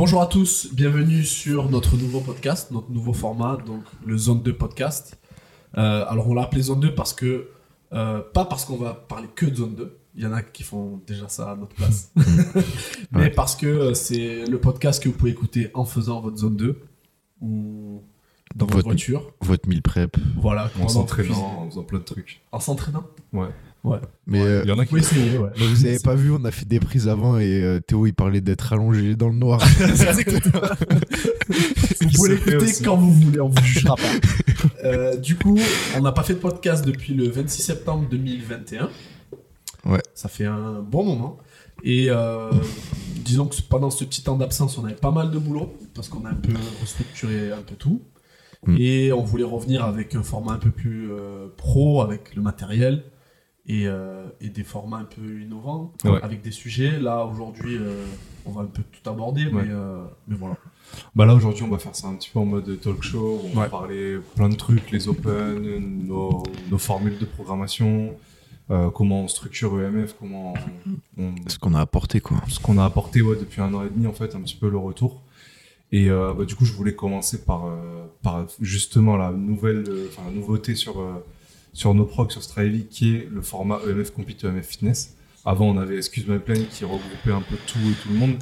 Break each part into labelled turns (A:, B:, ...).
A: Bonjour à tous, bienvenue sur notre nouveau podcast, notre nouveau format, donc le Zone 2 podcast. Euh, alors on l'a appelé Zone 2 parce que, euh, pas parce qu'on va parler que de Zone 2, il y en a qui font déjà ça à notre place, mais
B: Ouais.
A: parce que euh, c'est le podcast que vous pouvez écouter en faisant votre Zone 2 ou dans votre
B: Votre-
A: voiture.
B: Votre meal prep.
A: Voilà,
C: En s'entraînant, en faisant plein de trucs.
A: En s'entraînant?
C: Ouais.
A: Ouais.
B: Mais euh,
C: Il y en a qui.
A: Oui, c'est ouais.
B: mais vous avez pas vu, on a fait des prises avant et euh, Théo il parlait d'être allongé dans le noir.
A: Vous pouvez l'écouter quand vous voulez, on vous jugera pas. Euh, du coup, on n'a pas fait de podcast depuis le 26 septembre 2021.
B: Ouais.
A: Ça fait un bon moment. Et euh, disons que pendant ce petit temps d'absence, on avait pas mal de boulot parce qu'on a un peu restructuré un peu tout.
B: Mm.
A: Et on voulait revenir avec un format un peu plus euh, pro, avec le matériel et, euh, et des formats un peu innovants,
C: Ouais.
A: avec des sujets. Là, aujourd'hui, euh, on va un peu tout aborder,
C: Ouais.
A: mais, euh, mais voilà.
C: Bah là aujourd'hui on va faire ça un petit peu en mode talk show. On va parler plein de trucs, les open, nos, nos formules de programmation, euh, comment on structure EMF, comment on, on-
B: Ce qu'on a apporté quoi.
C: ce qu'on a apporté ouais, depuis un an et demi en fait, un petit peu le retour. Et euh, bah, du coup je voulais commencer par, euh, par justement la nouvelle, euh, enfin la nouveauté sur euh, sur nos procs sur Strivey qui est le format EMF Compete EMF Fitness. Avant on avait Excuse My Plan qui regroupait un peu tout et tout le monde.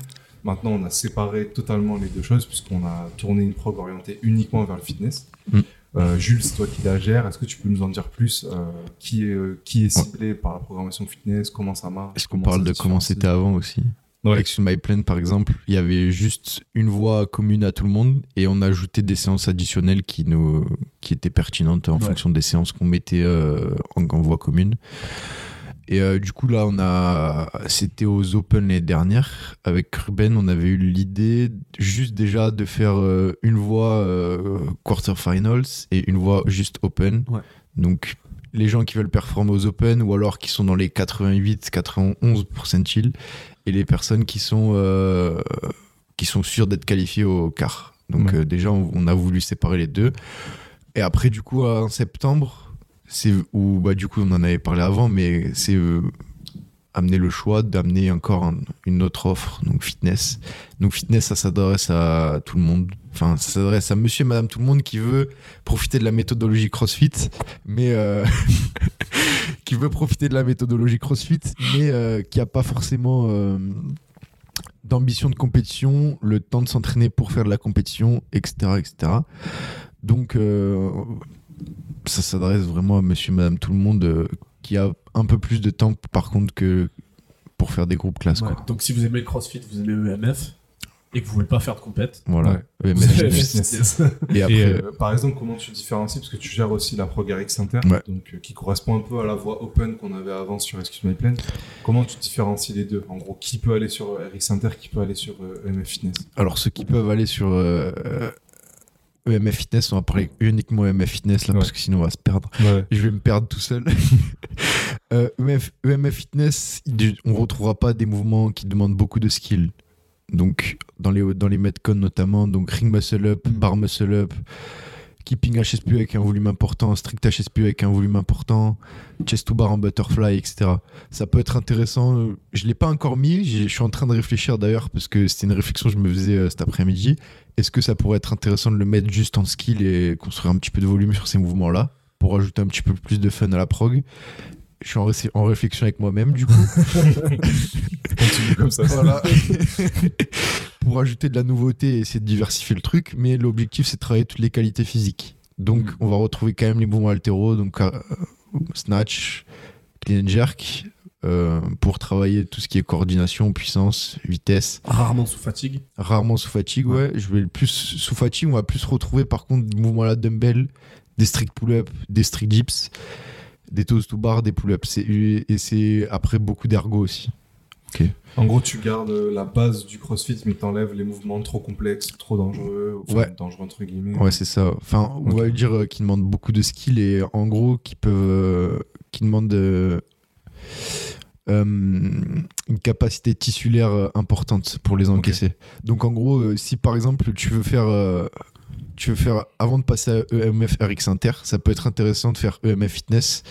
C: Maintenant, on a séparé totalement les deux choses puisqu'on a tourné une prog orientée uniquement vers le fitness.
B: Mm.
C: Euh, Jules, c'est toi qui la gères. Est-ce que tu peux nous en dire plus euh, qui, est, euh, qui est ciblé par la programmation fitness Comment ça marche
B: Est-ce qu'on parle de comment c'était avant aussi?
C: Ouais.
B: Avec My Plan par exemple, il y avait juste une voie commune à tout le monde et on a ajouté des séances additionnelles qui, nous, qui étaient pertinentes en
A: Ouais.
B: fonction des séances qu'on mettait euh, en, en voie commune. Et euh, du coup, là, on a, c'était aux Open l'année dernière. Avec Ruben, on avait eu l'idée juste déjà de faire euh, une voie euh, quarterfinals et une voie juste Open.
A: Ouais.
B: Donc, les gens qui veulent performer aux Open ou alors qui sont dans les 88, 91 percentile et les personnes qui sont, euh, qui sont sûres d'être qualifiées au quart. Donc,
C: Ouais.
B: euh, déjà, on, on a voulu séparer les deux. Et après, du coup, en septembre, c'est où bah, du coup on en avait parlé avant, mais c'est euh, amener le choix d'amener encore un- une autre offre, donc fitness. Donc fitness, ça s'adresse à tout le monde. Enfin, ça s'adresse à monsieur et madame tout le monde qui veut profiter de la méthodologie CrossFit, mais euh, qui veut profiter de la méthodologie CrossFit, mais euh, qui a pas forcément euh, d'ambition de compétition, le temps de s'entraîner pour faire de la compétition, etc., etc. Donc ça s'adresse vraiment à monsieur, madame, tout le monde qui a un peu plus de temps par contre que pour faire des groupes classes.
A: Ouais.
B: Quoi.
A: Donc si vous aimez le CrossFit, vous aimez EMF et que vous voulez pas faire de compète,
B: Voilà.
C: Ouais.
B: EMF
A: vous avez
B: fitness.
A: fitness.
B: Et après,
C: Et euh, par exemple, comment tu différencies Parce que tu gères aussi la prog RX Inter,
B: Ouais.
C: donc, euh, qui correspond un peu à la voie open qu'on avait avant sur Excuse My Plan. Comment tu différencies les deux? En gros, qui peut aller sur RX Inter, qui peut aller sur euh, EMF Fitness?
B: Alors ceux qui peuvent aller sur euh, euh, EMF Fitness, on va parler uniquement EMF Fitness là
C: Ouais.
B: parce que sinon on va se perdre.
C: Ouais.
B: Je vais me perdre tout seul. Euh, EMF, EMF Fitness, on retrouvera pas des mouvements qui demandent beaucoup de skill. Donc, dans les, dans les Metcon notamment, donc ring muscle up,
A: Mm.
B: bar muscle up, keeping HSP avec un volume important, strict HSP avec un volume important, chest to bar en butterfly, etc. Ça peut être intéressant. Je l'ai pas encore mis, je suis en train de réfléchir d'ailleurs parce que c'était une réflexion que je me faisais euh, cet après-midi. Est-ce que ça pourrait être intéressant de le mettre juste en skill et construire un petit peu de volume sur ces mouvements-là pour ajouter un petit peu plus de fun à la prog? Je suis en, ré- en réflexion avec moi-même du coup.
C: Continue comme ça.
B: Voilà. pour ajouter de la nouveauté et essayer de diversifier le truc, mais l'objectif c'est de travailler toutes les qualités physiques. Donc
A: Mm.
B: on va retrouver quand même les mouvements altéraux, donc euh, snatch, clean and jerk, euh, pour travailler tout ce qui est coordination, puissance, vitesse.
A: Rarement sous fatigue.
B: Rarement sous fatigue, ouais. Je vais le plus sous fatigue, on va plus retrouver par contre des mouvements à la dumbbell, des strict pull-up, des strict dips, des toes to bar, des pull-ups. C'est- Et c'est après beaucoup d'ergo aussi.
C: En gros, tu gardes la base du CrossFit, mais t'enlèves les mouvements trop complexes, trop dangereux, enfin,
B: Ouais.
C: dangereux entre guillemets.
B: Ouais, c'est ça. Enfin, on va dire euh, qu'ils demandent beaucoup de skills et en gros, qui peuvent. euh, qui demandent euh, euh, une capacité tissulaire euh, importante pour les encaisser. Donc, en gros, euh, si par exemple, tu veux faire. euh, tu veux faire, avant de passer à EMF RX Inter, ça peut être intéressant de faire EMF Fitness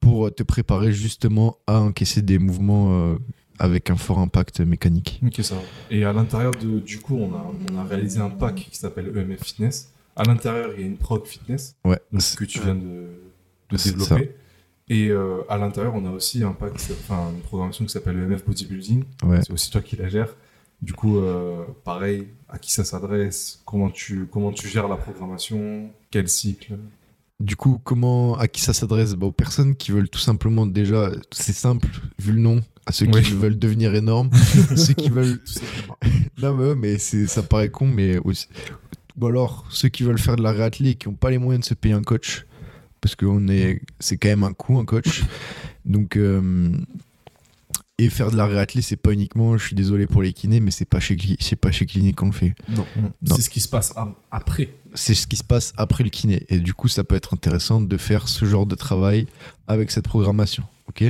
B: pour te préparer justement à encaisser des mouvements euh, avec un fort impact mécanique.
C: Ok, ça va. Et à l'intérieur de, du coup, on a, on a réalisé un pack qui s'appelle EMF Fitness. À l'intérieur, il y a une prog fitness
B: Ouais,
C: donc,
B: c'est-
C: que tu viens de, développer. Et euh, à l'intérieur, on a aussi un pack, enfin, une programmation qui s'appelle EMF Bodybuilding.
B: ouais.
C: C'est aussi toi qui la gères. Du coup, euh, pareil, à qui ça s'adresse Comment tu, comment tu gères la programmation Quel cycle
B: Du coup, comment, à qui ça s'adresse? Bah, Aux personnes qui veulent tout simplement déjà, c'est simple, vu le nom, à ceux qui
C: Oui.
B: veulent devenir énormes, ceux qui veulent. Non, mais, ça paraît con, mais aussi. Ou alors, ceux qui veulent faire de la réathlée et qui n'ont pas les moyens de se payer un coach, parce que est, c'est quand même un coût, un coach. Donc, euh, et faire de la réathlée, c'est pas uniquement, je suis désolé pour les kinés, mais c'est pas chez, c'est pas chez Clinique qu'on le fait.
A: Non.
B: Non.
A: C'est ce qui se passe après.
B: c'est ce qui se passe après le kiné. Et du coup, ça peut être intéressant de faire ce genre de travail avec cette programmation. Ok?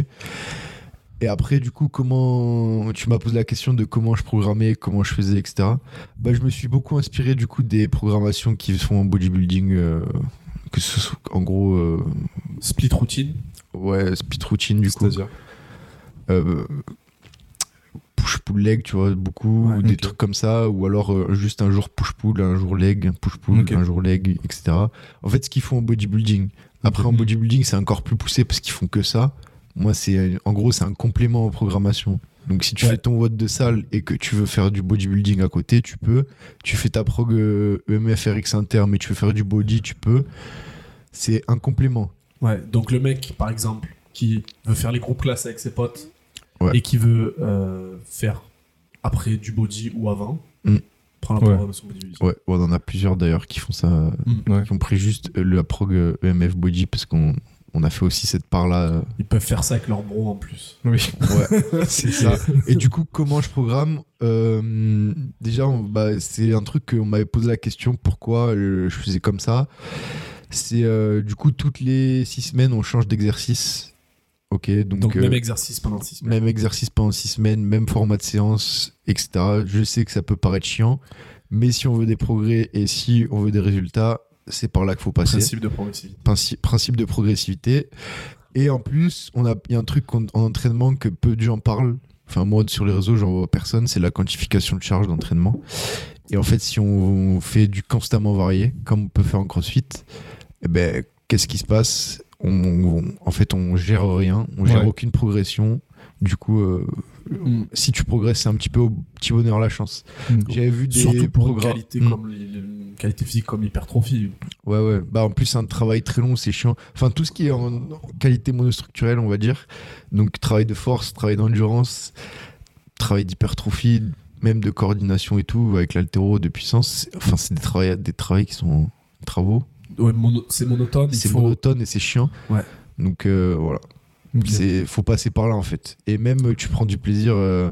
B: Et après, du coup, comment tu m'as posé la question de comment je programmais, comment je faisais, etc. Bah, je me suis beaucoup inspiré du coup des programmations qui se font en bodybuilding, euh, que ce soit en gros, euh,
A: Split routine.
B: ouais, split routine du coup,
C: C'est-à-dire
B: euh, push pull leg, tu vois, beaucoup,
A: Ouais,
B: des trucs comme ça, ou alors euh, juste un jour push pull, un jour leg, un push pull,
C: Ok.
B: un jour leg, etc. En fait, ce qu'ils font en bodybuilding. Après, en bodybuilding, c'est encore plus poussé parce qu'ils font que ça. Moi, c'est en gros, c'est un complément en programmation. Donc, si tu
A: Ouais.
B: fais ton vote de salle et que tu veux faire du bodybuilding à côté, tu peux. Tu fais ta prog euh, EMF RX inter, mais tu veux faire du body, tu peux. C'est un complément.
A: Ouais, donc le mec, par exemple, qui veut faire les groupes classes avec ses potes
B: Ouais.
A: et qui veut euh, faire après du body ou avant,
B: Mm.
A: prend la
C: Ouais.
A: programmation bodybuilding.
B: Ouais, on en a plusieurs d'ailleurs qui font ça,
C: Ouais.
B: qui ont pris juste euh, la prog euh, EMF body parce qu'on on a fait aussi cette part-là.
A: Ils peuvent faire ça avec leur bro en plus.
C: Oui.
B: Ouais, c'est ça. Et du coup, comment je programme Euh, Déjà, on- bah, c'est un truc qu'on m'avait posé la question pourquoi euh, je faisais comme ça. C'est euh, du coup, toutes les six semaines, on change d'exercice. Ok, donc,
A: Donc,
B: euh,
A: même exercice pendant 6 semaines.
B: même exercice pendant six semaines, même format de séance, etc. Je sais que ça peut paraître chiant, mais si on veut des progrès et si on veut des résultats, c'est par là qu'il faut passer
A: Principe de progressivité.
B: principe, principe de progressivité. Et en plus, on a, il y a un truc en entraînement que peu de gens parlent. Enfin, moi, sur les réseaux, j'en vois personne. C'est la quantification de charge d'entraînement. Et en fait, si on fait du constamment varié, comme on peut faire en crossfit, eh ben, qu'est-ce qui se passe? On, on- En fait, on gère rien. On gère
C: Ouais.
B: aucune progression. Du coup, euh,
A: Mm.
B: si tu progresses, c'est un petit peu au petit bonheur la chance. J'avais vu des
A: Surtout pour une qualité,
B: Mm.
A: comme les- qualité physique comme l'hypertrophie.
B: Ouais, ouais. Bah, en plus, c'est un travail très long, c'est chiant. Enfin, tout ce qui est en qualité monostructurelle, on va dire. Donc, travail de force, travail d'endurance, travail d'hypertrophie, même de coordination et tout, avec l'altéro, de puissance. Enfin, c'est des travails, des qui sont travaux.
A: Ouais, mono- c'est monotone. il
B: C'est
A: faut-
B: monotone et c'est chiant.
A: Ouais.
B: Donc, euh, voilà. C'est faut passer par là, en fait. Et même, tu prends du plaisir. euh,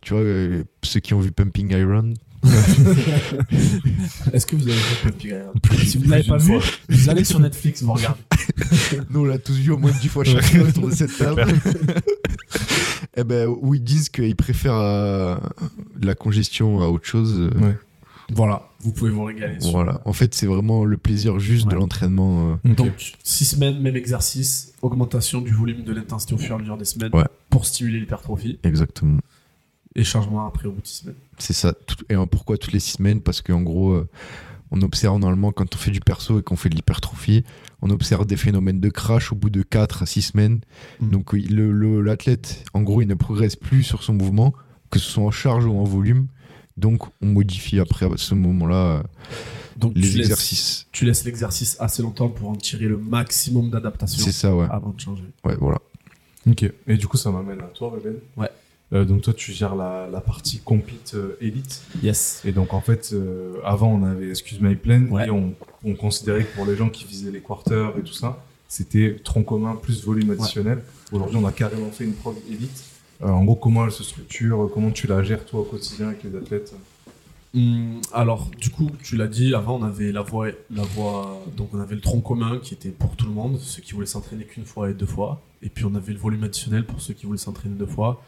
B: tu vois, euh, ceux qui ont vu Pumping Iron,
A: Est-ce que vous avez vu Si vous ne l'avez
C: plus
A: pas vu, vous allez sur Netflix, vous regardez.
B: Nous, on l'a tous vu au moins dix fois chacun autour de cette table. eh ben, où ils disent qu'ils préfèrent euh, la congestion à autre chose. euh,
C: Ouais.
A: Voilà, vous pouvez vous régaler. sur-
B: Voilà. En fait, c'est vraiment le plaisir juste de l'entraînement. euh.
A: Donc, 6 semaines, même exercice, augmentation du volume de l'intensité au fur et à mesure des semaines
B: Ouais.
A: pour stimuler l'hypertrophie
B: Exactement.
A: Et changement après au bout de 6 semaines.
B: C'est ça. Et pourquoi toutes les six semaines? Parce qu'en gros, euh, on observe normalement quand on fait du perso et qu'on fait de l'hypertrophie, on observe des phénomènes de crash au bout de 4 à 6 semaines.
A: Mm.
B: Donc oui, le- le- l'athlète, en gros, il ne progresse plus sur son mouvement, que ce soit en charge ou en volume. Donc on modifie après à ce moment-là euh,
A: Donc,
B: les
A: tu laisses,
B: exercices.
A: tu laisses l'exercice assez longtemps pour en tirer le maximum d'adaptation
B: C'est ça, ouais.
A: avant de changer.
B: Ouais, voilà.
C: Ok. Et du coup, ça m'amène à toi, Ruben.
A: Ouais.
C: Euh, donc toi, tu gères la, la partie compete euh, élite.
A: Yes.
C: Et donc en fait, euh, avant on avait Excuse My Plan
A: Ouais.
C: et on, on considérait que pour les gens qui visaient les quarters et tout ça, c'était tronc commun plus volume additionnel. Aujourd'hui, on a carrément fait une prog élite. En gros, comment elle se structure, comment tu la gères toi au quotidien avec les athlètes
A: Hum, alors, du coup, tu l'as dit, avant on avait la voie, la voie, donc on avait le tronc commun qui était pour tout le monde, ceux qui voulaient s'entraîner qu'une fois et deux fois, et puis on avait le volume additionnel pour ceux qui voulaient s'entraîner deux fois,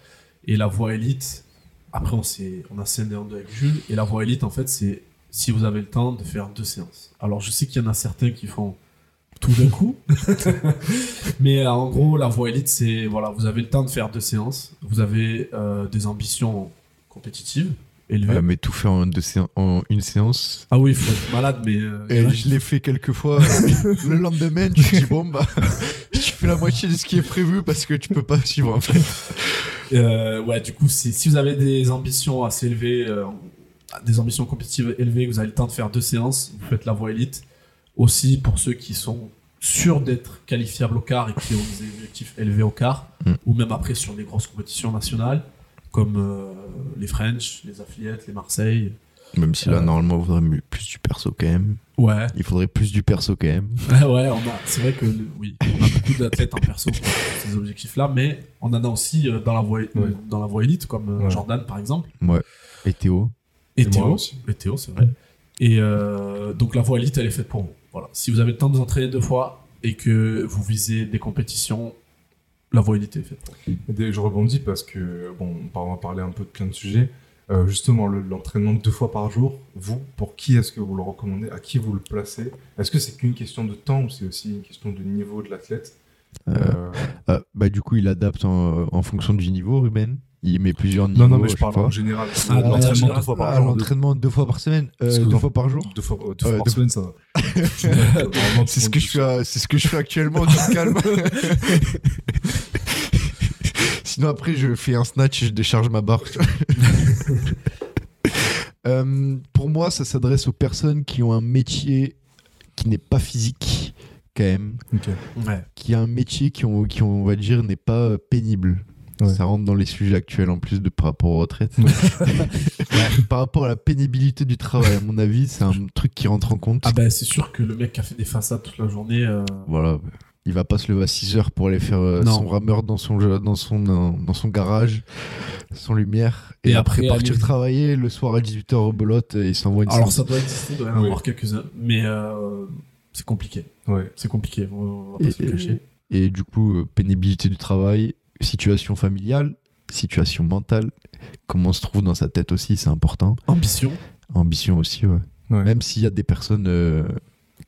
A: et la voie élite. Après, on on a scindé en deux avec Jules, et la voie élite, en fait, c'est si vous avez le temps de faire deux séances. Alors, je sais qu'il y en a certains qui font tout d'un coup. Mais euh, en gros, la voie élite, c'est voilà, vous avez le temps de faire deux séances, vous avez euh, des ambitions compétitives élevées.
B: Ouais, mais tout faire en, deux séan- en une séance.
A: Ah oui, il faut être malade, mais euh,
B: Et je l'ai fait quelques fois. le lendemain, tu te dis, bon, bah, tu fais la moitié de ce qui est prévu parce que tu peux pas suivre, en fait.
A: Euh, ouais, du coup, si, si vous avez des ambitions assez élevées, euh, des ambitions compétitives élevées, vous avez le temps de faire deux séances, vous faites la voie élite. Aussi, pour ceux qui sont sûrs d'être qualifiables au quart et qui ont des objectifs élevés au quart,
B: Mm.
A: ou même après sur des grosses compétitions nationales, comme euh, les French, les Affiliates, les Marseille.
B: Même si là,
A: Euh.
B: normalement, il faudrait plus du perso quand même.
A: Ouais,
B: Il faudrait plus du perso quand même.
A: ouais, on a, c'est vrai que oui, on a beaucoup d'athlètes en perso pour ces objectifs-là, mais on en a aussi euh, dans la voie,
C: Ouais.
A: dans la voie élite, comme
C: Ouais.
A: Jordan par exemple.
B: Ouais. Et Théo
A: Et,
C: Et
A: Théo
C: aussi.
A: Et Théo, c'est vrai. Et euh, donc la voie élite, elle est faite pour vous. Voilà. Si vous avez le temps de vous entraîner deux fois et que vous visez des compétitions, la
C: dès- Je rebondis parce que, bon, on va parler un peu de plein de sujets. Euh, justement, le- l'entraînement deux fois par jour, vous, pour qui est-ce que vous le recommandez? À qui vous le placez? Est-ce que c'est qu'une question de temps ou c'est aussi une question de niveau de l'athlète? Euh,
B: Ah, bah, du coup, il adapte en, en fonction du niveau, Ruben. Il met plusieurs niveaux.
C: Non, non, mais je parle en général.
A: Ah,
C: l'entraînement deux fois par jour.
B: l'entraînement deux fois par semaine Euh, Deux fois par jour
C: Deux fois,
B: Ouais,
C: par semaine, ça va.
B: C'est ce que je fais, à- c'est ce que je fais actuellement, tu calmes. Sinon après je fais un snatch et je décharge ma barre. Euh, pour moi, ça s'adresse aux personnes qui ont un métier qui n'est pas physique quand même.
A: Ouais.
B: qui a un métier qui, ont, qui on va dire n'est pas euh, pénible.
C: Ouais.
B: Ça rentre dans les sujets actuels en plus de par rapport aux retraites. par rapport à la pénibilité du travail, à mon avis, c'est un truc qui rentre en compte.
A: Ah ben c'est sûr que le mec qui a fait des façades toute la journée, euh,
B: Voilà. Il va pas se lever à 6 heures pour aller faire euh,
A: Non.
B: son rameur dans son, dans son, dans, dans son garage, sans lumière. Et,
A: Et
B: après,
A: après,
B: partir
A: aller-
B: travailler le soir à 18h au belote et il s'envoie une
A: alors ça doit exister, il doit y en
C: Oui.
A: avoir quelques-uns, mais euh, c'est compliqué.
C: Ouais.
A: C'est compliqué, on va pas
B: Et,
A: se le cacher.
B: et du coup, euh, pénibilité du travail, situation familiale, situation mentale, comment on se trouve dans sa tête aussi, c'est important.
A: Ambition.
B: Ambition aussi, ouais.
C: Ouais.
B: Même s'il y a des personnes euh,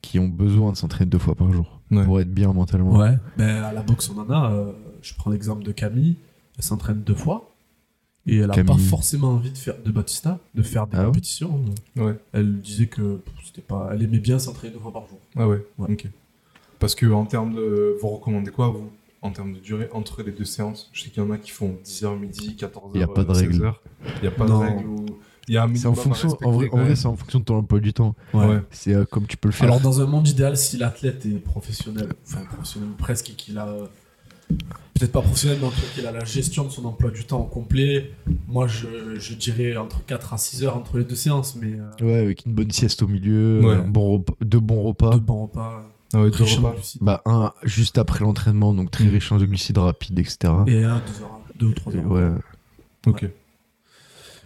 B: qui ont besoin de s'entraîner deux fois par jour
C: Ouais.
B: pour être bien mentalement.
A: Ouais. Ben à la boxe on en a. euh, je prends l'exemple de Camille, elle s'entraîne deux fois. Et elle a
B: Camille.
A: pas forcément envie de faire de Batista, de faire des
B: Ah ouais
A: compétitions.
C: Ouais.
A: Elle disait que c'était pas, elle aimait bien s'entraîner deux fois par jour.
C: Ah ouais.
A: Ouais.
C: Ok. Parce que en termes de, vous recommandez quoi vous? En termes de durée entre les deux séances Je sais qu'il y en a qui font 10h midi, 14h,
B: Il y a pas de règle.
C: 16h. Il n'y a pas
A: Non.
C: de règle. Ou... Il
B: en fonction, en vrai, en c'est en fonction de ton emploi du temps.
C: Ouais.
B: C'est euh, comme tu peux le faire.
A: Alors dans un monde idéal, si l'athlète est professionnel, enfin professionnel presque, et qu'il a euh, peut-être pas professionnel, mais en tout cas qu'il a la gestion de son emploi du temps au complet, moi je, je dirais entre 4 à 6 heures entre les deux séances, mais euh,
B: Ouais, avec une bonne sieste au milieu,
C: Ouais.
B: un bon repas, deux bons repas.
A: deux bons repas,
C: Ah ouais, deux
A: riches en
C: repas.
A: glucides.
B: Bah, un juste après l'entraînement, donc très
C: Mm.
B: riche en glucides rapides, etc.
A: et un, deux heures, deux ou trois
B: Et
A: heures.
B: ouais.
C: Ok.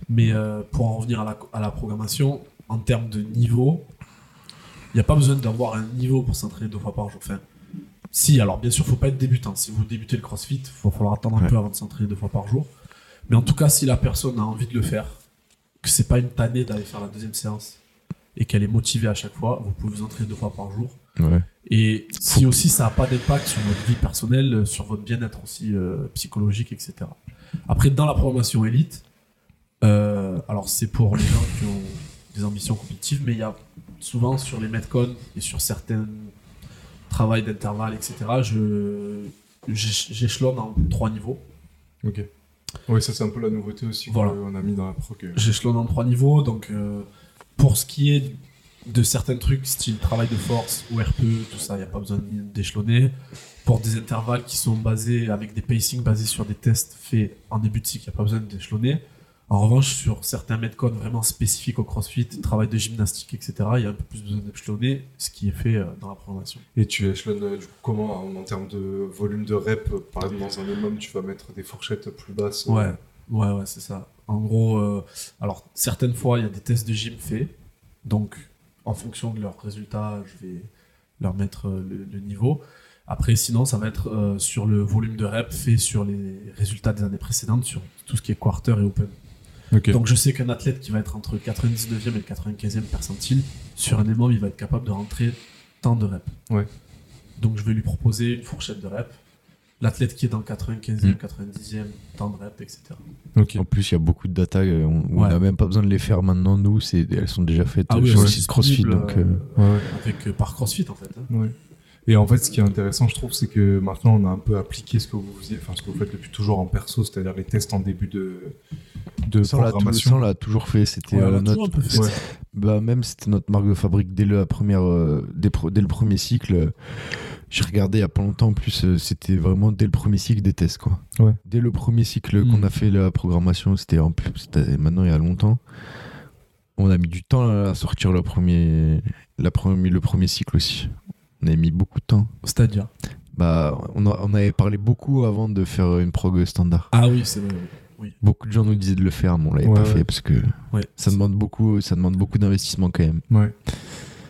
A: Mais euh, pour en revenir à la, à la programmation, en termes de niveau, il n'y a pas besoin d'avoir un niveau pour s'entraîner deux fois par jour. Enfin, si, alors bien sûr, faut pas être débutant. Si vous débutez le crossfit, il va falloir attendre un
B: Ouais.
A: peu avant de s'entraîner deux fois par jour. Mais en tout cas, si la personne a envie de le faire, que c'est pas une tannée d'aller faire la deuxième séance et qu'elle est motivée à chaque fois, vous pouvez vous entraîner deux fois par jour.
B: Ouais.
A: Et si aussi ça n'a pas d'impact sur votre vie personnelle, euh, sur votre bien-être aussi euh, psychologique, etc. Après, dans la programmation élite, euh, alors c'est pour les gens qui ont des ambitions compétitives, mais il y a souvent sur les Metcon et sur certains travails d'intervalle, etc., je, j'échelonne en trois niveaux.
C: Ok. Oui, ça c'est un peu la nouveauté aussi
A: Voilà.
C: qu'on a mis dans la proc.
A: J'échelonne en trois niveaux, donc euh, pour ce qui est de certains trucs, style travail de force ou RPE, tout ça, il n'y a pas besoin d'échelonner. Pour des intervalles qui sont basés avec des pacings basés sur des tests faits en début de cycle, il n'y a pas besoin d'échelonner. En revanche, sur certains metcodes vraiment spécifiques au crossfit, travail de gymnastique, etc., il y a un peu plus besoin d'échelonner, ce qui est fait euh, dans la programmation.
C: Et tu échelonnes euh, du coup, comment en, en termes de volume de rep euh, Par exemple, dans un minimum, tu vas mettre des fourchettes plus basses.
A: Ouais, ouais, ouais, c'est ça. En gros, euh, alors certaines fois, il y a des tests de gym faits. Donc, en fonction de leurs résultats, je vais leur mettre euh, le, le niveau. Après, sinon, ça va être euh, sur le volume de rep fait sur les résultats des années précédentes, sur tout ce qui est quarter et open. Donc, je sais qu'un athlète qui va être entre le 99e et le 95e percentile, sur un énorme, il va être capable de rentrer tant de reps.
C: Ouais.
A: Donc je vais lui proposer une fourchette de rep. L'athlète qui est dans le 95e,
B: Mm.
A: 90e, temps de rep, etc.
B: En plus, il y a beaucoup de data euh, on-
A: Ouais.
B: n'a même pas besoin de les faire maintenant. Nous, c'est, elles sont déjà faites
A: Ah oui,
B: sur
A: elles
B: le site CrossFit. Donc, euh,
A: euh,
C: Ouais.
A: Avec, euh, par CrossFit en fait. hein.
C: Ouais. Et en fait, ce qui est intéressant, je trouve, c'est que maintenant, on a un peu appliqué ce que vous faisiez, enfin, ce que vous faites depuis toujours en perso, c'est-à-dire les tests en début de, de
B: ça, on l'a tou-
C: programmation.
B: ça, on l'a toujours fait. C'était
A: Ouais,
B: notre-
A: toujours un peu fait.
C: Ouais.
B: Bah, même c'était notre marque de fabrique dès la première, euh, dès le premier cycle. J'ai regardé il y a pas longtemps. En plus, euh, c'était vraiment dès le premier cycle des tests, quoi.
C: Ouais.
B: Dès le premier cycle
A: Mm.
B: qu'on a fait la programmation, c'était en plus, c'était maintenant il y a longtemps. On a mis du temps à sortir le premier, la premier, le premier cycle aussi. On a mis beaucoup de temps.
A: C'est-à-dire
B: Bah, on, a- on avait parlé beaucoup avant de faire une prog standard.
A: Ah oui, c'est vrai. oui.
B: Beaucoup de gens nous disaient de le faire, mais on l'avait
C: Ouais,
B: pas
C: ouais.
B: fait parce que ça demande beaucoup, ça demande beaucoup d'investissement quand même.
C: Ouais.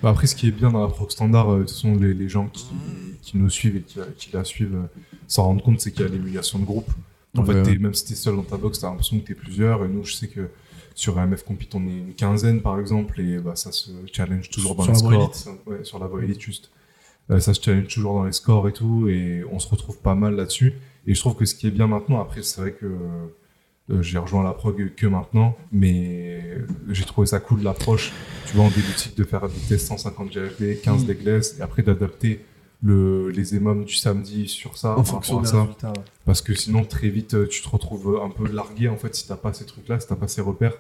C: Bah, après, ce qui est bien dans la prog standard, euh, de toute façon, les, les gens qui, qui nous suivent et qui, qui la suivent euh, s'en rendent compte, c'est qu'il y a l'émulation de groupe. En
B: Ouais,
C: fait, même si t'es seul dans ta box, t'as l'impression que t'es plusieurs. Et nous, je sais que sur AMF Compete, on est une quinzaine, par exemple, et bah, ça se challenge toujours dans
A: Sur
C: les scores. ouais, sur la voie élite, juste. Euh, ça se challenge toujours dans les scores et tout, et on se retrouve pas mal là-dessus. Et je trouve que ce qui est bien maintenant, après, c'est vrai que euh, j'ai rejoint la prog que maintenant, mais j'ai trouvé ça cool l'approche, tu vois, en début de cycle, de faire des tests 150 GHB, 15
A: Mm.
C: des glaces, et après d'adapter le, les émums du samedi sur ça,
A: En fonction
C: à ça.
A: ouais.
C: Parce que sinon, très vite, euh, tu te retrouves un peu largué, en fait, si t'as pas ces trucs-là, si t'as pas ces repères,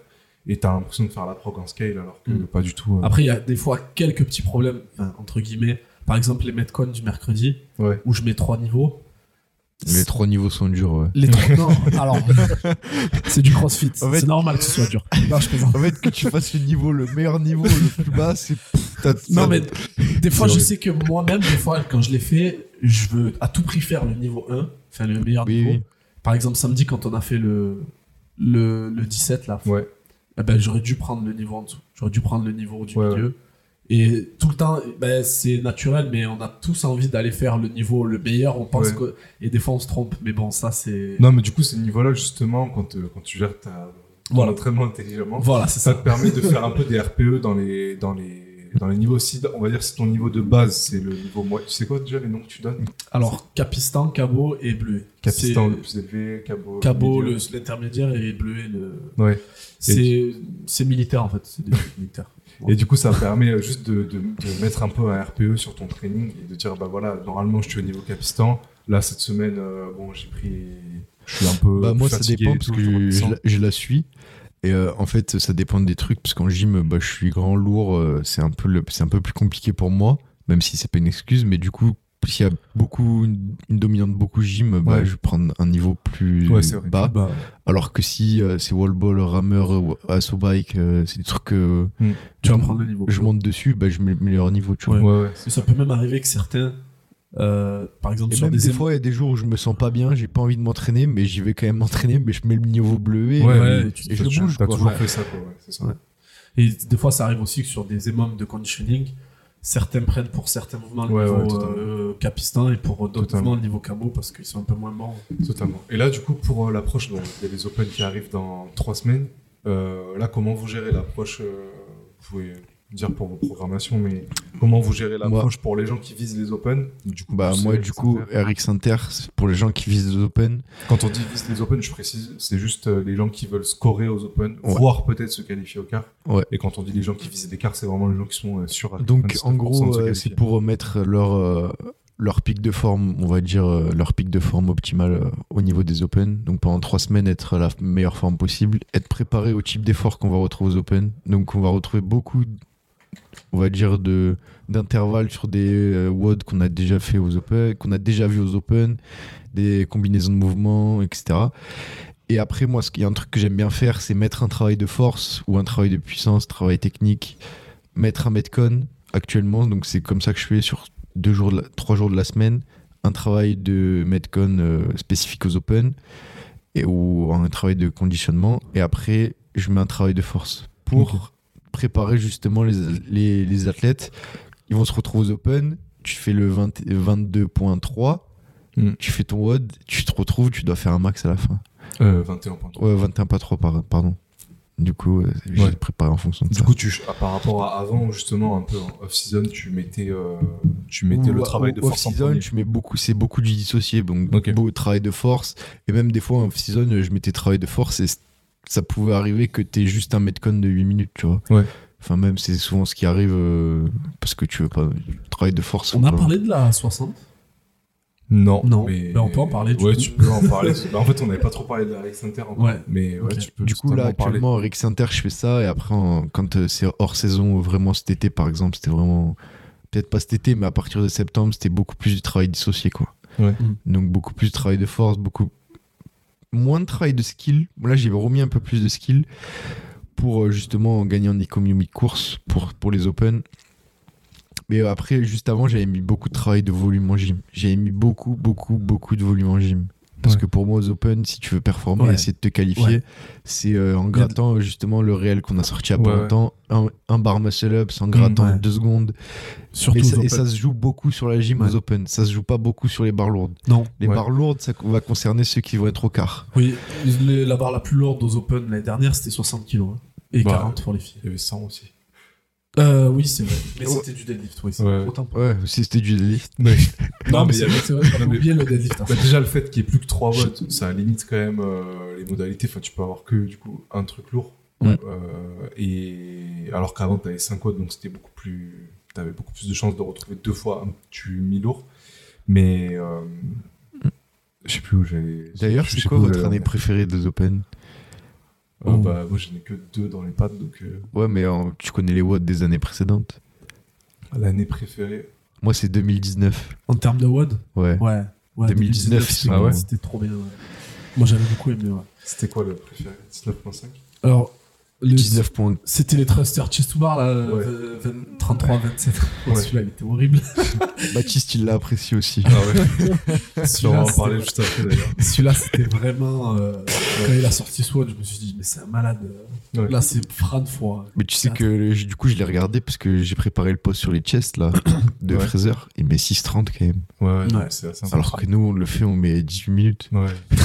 C: et t'as l'impression de faire la prog en scale, alors que
A: Mm.
C: pas du tout. euh.
A: Après, il y a des fois quelques petits problèmes, enfin, entre guillemets. Par exemple, les Metcon du mercredi,
C: Ouais.
A: où je mets trois niveaux.
B: Les trois niveaux sont durs, ouais.
A: Les trois. Non, alors. c'est du crossfit.
B: En fait-
A: C'est normal que ce soit dur. Non, je plaisante.
B: En fait, que tu fasses le niveau, le meilleur niveau, le plus bas, c'est.
A: Non, mais des fois, je sais que moi-même, des fois, quand je l'ai fait, je veux à tout prix faire le niveau 1, enfin le meilleur
B: Oui,
A: niveau.
B: oui.
A: Par exemple, samedi, quand on a fait le, le, le 17, là,
C: Ouais.
A: eh ben, j'aurais dû prendre le niveau en dessous. J'aurais dû prendre le niveau du
C: Ouais,
A: milieu. Et tout le temps, ben, c'est naturel, mais on a tous envie d'aller faire le niveau le meilleur. On pense
C: Ouais.
A: que. Et des fois, on se trompe. Mais bon, ça, c'est.
C: Non, mais du coup, ces niveaux-là, justement, quand, euh, quand tu gères ta, ton
A: Voilà.
C: entraînement intelligemment,
A: Voilà,
C: ça
A: ça.
C: te permet de faire un peu des RPE dans les, dans les, dans les niveaux. Si, on va dire, si ton niveau de base, c'est le niveau moyen. Tu sais quoi déjà les noms que tu donnes
A: Alors, Capistan, Cabot et Bleuet.
C: Capistan le plus élevé, Cabo.
A: Cabot, le- l'intermédiaire, et Bleuet, le.
C: Ouais.
A: C'est c'est militaire, en fait. C'est des militaires.
C: Et du coup, ça permet euh, juste de, de, de mettre un peu un RPE sur ton training et de dire, bah voilà, normalement, je suis au niveau Capistan. Là, cette semaine, euh, bon, j'ai pris. Je suis un peu.
B: Bah, moi, ça dépend parce que
C: je
B: je,
C: redescends.
B: je la, je la suis. Et euh, en fait, ça dépend des trucs. Parce qu'en gym, bah, je suis grand, lourd. euh, c'est un, peu le- c'est un peu plus compliqué pour moi. Même si c'est pas une excuse. Mais du coup, s'il y a beaucoup, une, une dominante beaucoup gym, bah,
C: Ouais.
B: je vais prendre un niveau plus
C: Ouais, c'est vrai.
B: bas. Alors que si euh, c'est wall ball, rameur, asso bike, euh, c'est des trucs que
A: tu vas prendre le niveau.
B: je monte dessus, bah, je mets le meilleur niveau. Tu vois.
A: Ouais. Ça peut même arriver que certains, euh, par exemple,
B: Et
A: sur
B: même
A: des,
B: fois, il y a des jours où je me sens pas bien, j'ai pas envie de m'entraîner, mais j'y vais quand même m'entraîner, mais je mets le niveau bleu et,
C: Ouais,
A: ouais,
B: et
A: tu-
B: je bouge.
C: T'as toujours
B: Ouais.
C: fait ça, quoi.
A: Et des fois, ça arrive aussi que sur des émums de conditioning, certains prennent pour certains mouvements le niveau euh, capistan et pour d'autres mouvements le niveau cabo parce qu'ils sont un peu moins bons.
C: Totalement. Et là, du coup, pour euh, l'approche, bon, il y a les Open qui arrivent dans trois semaines. Euh, là, comment vous gérez l'approche euh, Vous pouvez dire pour vos programmations, mais comment vous gérez l'approche pour les gens qui visent les Open? Du coup,
B: Bah, moi, du coup,
C: Inter.
B: RX Inter, c'est pour les gens qui visent les Open.
C: quand on dit visent les Open, je précise, c'est juste euh, les gens qui veulent scorer aux Open,
B: Ouais.
C: voire peut-être se qualifier au quart.
B: Ouais.
C: Et quand on dit les gens qui visent des quarts, c'est vraiment les gens qui sont euh, sûrs. à
B: Donc,
C: 99%
B: en gros, euh, c'est pour mettre leur, leur pic de forme, on va dire, leur pic de forme optimal euh, au niveau des Open. Donc, pendant trois semaines, être à la meilleure forme possible, être préparé au type d'effort qu'on va retrouver aux Open. Donc, on va retrouver beaucoup, on va dire, de d'intervalles sur des euh, WOD qu'on a déjà fait aux Open, qu'on a déjà vu aux Open, des combinaisons de mouvements, etc. Et après, moi, qu'il y a un truc que j'aime bien faire, c'est mettre un travail de force ou un travail de puissance, travail technique, mettre un metcon actuellement. Donc, c'est comme ça que je fais sur deux jours, trois jours de la semaine, un travail de metcon euh, spécifique aux Open et ou un travail de conditionnement. Et après, je mets un travail de force pour. Préparer justement les, les, les athlètes. Ils vont se retrouver aux Open. Tu fais le 20 22.3.
C: Mm.
B: Tu fais ton WOD, tu te retrouves, tu dois faire un max à la fin.
C: Euh, 21.3.
B: Ouais, 21 pas 3, par- pardon. Du coup, euh, j'ai
C: Ouais.
B: préparé en fonction de
C: Du
B: ça.
C: coup, tu, ah, par rapport à avant, justement, un peu en off-season, tu mettais, euh, tu mettais
B: Ou-
C: le travail de force en
B: off-season,
C: premier
B: tu mets beaucoup, c'est beaucoup du dissocié, donc
C: Ok.
B: beaucoup de travail de force. Et même des fois, en off-season, je mettais travail de force et ça pouvait arriver que t'aies juste un metcon de 8 minutes, tu vois.
C: Ouais.
B: Enfin, même, c'est souvent ce qui arrive euh, parce que tu veux pas. Travail de force.
A: On a parlé de la 60.
C: Non,
A: Non,
C: mais
A: mais on peut en parler, du
C: ouais,
A: coup.
C: tu peux en parler. Bah, en fait, on n'avait pas trop parlé de Alex Inter encore.
A: Ouais.
C: Mais ouais, tu peux
B: Du coup, là, actuellement, Rick Inter, je fais ça. Et après, en- quand euh, c'est hors saison, vraiment cet été, par exemple, c'était vraiment. Peut-être pas cet été, mais à partir de septembre, c'était beaucoup plus du travail dissocié, quoi.
C: Ouais.
A: Mm.
B: Donc, beaucoup plus de travail de force, beaucoup. Moins de travail de skill. Là, j'ai remis un peu plus de skill pour euh, justement gagner en économie course pour, pour les Open. Mais après, juste avant, j'avais mis beaucoup de travail de volume en gym. J'avais mis beaucoup, beaucoup, beaucoup de volume en gym. Parce
C: Ouais.
B: que pour moi, aux Open, si tu veux performer,
A: Ouais.
B: essayer de te qualifier,
A: Ouais.
B: c'est euh, en grattant justement le réel qu'on a sorti il y a
C: Ouais,
B: pas
C: ouais.
B: longtemps, un, un bar muscle up, en grattant
A: ouais.
B: deux secondes.
A: Surtout
B: Et ça, et se joue beaucoup sur la gym
A: Ouais.
B: aux Open. Ça se joue pas beaucoup sur les barres lourdes.
A: Non.
B: Les
C: Ouais.
B: barres lourdes, ça va concerner ceux qui vont être au quart.
A: Oui, les- la barre la plus lourde aux Open l'année dernière, c'était 60 kg. Et
C: Bah,
A: 40 pour les filles.
C: Il y avait 100 aussi.
A: Euh, oui, c'est vrai. Mais
B: Ouais.
A: c'était du deadlift, oui. c'est
C: Ouais.
A: Autant pour-
B: Ouais, si c'était du deadlift.
A: Non,
C: Non,
A: mais
C: mais
A: c'est vrai,
C: Non, mais-
A: oublié le deadlift. hein.
C: Bah, déjà, le fait qu'il n'y ait plus que 3 watts, ça limite quand même euh, les modalités. Enfin, tu peux avoir que du coup un truc lourd.
B: Ouais.
C: Euh, et alors qu'avant, tu avais 5 watts, donc c'était beaucoup plus. Tu avais beaucoup plus de chances de retrouver deux fois un tu mi-lourd. Mais. Euh, je sais plus où j'allais.
B: D'ailleurs,
C: je
B: c'est
C: sais
B: quoi votre année préférée des Open
C: Euh, bah, Moi, je n'ai que deux dans les pattes, donc euh,
B: Ouais, mais euh, tu connais les watts des années précédentes.
C: l'année préférée.
B: Moi, c'est 2019.
A: En termes de WOD
B: Ouais.
A: Ouais. ouais
B: 2019,
A: c'était-
C: ah ouais
A: trop bien. ouais. Moi, j'avais beaucoup aimé. Ouais.
C: C'était quoi le préféré? 19.5
A: Alors, le-
B: 19 points.
A: c'était les Thruster chest to bar, là,
C: Ouais.
A: euh, 20 33, 27.
C: Ouais.
A: Celui-là, il était horrible.
B: Baptiste, il l'a apprécié aussi.
C: Ah ouais, on va
A: Celui-là,
C: en parler
A: c'était-
C: juste après d'ailleurs.
A: Celui-là, c'était vraiment. euh, Quand il a sorti SWAT, je me suis dit, mais c'est un malade.
C: Ouais.
A: Là, c'est Fran fois.
B: Mais tu sais que du coup, je l'ai regardé parce que j'ai préparé le post sur les chests là, de
C: Ouais.
B: Fraser. Il met 6.30 quand même.
C: Ouais, ouais, c'est assez
B: Alors que nous, on le fait, on met 18 minutes.
C: Ouais.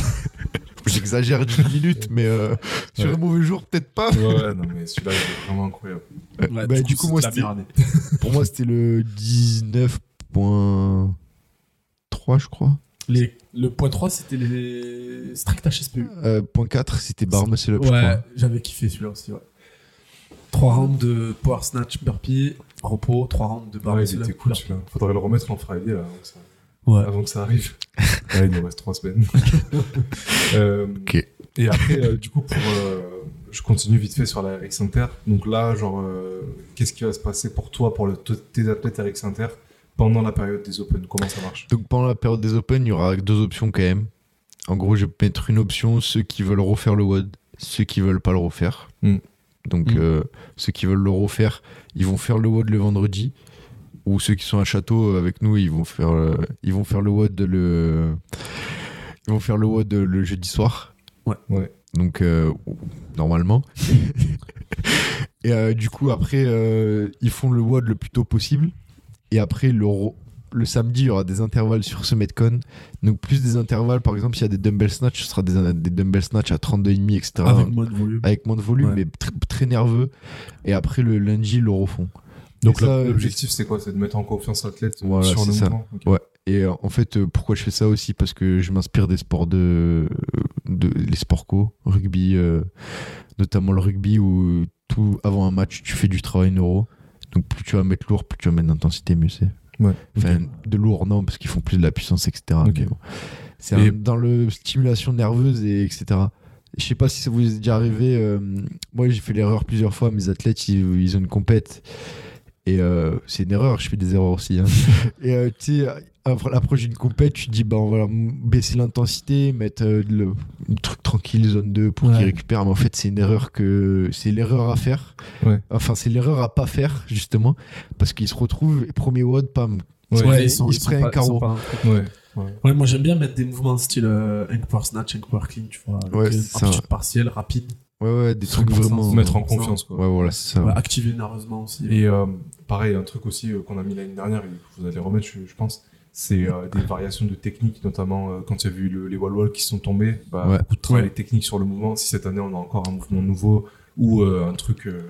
B: J'exagère 18 minutes, mais euh, sur un mauvais jour, peut-être pas.
C: Ouais, ouais, non, mais celui-là, il est vraiment incroyable.
B: Ouais. Bah, du coup, moi,
A: la
B: c'était-
A: meilleure année.
B: pour moi, c'était le 19.3, je crois.
A: Les, le point 3, c'était les strict HSPU.
B: Euh, point 4, c'était bar muscle up, je
A: Ouais, j'avais kiffé celui-là aussi. Ouais. 3 rounds de power snatch burpee, repos, 3 rounds de bar
C: Ouais,
A: muscle
C: il était cool celui-là. Faudrait le remettre en Friday là, avant, que ça...
A: Ouais.
C: avant que ça arrive. ouais, il nous reste 3 semaines. Euh,
B: Ok.
C: Et après, euh, du coup, pour, euh, je continue vite fait sur la RX Inter. Donc là, genre, euh, qu'est-ce qui va se passer pour toi, pour le, tes athlètes RX Inter, pendant la période des Open Comment ça marche?
B: Donc pendant la période des Open, il y aura deux options quand même. En gros, je vais mettre une option, ceux qui veulent refaire le WOD, ceux qui veulent pas le refaire.
C: Mm.
B: Donc
A: Mm.
B: euh, ceux qui veulent le refaire, ils vont faire le WOD le vendredi. Ou ceux qui sont à Château euh, avec nous, ils vont faire, euh, ils vont faire le WOD le, ils vont faire le WOD le jeudi soir.
A: Ouais.
C: Ouais.
B: Donc euh, normalement. Et euh, du coup après, euh, ils font le WOD le plus tôt possible. Et après le samedi, il y aura des intervalles sur ce Metcon. Donc, plus des intervalles, par exemple, s'il y a des dumbbell snatch, ce sera des, des dumbbell snatch à 32,5, etc.
A: Avec moins de volume.
B: Avec moins de volume,
A: Ouais.
B: mais tr- très nerveux. Et après, le lundi, le refond.
C: Donc
B: ça,
C: l'objectif, c'est quoi? C'est de mettre en confiance l'athlète euh,
B: Voilà,
C: sur le
B: ça.
C: mouvement.
B: Ouais. Et euh, en fait, euh, pourquoi je fais ça aussi? Parce que je m'inspire des sports de, de les sports co, rugby, euh, notamment le rugby où tout avant un match, tu fais du travail neuro. Donc plus tu vas mettre lourd, plus tu vas mettre d'intensité, mieux c'est.
C: Ouais.
B: Enfin, de lourd, non, parce qu'ils font plus de la puissance, etc. Bon. C'est
C: Et-
B: dans le stimulation nerveuse, et etc. Je sais pas si ça vous est déjà arrivé. euh, moi, j'ai fait l'erreur plusieurs fois. Mes athlètes, ils, ils ont une compète. Et euh, c'est une erreur, je fais des erreurs aussi. hein. et euh, tu sais, à l'approche d'une compète, tu te dis, bah, on va baisser l'intensité, mettre euh, le, un truc tranquille, zone 2 pour
A: Ouais.
B: qu'ils récupèrent. Mais en fait, c'est une erreur que. C'est l'erreur à faire.
C: Ouais.
B: Enfin, c'est l'erreur à pas faire, justement. Parce qu'ils se retrouvent, premier WOD, pam.
C: Ouais.
B: Ouais,
A: ils sont,
B: il
A: ils
B: se prend un carreau.
A: pas-
C: Ouais.
A: moi j'aime bien mettre des mouvements style euh, Hank Power Snatch, Hank Power Clean, tu vois.
B: Ouais,
A: amplitude partielle, rapide.
B: Ouais, ouais, des trucs
A: 100%,
B: vraiment.
A: se
C: Mettre en
A: 100%.
C: confiance, quoi.
B: Ouais, voilà, c'est ça.
A: Ouais, activer nerveusement aussi.
C: Et euh, pareil, un truc aussi euh, qu'on a mis l'année dernière et que vous allez remettre, je, je pense, c'est euh, des variations de technique, notamment euh, quand il y a vu le- les wall wall qui sont tombés, bah,
B: Ouais.
C: beaucoup de travail
A: Ouais.
C: technique sur le mouvement. Si cette année on a encore un mouvement nouveau ou euh, un truc euh,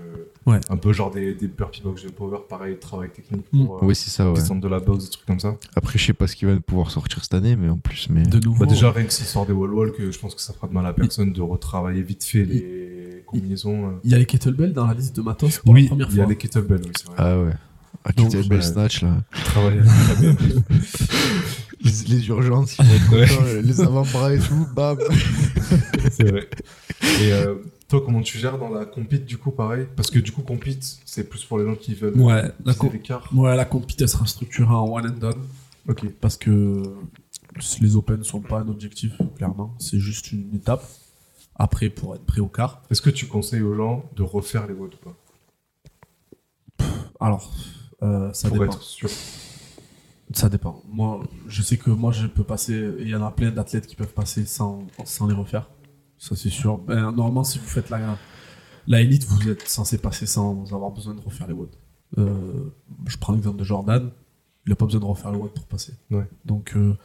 A: Ouais.
C: un peu genre des, des burpee box de power, pareil, travail technique
A: Mm.
C: pour euh,
B: Oui, c'est ça, ouais.
C: descendre de la box, des trucs comme ça.
B: Après, je sais pas ce qu'il va pouvoir sortir cette année, mais en plus, mais.
A: De nouveau.
C: Bah déjà, rien que s'il sort des wall-wall, que je pense que ça fera de mal à personne de retravailler vite fait les combinaisons.
A: Il y a les kettlebells dans la liste de matos pour
C: Oui,
A: la première
C: il y a
A: fois.
C: les kettlebells, oui, c'est vrai.
B: Ah ouais. Ah, belle
C: ouais.
B: snatch là.
C: Travailler.
B: Les, les urgences, ils vont être contents, les avant-bras et tout, bam.
C: c'est vrai. Et euh, toi, comment tu gères dans la compete, du coup, pareil? Parce que du coup, compete, c'est plus pour les gens qui veulent
A: Ouais, la,
C: viser
A: co-
C: l'écart.
A: ouais, la compite elle sera structurée en one and done
C: Ok.
A: parce que les Open sont pas un objectif, clairement. C'est juste une étape. Après, pour être prêt au quart.
C: Est-ce que tu conseilles aux gens de refaire les WOD ou pas?
A: Alors, euh, ça
C: Pour
A: dépend.
C: être sûr.
A: Ça dépend. Moi, je sais que moi, je peux passer. Il y en a plein d'athlètes qui peuvent passer sans, sans les refaire. Ça, c'est sûr. Ben, normalement, si vous faites la, la élite, vous êtes censé passer sans avoir besoin de refaire les WOD. Euh, je prends l'exemple de Jordan. Il n'a pas besoin de refaire le WOD pour passer.
C: Ouais.
A: Donc, euh,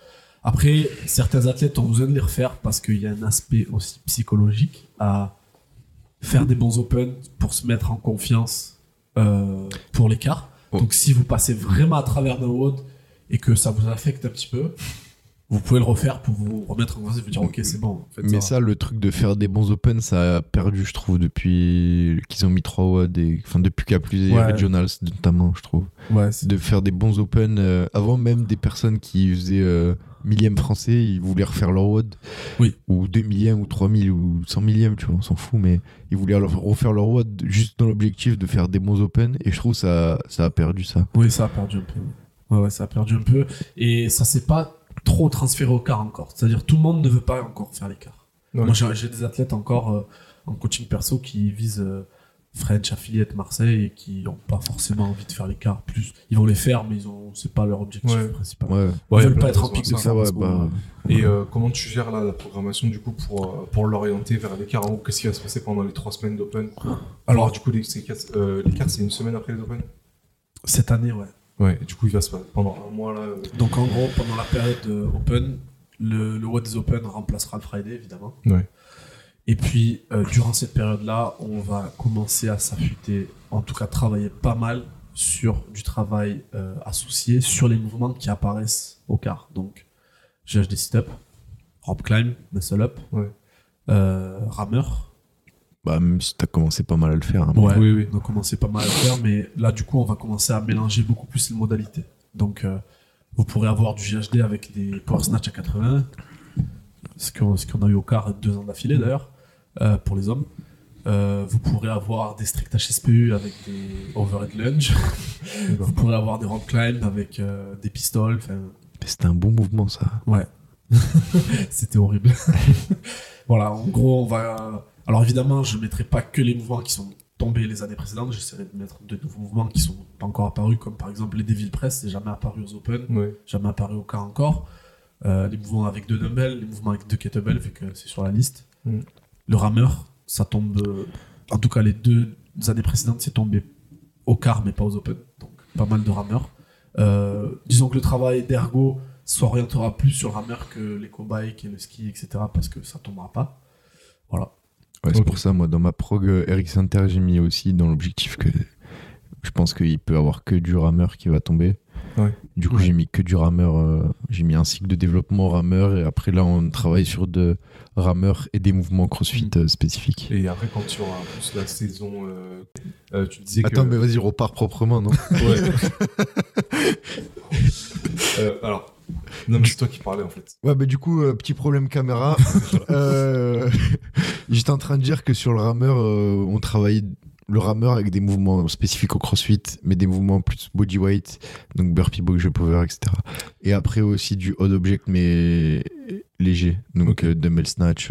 A: après, certains athlètes ont besoin de les refaire parce qu'il y a un aspect aussi psychologique à faire des bons open pour se mettre en confiance euh, pour l'écart.
B: Oh.
A: Donc, si vous passez vraiment à travers d'un WOD et que ça vous affecte un petit peu, vous pouvez le refaire pour vous remettre en confiance et vous dire, ok, c'est bon. en fait,
B: Mais ça, le truc de faire des bons open, ça a perdu, je trouve, depuis qu'ils ont mis 3 WOD et enfin depuis qu'il y a plus les
A: Ouais.
B: regionals, notamment, je trouve.
A: Ouais,
B: De faire des bons open. euh, avant même des personnes qui faisaient euh, millième français, ils voulaient refaire leur WOD.
A: Oui.
B: Ou 2 millièmes, ou 3 000, ou 100 millièmes, tu vois, on s'en fout, mais ils voulaient refaire leur WOD juste dans l'objectif de faire des bons open. Et je trouve ça, ça a perdu ça.
A: Oui, ça a perdu un peu. Ouais, ouais, ça a perdu un peu. Et ça s'est pas trop transféré au quart encore. C'est-à-dire, tout le monde ne veut pas encore faire l'écart.
C: Ouais.
A: Moi, j'ai j'ai des athlètes encore euh, en coaching perso qui visent euh, French, Affiliate, Marseille et qui n'ont pas forcément envie de faire l'écart. Plus, ils vont les faire, mais ils ont, c'est pas leur objectif
C: Ouais.
A: principal.
B: Ouais.
A: Ils
C: a
A: veulent
C: plein
A: pas être en
C: raisons
A: pic
C: à
A: de
C: ça.
B: bah,
C: Et euh, comment tu gères là, la programmation du coup pour, euh, pour l'orienter vers l'écart En gros, qu'est-ce qui va se passer pendant les trois semaines d'Open?
A: Alors,
C: du coup, les- euh, l'écart, c'est une semaine après les Open?
A: cette année, ouais.
C: Ouais, et du coup, il va se passer pendant un mois là. euh,
A: Donc, en gros, pendant la période euh, Open, le, le What is Open remplacera le Friday, évidemment.
C: Ouais.
A: Et puis, euh, durant cette période-là, on va commencer à s'affûter, en tout cas travailler pas mal sur du travail euh, associé sur les mouvements qui apparaissent au quart. Donc, GHD sit-up, rope climb, muscle up,
C: Ouais.
A: rameur.
B: Bah, même si t'as commencé pas mal à le faire. hein.
A: Ouais,
C: Oui, oui.
A: on a commencé pas mal à le faire, mais là, du coup, on va commencer à mélanger beaucoup plus les modalités. Donc, euh, vous pourrez avoir du GHD avec des power snatch à 80, ce qu'on ce qu'on a eu au quart deux ans d'affilée d'ailleurs, euh, pour les hommes. Euh, vous pourrez avoir des strict HSPU avec des overhead lunge. vous pourrez avoir des rope climb avec euh, des pistoles.
B: C'était un bon mouvement, ça.
A: Ouais. C'était horrible. voilà, en gros, on va. Alors évidemment, je ne mettrai pas que les mouvements qui sont tombés les années précédentes. J'essaierai de mettre de nouveaux mouvements qui sont pas encore apparus, comme par exemple les Devil Press, c'est jamais apparu aux Open,
C: Ouais.
A: jamais apparu au cas encore. Euh, les mouvements avec deux dumbbells, les mouvements avec deux kettlebells, vu que c'est sur la liste.
C: Mm.
A: Le rameur, ça tombe. euh, En tout cas, les deux années précédentes, c'est tombé au quart, mais pas aux Open. Donc, pas mal de rameurs. Euh, disons que le travail d'ergo s'orientera plus sur le rameur que l'éco-bike et le ski, etc. Parce que ça tombera pas. Voilà.
B: Ouais, c'est pour ça, moi, dans ma prog euh, Eric Center, j'ai mis aussi dans l'objectif que je pense qu'il peut avoir que du rameur qui va tomber.
C: Ouais.
B: Du coup,
A: Ouais.
B: j'ai mis que du rameur. euh, j'ai mis un cycle de développement rameur et après, là, on travaille sur de rameur et des mouvements crossfit
A: Mm.
B: euh, spécifiques.
C: Et après, quand tu auras plus la saison, euh, tu disais
B: Attends,
C: que.
B: mais vas-y, repars proprement, non
C: Ouais. Alors, non, mais c'est toi qui parlais en fait.
B: Ouais, bah du coup, euh, petit problème caméra. Euh, J'étais en train de dire que sur le rameur, euh, on travaille le rameur avec des mouvements spécifiques au crossfit, mais des mouvements plus bodyweight, donc burpee, box, jump over, etc. Et après aussi du odd object, mais léger, donc dumbbell snatch,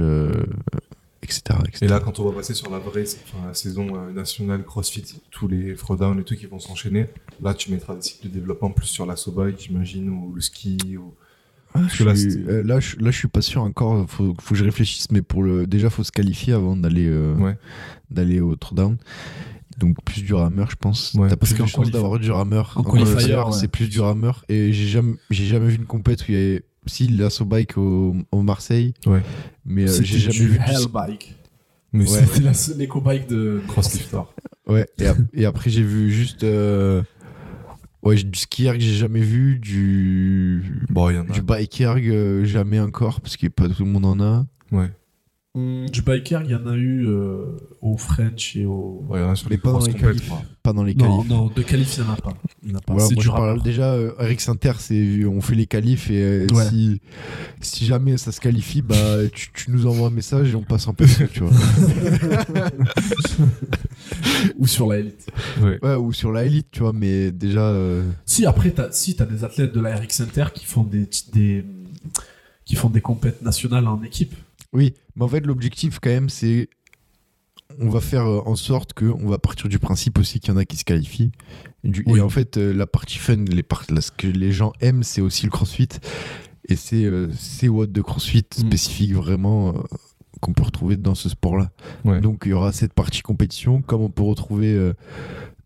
B: etc., etc.
C: Et là, quand on va passer sur la vraie enfin, la saison euh, nationale CrossFit, tous les throwdowns et tout qui vont s'enchaîner, là, tu mettras des cycles de développement plus sur la bike, j'imagine, ou le ski. Ou...
B: Ah, je
C: là,
B: suis- euh, là, je, là, je suis pas sûr encore. Faut, faut que je réfléchisse, mais pour le, déjà, faut se qualifier avant d'aller euh,
C: Ouais.
B: d'aller au throwdown. Donc plus du rameur, je pense.
C: Ouais,
B: T'as de
A: qu'en
B: chance d'avoir du rameur.
A: en
B: qualifier,
A: qualifier, ouais.
B: c'est plus du rameur. Et j'ai jamais, j'ai jamais vu une compète où il y avait si l'assaut bike au, au Marseille,
C: Ouais.
B: mais euh, j'ai jamais vu du-
A: Hell Bike.
C: Mais
B: Ouais.
A: C'était la seule éco-bike de
C: CrossLifter.
B: Ouais, et, ap- et après j'ai vu juste. euh, Ouais, du ski erg, j'ai jamais vu, du.
C: Bon, y en a.
B: Du bike erg, euh, jamais encore, parce que pas tout le monde en a.
C: Ouais.
A: Hum, Du biker, il y en a eu euh, au French et au.
C: Ouais, il y en a sur les
B: pas dans les qualifs. Pas dans les
A: Non,
B: qualifs.
A: non, de qualif, il n'y en a pas. Il y en a pas.
B: Voilà,
A: c'est
B: moi
A: du
B: je parle déjà, euh, Eric Sinter, c'est, on fait les qualifs et euh,
A: Ouais.
B: si, si jamais ça se qualifie, bah, tu, tu nous envoies un message et on passe un peu tu vois.
A: Ou sur la élite.
C: Ouais.
B: Ouais, ou sur la élite, tu vois, mais déjà. euh,
A: Si, après, t'as, si, t'as des athlètes de la RX Center qui font des, des, qui font des compètes nationales en équipe.
B: Oui, mais en fait, l'objectif, quand même, c'est. On va faire euh, en sorte qu'on va partir du principe aussi qu'il y en a qui se qualifient. Et, en fait, euh, la partie fun, les par- là, ce que les gens aiment, c'est aussi le crossfit. Et c'est euh, ces watts de crossfit
A: Mm.
B: spécifiques vraiment euh, qu'on peut retrouver dans ce sport-là.
C: Ouais.
B: Donc il y aura cette partie compétition, comme on peut retrouver euh,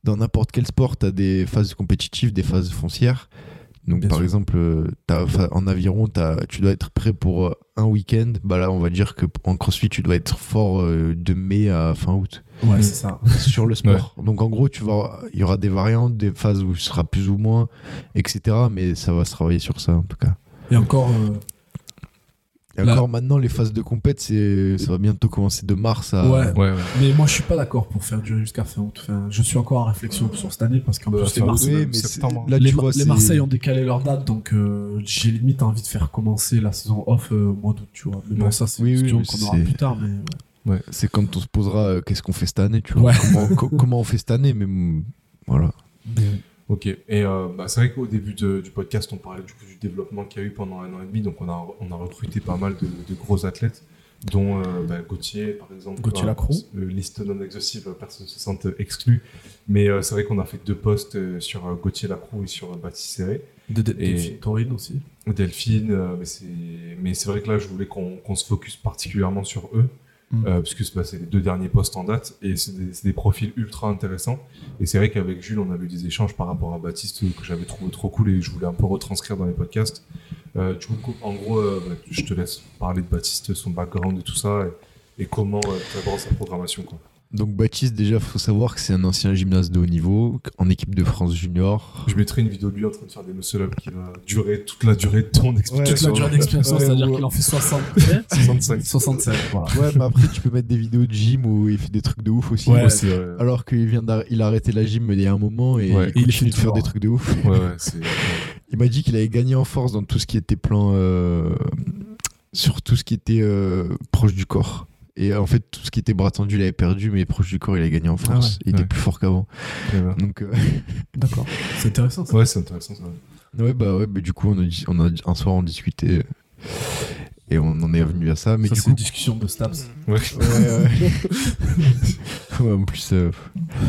B: dans n'importe quel sport, tu as des phases compétitives, des phases foncières. Donc
A: Bien
B: par
A: sûr.
B: exemple, euh, en aviron, t'as- tu dois être prêt pour euh, un week-end. Bah là, on va dire que en crossfit, tu dois être fort euh, de mai à fin août
A: Ouais,
C: Mm.
A: c'est ça.
B: sur le sport. Donc en gros, tu vas, il y aura des variantes, des phases où ce sera plus ou moins, etc. Mais ça va se travailler sur ça en tout cas.
A: Et encore, euh,
B: Et
A: Là-
B: encore maintenant, les phases de compète, c'est, ça va bientôt commencer de mars à.
A: Ouais.
C: Ouais, ouais.
A: mais moi, je suis pas d'accord pour faire durer jusqu'à fin août. Enfin, je suis encore en réflexion sur cette année parce qu'en
C: Bah,
A: plus, les, Marseillais,
C: septembre.
B: là,
A: les,
B: vois,
A: les Marseillais ont décalé leur date, donc euh, j'ai limite envie de faire commencer la saison off euh, au mois d'août, tu vois. Mais bon,
C: Ouais.
A: ça, c'est
B: Oui,
A: une question qu'on aura plus tard, mais ouais.
B: C'est quand on se posera euh, qu'est-ce qu'on fait cette année, tu vois.
A: Ouais.
B: Comment, co- comment on fait cette année, mais voilà.
C: Ok, et euh, bah, c'est vrai qu'au début de- du podcast, on parlait du, coup, du développement qu'il y a eu pendant un an et demi, donc on a, on a recruté pas mal de, de gros athlètes, dont euh, bah, Gauthier, par exemple.
A: Gauthier Lacroix.
C: liste non exhaustive, euh, personne ne se sente exclu, mais euh, c'est vrai qu'on a fait deux posts euh, sur Gauthier Lacroix et sur Baptiste Serré.
A: De, de,
C: Et-
A: Delphine Taurine aussi.
C: Delphine, mais c'est vrai que là, je voulais qu'on qu'on se focus particulièrement sur eux,
A: Mm.
C: euh, parce que c'est bah, c'est les deux derniers postes en date, et c'est des, des profils ultra intéressants. Et c'est vrai qu'avec Jules, on avait eu des échanges par rapport à Baptiste que j'avais trouvé trop cool et je voulais un peu retranscrire dans les podcasts. Euh, du coup, en gros, euh, bah, je te laisse parler de Baptiste, son background et tout ça, et, comment euh, tu sa programmation. Quoi.
B: Donc Baptiste, déjà, faut savoir que c'est un ancien gymnaste de haut niveau, en équipe de France junior.
C: Je mettrai une vidéo de lui en train de faire des muscle-up qui va durer toute la durée de ton
A: Toute
C: explication.
A: la durée d'explication,
B: Ouais,
A: c'est-à-dire
B: ouais.
A: qu'il en fait 60.
C: 65.
A: 67, voilà.
B: Ouais, mais après, tu peux mettre des vidéos de gym où il fait des trucs de ouf aussi.
A: Ouais.
C: Ouais, c'est,
B: Alors qu'il vient il a arrêté la gym il y a un moment et
C: Ouais.
B: il continue de faire des trucs de ouf.
C: ouais, ouais, c'est.
B: Il m'a dit qu'il avait gagné en force dans tout ce qui était plan, euh, sur tout ce qui était euh, proche du corps. Et en fait, tout ce qui était bras tendu, il avait perdu, mais proche du corps, il a gagné en force.
A: ouais.
B: Il était plus fort qu'avant. Donc, euh,
A: D'accord. C'est intéressant ça.
C: Ouais, c'est intéressant ça.
B: ouais, bah ouais, bah, du coup, on a, dis- on a un soir, on discutait euh, et on en est venu à ça. Mais
A: ça,
B: du
A: c'est
B: coup,
A: une discussion de Stabs.
C: Ouais.
B: Ouais, ouais. Ouais, en plus, euh,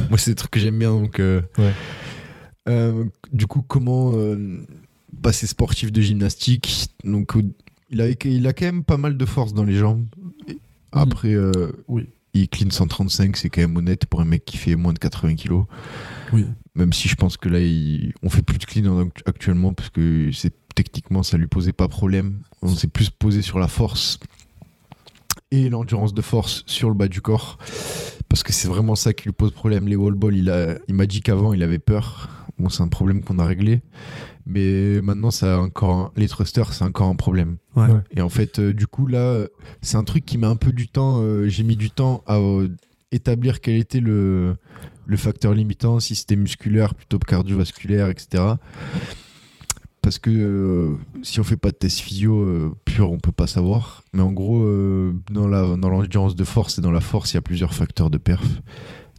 B: moi, c'est des trucs que j'aime bien. Donc, euh,
C: Ouais.
B: euh, du coup, comment euh, passer sportif de gymnastique Donc, il a, il a quand même pas mal de force dans les jambes. Et Après, euh,
A: Oui.
B: il clean 135, c'est quand même honnête pour un mec qui fait moins de 80 kilos.
A: Oui.
B: Même si je pense que là, il- on fait plus de clean en- actuellement parce que c'est techniquement, ça lui posait pas problème. On s'est plus posé sur la force et l'endurance de force sur le bas du corps parce que c'est vraiment ça qui lui pose problème. Les wall il a, il m'a dit qu'avant il avait peur. Bon, c'est un problème qu'on a réglé, mais maintenant ça a encore un- les thrusters, c'est encore un problème.
A: Ouais.
C: Ouais.
B: Et en fait, euh, du coup là, c'est un truc qui met un peu du temps. euh, J'ai mis du temps à euh, établir quel était le le facteur limitant, si c'était musculaire plutôt que cardiovasculaire, etc. Parce que euh, si on fait pas de test physio euh, pur, on peut pas savoir. Mais en gros, euh, dans la dans l'endurance de force et dans la force, il y a plusieurs facteurs de perf.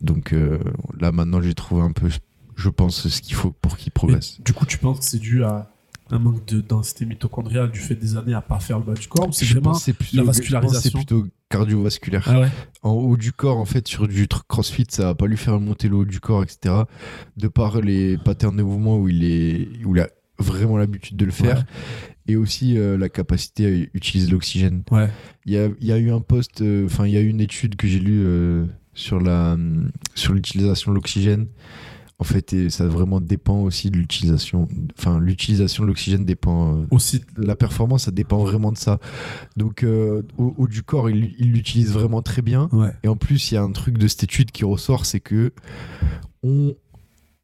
B: Donc euh, là maintenant, j'ai trouvé un peu, je pense, ce qu'il faut pour qu'il progresse.
A: Du coup, tu penses que c'est dû à un manque de densité mitochondriale du fait des années à pas faire le bas du corps c'est
B: Je
A: vraiment
B: pense que c'est plutôt,
A: la vascularisation
B: c'est plutôt cardiovasculaire.
A: Ah ouais
B: en haut du corps, en fait, sur du crossfit, ça va pas lui faire monter le haut du corps, etc. De par les patterns de mouvement où il, est, où il a vraiment l'habitude de le faire.
A: Ouais.
B: Et aussi euh, la capacité à utiliser l'oxygène.
A: Ouais.
B: Il y a, il y a eu un euh, enfin, il y a eu une étude que j'ai lue euh, sur la, sur l'utilisation de l'oxygène. En fait, et ça vraiment dépend aussi de l'utilisation. Enfin, l'utilisation de l'oxygène dépend. euh,
A: Aussi,
B: la performance, ça dépend vraiment de ça. Donc, euh, au, au du corps, il il l'utilise vraiment très bien.
A: ouais.
B: Et en plus, il y a un truc de cette étude qui ressort, c'est que on,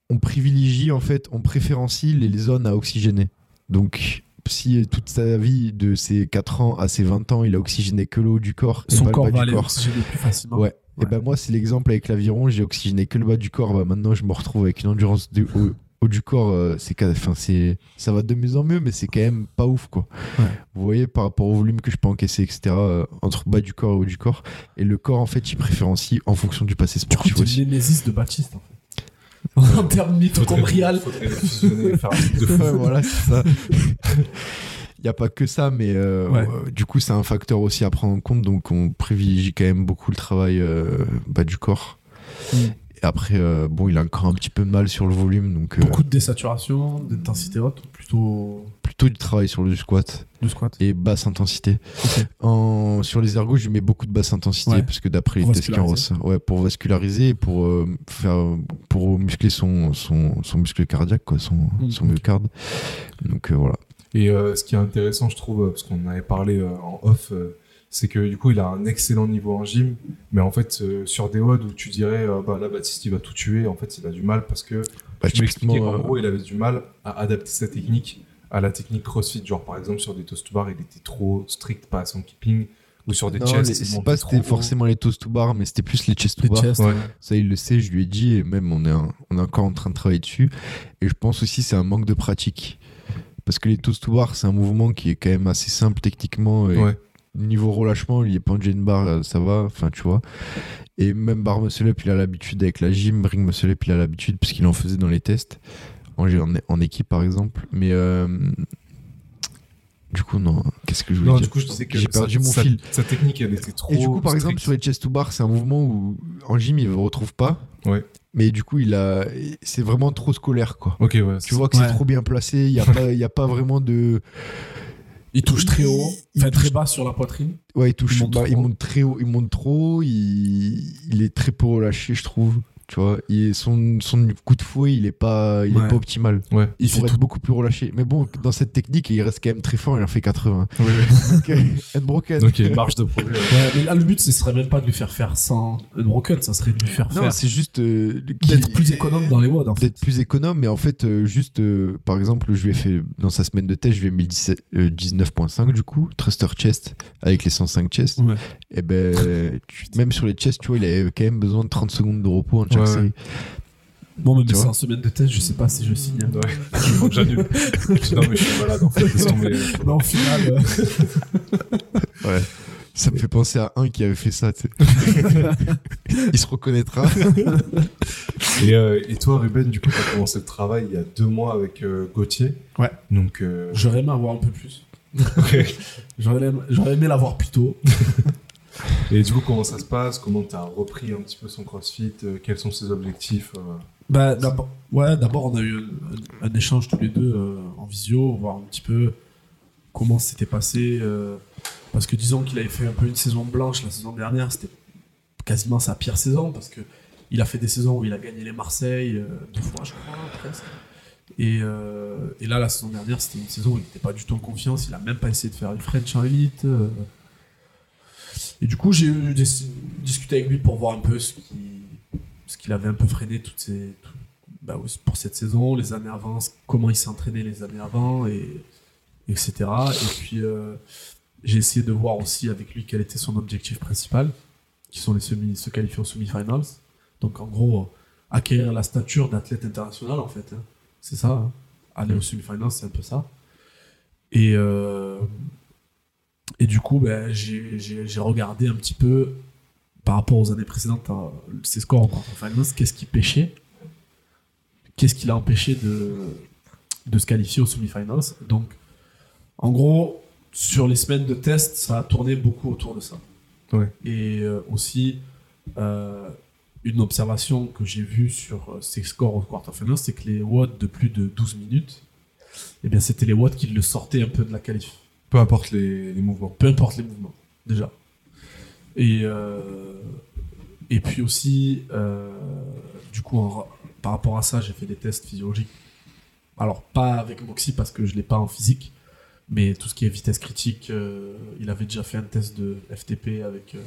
B: on privilégie, en fait, on préférencie les zones à oxygéner. Donc, si toute sa vie, de ses 4 ans à ses 20 ans, il a oxygéné que le haut du corps, et
A: Son
B: pas le
A: corps
B: bas
A: va
B: du
A: aller
B: corps.
A: oxygéner plus facilement.
B: Ouais.
A: Ouais.
B: Et ben moi, c'est l'exemple avec l'aviron, j'ai oxygéné que le bas du corps. Bah, maintenant, je me retrouve avec une endurance du haut, haut du corps. euh, c'est, enfin, c'est, ça va de mieux en mieux, mais c'est quand même pas ouf, quoi.
A: Ouais.
B: Vous voyez, par rapport au volume que je peux encaisser, etc., euh, entre bas du corps et haut du corps. Et le corps, en fait, il préférencie en fonction du passé
A: Du coup,
B: sportif
A: tu es
B: aussi.
A: de Baptiste, en fait. En termes mitochondrial.
C: Faudrait les fusionner et faire un truc de fou.
B: Ouais, voilà, c'est ça. Il n'y a pas que ça, mais euh,
A: Ouais.
B: euh, du coup, c'est un facteur aussi à prendre en compte. Donc, on privilégie quand même beaucoup le travail euh, bas du corps.
A: Mm.
B: Et après, euh, bon, il a encore un petit peu de mal sur le volume, donc euh,
A: Beaucoup de désaturation, d'intensité haute, plutôt
B: plutôt du travail sur le squat
A: du squat.
B: et basse intensité. En, sur les ergos, je lui mets beaucoup de basse intensité
A: Ouais.
B: parce que d'après les tests ressort- ouais, pour vasculariser et pour euh, faire pour muscler son, son, son muscle cardiaque, quoi, son,
A: Mm.
B: son myocarde. Donc euh, voilà.
C: Et ce qui est intéressant, je trouve, parce qu'on avait parlé en off, c'est que du coup, il a un excellent niveau en gym, mais en fait, euh, sur des WOD où tu dirais, euh, bah là, Baptiste, il va tout tuer, en fait, il a du mal parce que
B: Bah,
C: tu m'expliquais
B: typiquement,
C: qu'en
B: euh,
C: gros, il avait du mal à adapter sa technique à la technique CrossFit. Genre, par exemple, sur des toast to bar, il était trop strict, pas assez en keeping, ou sur des
B: non,
C: chests,
B: c'est pas c'était forcément les toast to bar, mais c'était plus les chest to
A: Les
B: bar.
A: chests.
C: Ouais.
B: Ça, il le sait, je lui ai dit, et même on est, un- on est encore en train de travailler dessus. Et je pense aussi c'est un manque de pratique. Parce que les toast to bar, c'est un mouvement qui est quand même assez simple techniquement. Et
C: Ouais.
B: Niveau relâchement, il est pas une bar, euh, ça va, enfin tu vois. Et même bar muscle up, il a l'habitude avec la gym, ring muscle up, il a l'habitude, parce qu'il en faisait dans les tests, en, en, en équipe par exemple. Mais euh, du coup, non, qu'est-ce que je voulais
C: Non,
B: dire
C: du coup, je disais que
B: J'ai
C: sa-
B: perdu mon
C: sa,
B: fil.
C: sa technique, elle était trop.
B: Et du coup, par exemple, sur les chest to bar, c'est un mouvement où en gym, il ne retrouve pas.
C: Ouais.
B: Mais du coup, il a, c'est vraiment trop scolaire, quoi.
C: Ok, ouais.
B: Tu vois que
A: Ouais.
B: c'est trop bien placé. Il n'y a, pas- il y a pas vraiment de.
A: Il touche très haut,
B: Il
A: enfin très bas sur la poitrine.
B: Ouais, il touche.
A: Il monte
B: bah, il monte très haut. Il monte trop. haut, Il, il est très peu relâché, je trouve. Tu vois, il- son, son coup de fouet, il est pas, il
A: Ouais.
B: est pas optimal.
C: Ouais.
B: Il
A: Il
B: pourrait
A: tout.
B: être beaucoup plus relâché. Mais bon, dans cette technique, il reste quand même très fort. Il en fait 80.
C: Ouais, ouais.
B: Donc, euh, unbroken.
C: Donc, il y a une marge de progrès. ouais.
A: Mais là, le but, ce serait même pas de lui faire faire sans broken, ça serait de lui faire
B: Non,
A: faire
B: c'est juste euh,
A: d'être plus économe dans les WOD. En fait.
B: d'être plus économe mais en fait euh, juste euh, par exemple je lui ai fait dans sa semaine de test je lui ai mis 17, euh, 19.5 du coup thruster chest avec les 105 chest
A: Ouais.
B: et ben tu- même sur les chests tu vois il avait quand même besoin de 30 secondes de repos en
C: Ouais,
A: Bon, mais
B: Tu
A: c'est en semaine de test, je sais pas si je signe. hein.
C: Ouais. Je crois que j'annule. non, mais je suis malade en fait.
A: Non, au final, euh,
B: ouais ça me fait penser à un qui avait fait ça tu sais. il se reconnaîtra
C: Et, euh, et toi, Ruben, du coup, tu as commencé le travail il y a deux mois avec euh, Gauthier.
A: Ouais.
C: Donc, euh,
A: j'aurais aimé avoir un peu plus.
C: ok.
A: J'aurais aimé, j'aurais aimé l'avoir plus tôt.
C: Et du coup, comment ça se passe? Comment tu as repris un petit peu son crossfit? Euh, Quels sont ses objectifs euh?
A: Bah, d'abord, ouais, on a eu un, échange tous les deux euh, en visio, voir un petit peu comment c'était passé. parce que disons qu'il avait fait un peu une saison blanche la saison dernière, c'était quasiment sa pire saison parce que il a fait des saisons où il a gagné les Marseille euh, deux fois, je crois, presque. Et, et là, la saison dernière, c'était une saison où il n'était pas du tout en confiance. Il a même pas essayé de faire une French en élite. Et du coup, j'ai discuté avec lui pour voir un peu ce qui ce qu'il avait un peu freiné toutes ces, bah, pour cette saison, les années avant, comment il s'est entraîné les années avant, et, etc. Et puis, euh, j'ai essayé de voir aussi avec lui quel était son objectif principal, qui sont les semi, se qualifier aux semi-finals. Donc, en gros, acquérir la stature d'athlète international, en fait. hein. C'est ça. hein. Aller aux semi-finals, c'est un peu ça. Et, euh, et du coup, ben, j'ai regardé un petit peu par rapport aux années précédentes, euh, ses scores en quarterfinals, qu'est-ce qui pêchait Qu'est-ce qui l'a empêché de, de se qualifier aux semi-finals Donc, en gros, sur les semaines de test, ça a tourné beaucoup autour de ça.
C: Ouais.
A: Et euh, aussi, euh, une observation que j'ai vue sur euh, ses scores au quarterfinals, c'est que les watts de plus de 12 minutes, eh bien, c'était les watts qui le sortaient un peu de la qualif
C: Peu importe les, mouvements.
A: peu importe les mouvements, déjà. Et, euh, et puis aussi, euh, du coup, par rapport à ça, j'ai fait des tests physiologiques. Alors, pas avec Moxie parce que je l'ai pas en physique, mais tout ce qui est vitesse critique, euh, il avait déjà fait un test de FTP avec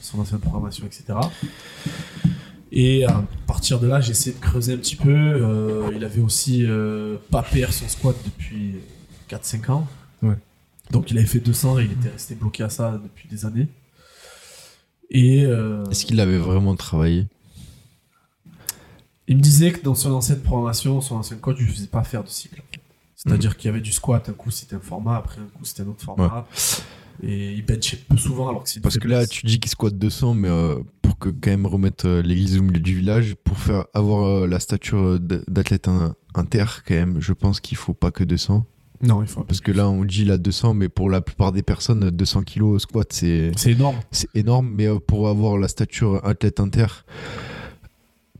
A: son ancienne programmation, etc. Et à partir de là, j'ai essayé de creuser un petit peu. Il avait aussi pas PR son squat depuis 4-5 ans. Donc il avait fait 200 et il était resté bloqué à ça depuis des années. Et euh,
B: Est-ce qu'il avait vraiment travaillé?
A: Il me disait que dans son ancienne programmation, son ancien coach, il ne faisait pas faire de cycle. C'est-à-dire qu'il y avait du squat, un coup c'était un format, après un coup c'était un autre format. Et il benchait peu souvent alors que c'est
B: Parce que là, tu dis qu'il squatte 200, mais euh, pour que quand même remettre euh, l'église au milieu du village, pour faire avoir la stature d'athlète in- inter, quand même, je pense qu'il faut pas que 200.
A: Non, il faut.
B: Parce que là, on dit là 200, mais pour la plupart des personnes, 200 kilos squat, c'est
A: C'est énorme.
B: c'est énorme. Mais euh, pour avoir la stature athlète inter,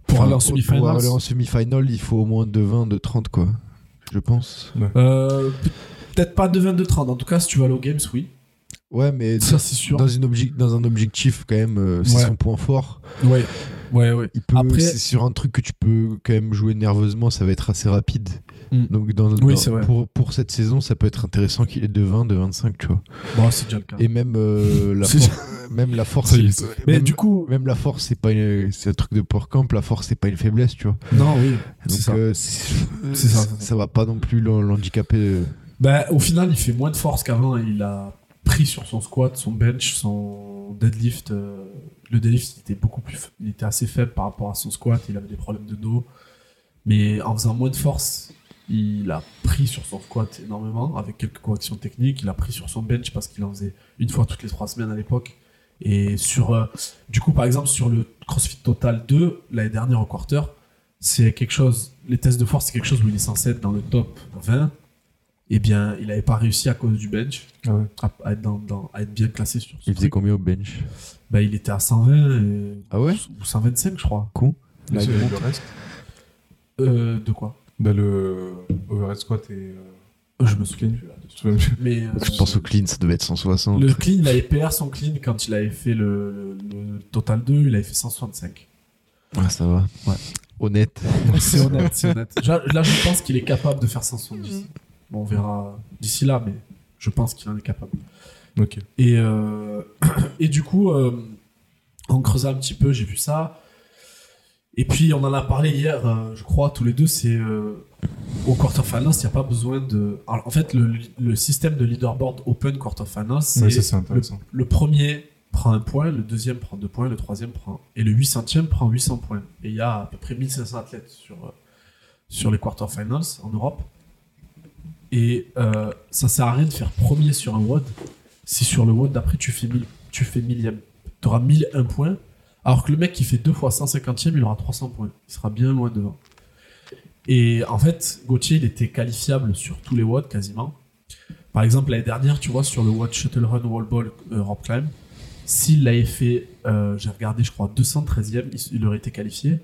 A: Pour aller en
B: Pour
A: semi-finals.
B: aller en semi-final, il faut au moins de 20, de 30, quoi. Je pense.
A: Euh, pe- Peut-être pas de 22-30. En tout cas, si tu vas aller aux Games, oui.
B: Ouais, mais
A: Ça, c'est sûr.
B: dans, une dans un objectif, quand même, euh, c'est
A: Ouais.
B: son point fort.
A: Ouais. Ouais, ouais.
B: Il peut,
A: Après-
B: c'est sur un truc que tu peux quand même jouer nerveusement, ça va être assez rapide.
A: Mm.
B: Donc dans,
A: Oui,
B: dans-
A: c'est vrai.
B: Pour, pour cette saison, ça peut être intéressant qu'il ait de 20, de 25, tu vois.
A: Bon, c'est déjà le cas.
B: Et même euh, la même la force,
A: Mais du coup,
B: même la force, c'est pas une- c'est un truc de port camp. La force, c'est pas une faiblesse, tu vois.
A: non, oui.
B: Donc
A: ça.
B: euh,
A: ça,
B: ça, va pas non plus l'han- l'handicaper. euh.
A: Ben, au final, il fait moins de force qu'avant. Il a pris sur son squat, son bench, son deadlift. le deadlift, il était beaucoup plus, il était assez faible par rapport à son squat. Il avait des problèmes de dos. Mais en faisant moins de force, il a pris sur son squat énormément, avec quelques corrections techniques. Il a pris sur son bench parce qu'il en faisait une fois toutes les trois semaines à l'époque. Et sur, euh, du coup, par exemple, sur le CrossFit Total 2, l'année dernière au quarter, c'est quelque chose, les tests de force, c'est quelque chose où il est censé être dans le top 20. Eh bien, il n'avait pas réussi à cause du bench
C: Ah ouais.
A: à, à être, dans, dans- à être bien classé sur ce
B: Il faisait
A: truc.
B: combien au bench?
A: Bah, il était à 120 et-
B: Ah ouais?
A: ou 125, je crois.
B: Con.
A: Là, il
C: le reste
A: Euh, de quoi?
C: Bah, Le overhead squat et. euh,
A: Je me souviens Mais euh,
B: Je pense au clean, ça devait être 160.
A: le clean, il avait PR son clean quand il avait fait le, le- Total 2, il avait fait 165.
B: Ah, ça va.
A: Ouais.
B: Honnête.
A: C'est honnête, c'est honnête. Là, là, je pense qu'il est capable de faire 170. Bon, on verra d'ici là, mais je pense qu'il en est capable.
C: Ok.
A: Et, euh, et du coup, euh, en creusant un petit peu, j'ai vu ça. Et puis, on en a parlé hier, euh, je crois, tous les deux, c'est euh, au quarterfinals, il n'y a pas besoin de... Alors, en fait, le, le système de leaderboard open quarterfinals, c'est
C: Ouais, ça, c'est
A: le,
C: intéressant.
A: le premier prend un point, le deuxième prend deux points, le troisième prend... Et le 800e prend 800 points. Et il y a à peu près 1500 athlètes sur, euh, sur les quarterfinals en Europe. Et euh, ça sert à rien de faire premier sur un WOD si sur le WOD d'après tu fais 1000, tu fais millième. Tu auras 1001 points, alors que le mec qui fait deux fois 150e, il aura 300 points. Il sera bien loin devant. Et en fait, Gauthier, il était qualifiable sur tous les WOD quasiment. Par exemple, l'année dernière, tu vois, sur le WOD Shuttle Run Wall Ball euh, Rope Climb, s'il l'avait fait, euh, j'ai regardé, je crois, 213e, il, il aurait été qualifié,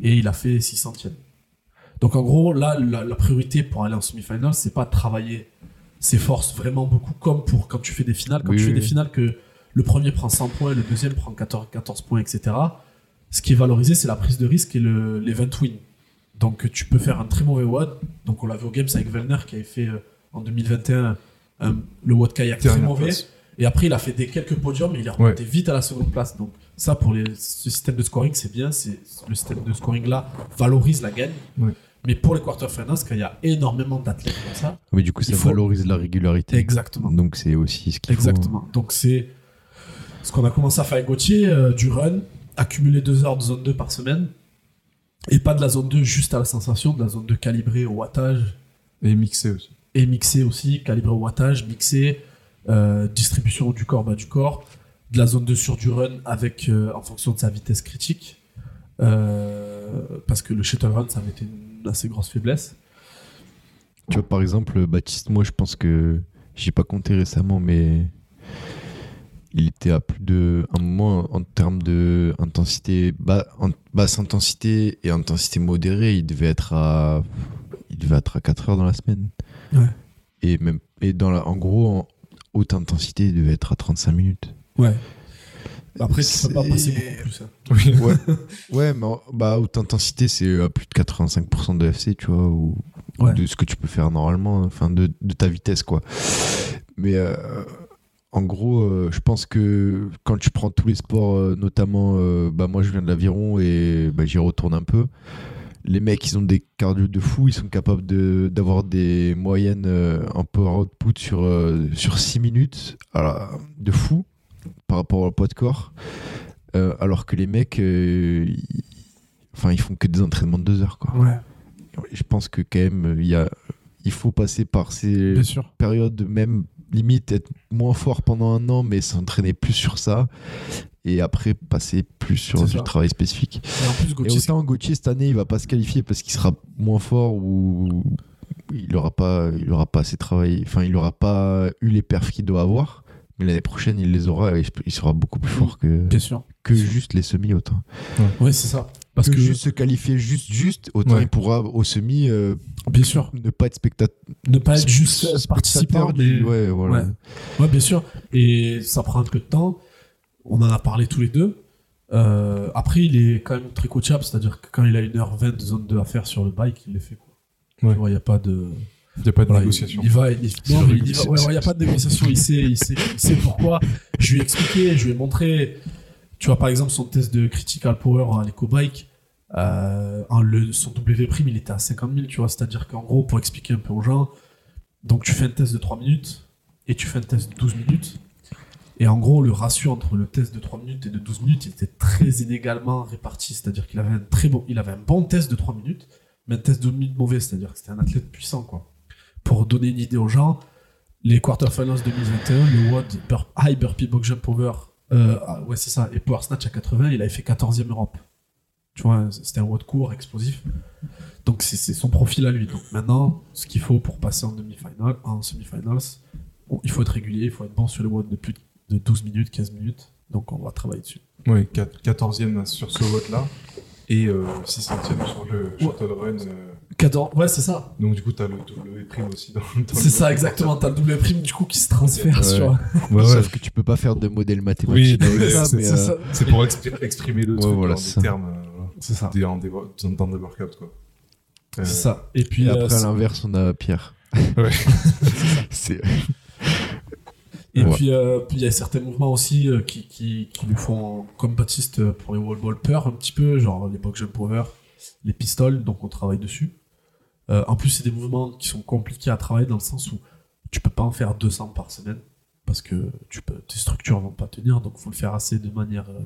A: et il a fait 600e. Donc en gros, là, la, la priorité pour aller en semi-final, c'est pas de travailler ses forces vraiment beaucoup, comme pour quand tu fais des finales. Quand
B: Oui,
A: tu fais des finales, que le premier prend 100 points, le deuxième prend 14, 14 points, etc. Ce qui est valorisé, c'est la prise de risque et le- l'event win. Donc tu peux faire un très mauvais WOD. Donc on l'avait au Games avec Vellner qui avait fait euh, en 2021 un- le WOD kayak très mauvais.
C: place.
A: Et après, il a fait des quelques podiums, mais il est remonté vite à la seconde place. Donc, ça, pour les, ce système de scoring, c'est bien. C'est, le système de scoring-là valorise la gagne.
C: Ouais.
A: Mais pour les quarterfinals, quand il y a énormément d'athlètes comme ça,
B: Mais du coup, ça
A: faut-
B: valorise la régularité.
A: exactement.
B: Donc c'est aussi ce qu'il faut.
A: Exactement. Donc, c'est ce qu'on a commencé à faire avec Gauthier, euh, du run, accumuler deux heures de zone 2 par semaine. Et pas de la zone 2 juste à la sensation, de la zone 2 calibrée au wattage,
C: Et mixé aussi.
A: et mixé aussi, calibré au wattage, mixé, euh, distribution du corps, bas du corps, de la zone 2 sur du run avec, euh, en fonction de sa vitesse critique, euh, parce que le shuttle run, ça avait été une assez grosse faiblesse.
B: Tu vois, par exemple, Baptiste, moi, je pense que j'ai pas compté récemment, mais il était à plus de un moment en termes de intensité bas- en- basse intensité et intensité modérée, il devait être à il devait être à 4 heures dans la semaine.
A: Ouais.
B: Et même et dans la, en gros en haute intensité, il devait être à 35 minutes.
A: Ouais. Après, tu peux pas passer beaucoup plus. hein.
C: Oui.
B: Ouais, ouais mais bah, haute intensité, c'est à plus de 85% de FC, tu vois, ou ou
A: Ouais.
B: de ce que tu peux faire normalement, enfin de, de ta vitesse, quoi. Mais euh, en gros, euh, je pense que quand tu prends tous les sports, euh, notamment, euh, bah, moi je viens de l'aviron et bah, j'y retourne un peu. Les mecs, ils ont des cardio de fou, ils sont capables de- d'avoir des moyennes en power output sur, sur 6 minutes, alors, de fou par rapport au poids de corps. Alors que les mecs, ils... Enfin, ils font que des entraînements de 2 heures. Quoi.
A: Ouais,
B: Je pense que quand même, il y a... il faut passer par ces périodes de même limite être moins fort pendant un an, mais s'entraîner plus sur ça. Et après, passer plus sur du
A: ça.
B: travail spécifique.
A: Et en plus,
B: Et
A: Gauthier,
B: autant Gauthier cette année, il va pas se qualifier parce qu'il sera moins fort ou il aura pas, il aura pas assez travaillé. Enfin, il aura pas eu les perfs qu'il doit avoir. Mais l'année prochaine, il les aura et il sera beaucoup plus fort que,
A: bien sûr.
B: que juste les semis autant.
A: Ouais, c'est ça. Parce
B: que,
A: que,
B: juste se qualifier juste juste autant
C: Ouais.
B: il pourra au semi euh,
A: bien sûr,
B: ne pas être spectateur.
A: ne pas être juste participant, mais.
B: Ouais, voilà.
A: Ouais. Ouais, bien sûr. Et ça prend un peu de temps. On en a parlé tous les deux. Euh, après, il est quand même très coachable, c'est-à-dire que quand il a 1h20 de zone 2 à faire sur le bike, il les fait. Quoi.
C: Ouais.
A: Tu vois, il n'y a pas de.
C: Il n'y a pas de
A: Voilà,
C: négociation.
A: Il, il va, il, non, il va- ouais, ouais, y a pas de négociation. Il sait, il sait, il sait pourquoi. Je lui ai expliqué, je lui ai montré. Tu vois, par exemple, son test de critical power à l'éco-bike, euh, en le, son W prime, il était à 50 000, tu vois. C'est-à-dire qu'en gros, pour expliquer un peu aux gens, donc tu fais un test de 3 minutes et tu fais un test de 12 minutes. Et en gros, le ratio entre le test de 3 minutes et de 12 minutes, il était très inégalement réparti. C'est-à-dire qu'il avait un très bon, il avait un bon test de 3 minutes, mais un test de 2 minutes mauvais. C'est-à-dire que c'était un athlète puissant, quoi. Pour donner une idée aux gens, les quarterfinals 2021, le WOD bur- High Burpee Box Jump Over, euh, ah, ouais, c'est ça, et Power Snatch à 80, il avait fait 14e Europe. Tu vois, c'était un WOD court, explosif. Donc c'est son profil à lui. Donc maintenant, ce qu'il faut pour passer en demi-finale, en semi-finals, bon, il faut être régulier, il faut être bon sur les WOD de plus de 12 minutes, 15 minutes. Donc on va travailler dessus.
C: Oui, 14e sur ce vote-là. Et euh, 600e sur le Shuttle Run. euh,
A: 14, ouais, c'est ça.
C: donc du coup, t'as le W prime aussi dans, dans le
A: C'est ça, exactement. T'as le double prime du coup qui se transfère
B: Ouais.
A: sur.
C: Ouais, ouais.
B: Sauf que tu peux pas faire de modèle
C: Oui,
B: mathématique. ça,
C: c'est-
B: mais,
A: c'est
B: euh,
A: ça.
C: C'est pour expri- exprimer le
B: Ouais,
C: truc
B: voilà,
C: dans
B: c'est
C: des
B: ça.
C: termes euh,
A: C'est ça.
C: des- dans, dans des workouts. Quoi. Euh,
A: C'est ça. Et puis
B: Et
A: euh,
B: après, à l'inverse, on a Pierre.
C: Ouais.
B: C'est
A: Et
B: Ouais.
A: puis, euh, puis il y a certains mouvements aussi euh, qui, qui, qui lui font, comme Baptiste pour les wall ball peur un petit peu, genre les box jump power, les pistoles, donc on travaille dessus. Euh, en plus, c'est des mouvements qui sont compliqués à travailler dans le sens où tu peux pas en faire 200 par semaine parce que tu peux, tes structures vont pas tenir, donc faut le faire assez de manière euh,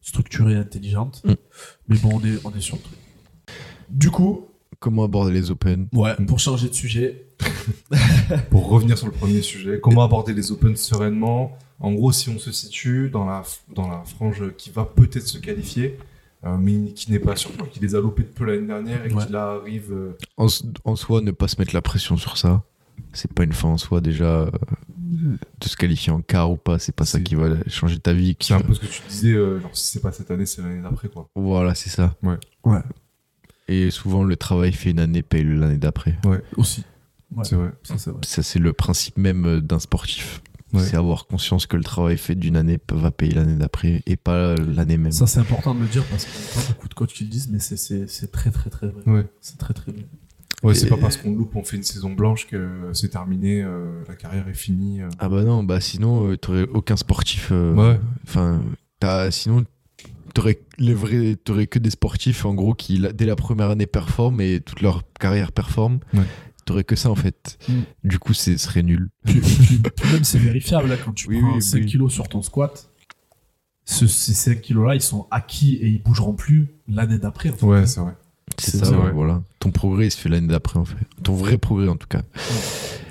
A: structurée et intelligente.
B: Mm.
A: Mais bon, on est, on est sur le truc. Du coup,
B: comment aborder les Open?
A: ouais, pour changer de sujet,
C: Pour revenir sur le premier sujet, comment aborder les Open sereinement? En gros, si on se situe dans la, dans la frange qui va peut-être se qualifier, euh, mais qui n'est pas sûr, qui les a loupés de peu l'année dernière et
A: Ouais.
C: qui là arrive. euh,
B: En, soi, ne pas se mettre la pression sur ça. C'est pas une fin en soi déjà. euh, de se qualifier en quart ou pas, c'est pas ça qui va changer ta vie. qui
C: c'est un peu ce que tu disais, euh, genre si c'est pas cette année, c'est l'année d'après quoi.
B: Voilà, c'est ça.
C: Ouais.
A: Ouais.
B: Et souvent, le travail fait une année, paye l'année d'après.
A: aussi. Ouais.
C: C'est vrai.
A: Ça, c'est vrai.
B: Ça, c'est le principe même d'un sportif.
C: Ouais.
B: C'est avoir conscience que le travail fait d'une année va payer l'année d'après et pas l'année même.
A: Ça, c'est important de le dire parce qu'il y a pas beaucoup de coachs qui le disent, mais c'est- c'est c'est très, très, très vrai.
C: Ouais.
A: C'est très, très vrai.
C: Ouais, c'est pas parce qu'on loupe, on fait une saison blanche que c'est terminé, euh, la carrière est finie. euh.
B: Ah bah non, bah sinon, euh, t'aurais aucun sportif. euh,
C: Ouais.
B: Enfin, t'as- sinon, t'aurais les vrais, t'aurais que des sportifs en gros qui la- dès la première année performent et toute leur carrière performe.
C: Ouais.
B: T'aurais que ça en fait.
A: Mm.
B: Du coup, ce serait nul.
A: Puis, puis- puis même, c'est vérifiable là, quand tu
B: Oui,
A: prends
B: oui,
A: 5
B: oui.
A: kilos sur ton squat. ce- ces 5 kilos-là, ils sont acquis et ils bougeront plus l'année d'après. en fait.
C: Ouais, c'est vrai.
B: C'est ça, voilà. Ton progrès, il se fait l'année d'après en fait. Ton vrai progrès en tout cas.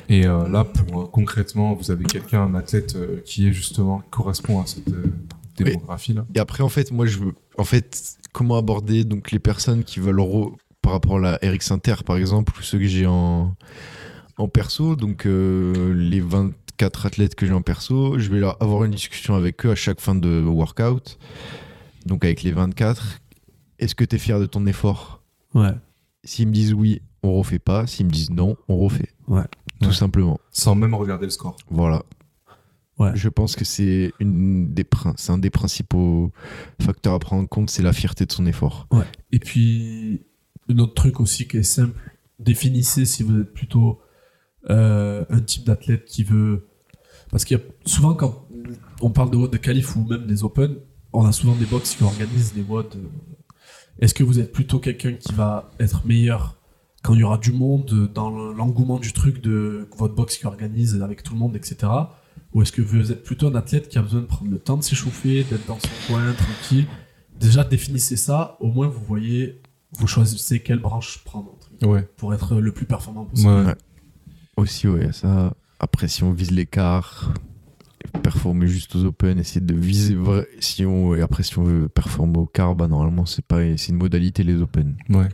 C: Et euh, là, pour, euh, concrètement, vous avez quelqu'un, un athlète euh, qui est justement qui correspond à cette euh, démographie là.
B: Et après, en fait, moi, je veux. En fait, comment aborder donc les personnes qui veulent re- par rapport à la RX Inter, par exemple, ou ceux que j'ai en en perso, donc euh, les 24 athlètes que j'ai en perso, je vais leur avoir une discussion avec eux à chaque fin de workout. Donc avec les 24, est-ce que tu es fier de ton effort?
A: Ouais.
B: S'ils me disent oui, on refait pas. S'ils me disent non, on refait.
A: Ouais.
B: Tout
C: Ouais.
B: simplement.
C: Sans même regarder le score.
B: Voilà.
A: Ouais.
B: Je pense que c'est une des prin- c'est un des principaux facteurs à prendre en compte, c'est la fierté de son effort.
A: Ouais. Et puis, un autre truc aussi qui est simple, définissez si vous êtes plutôt euh, un type d'athlète qui veut. Parce qu'il y a souvent, quand on parle de WOD de qualif ou même des Open, on a souvent des box qui organisent des WOD. euh, Est-ce que vous êtes plutôt quelqu'un qui va être meilleur quand il y aura du monde, dans l'engouement du truc de votre box qui organise avec tout le monde, etc. Ou est-ce que vous êtes plutôt un athlète qui a besoin de prendre le temps de s'échauffer, d'être dans son coin, tranquille? Déjà, définissez ça, au moins vous voyez, vous choisissez quelle branche prendre
C: Ouais.
A: pour être le plus performant possible.
C: Ouais.
B: Ouais. Aussi, ouais, ça. Après, si on vise l'écart, performer juste aux Open, essayer de viser. vrai- Si on, et après, si on veut performer au quart, bah, normalement, c'est pas, c'est une modalité, les Open.
C: Ouais.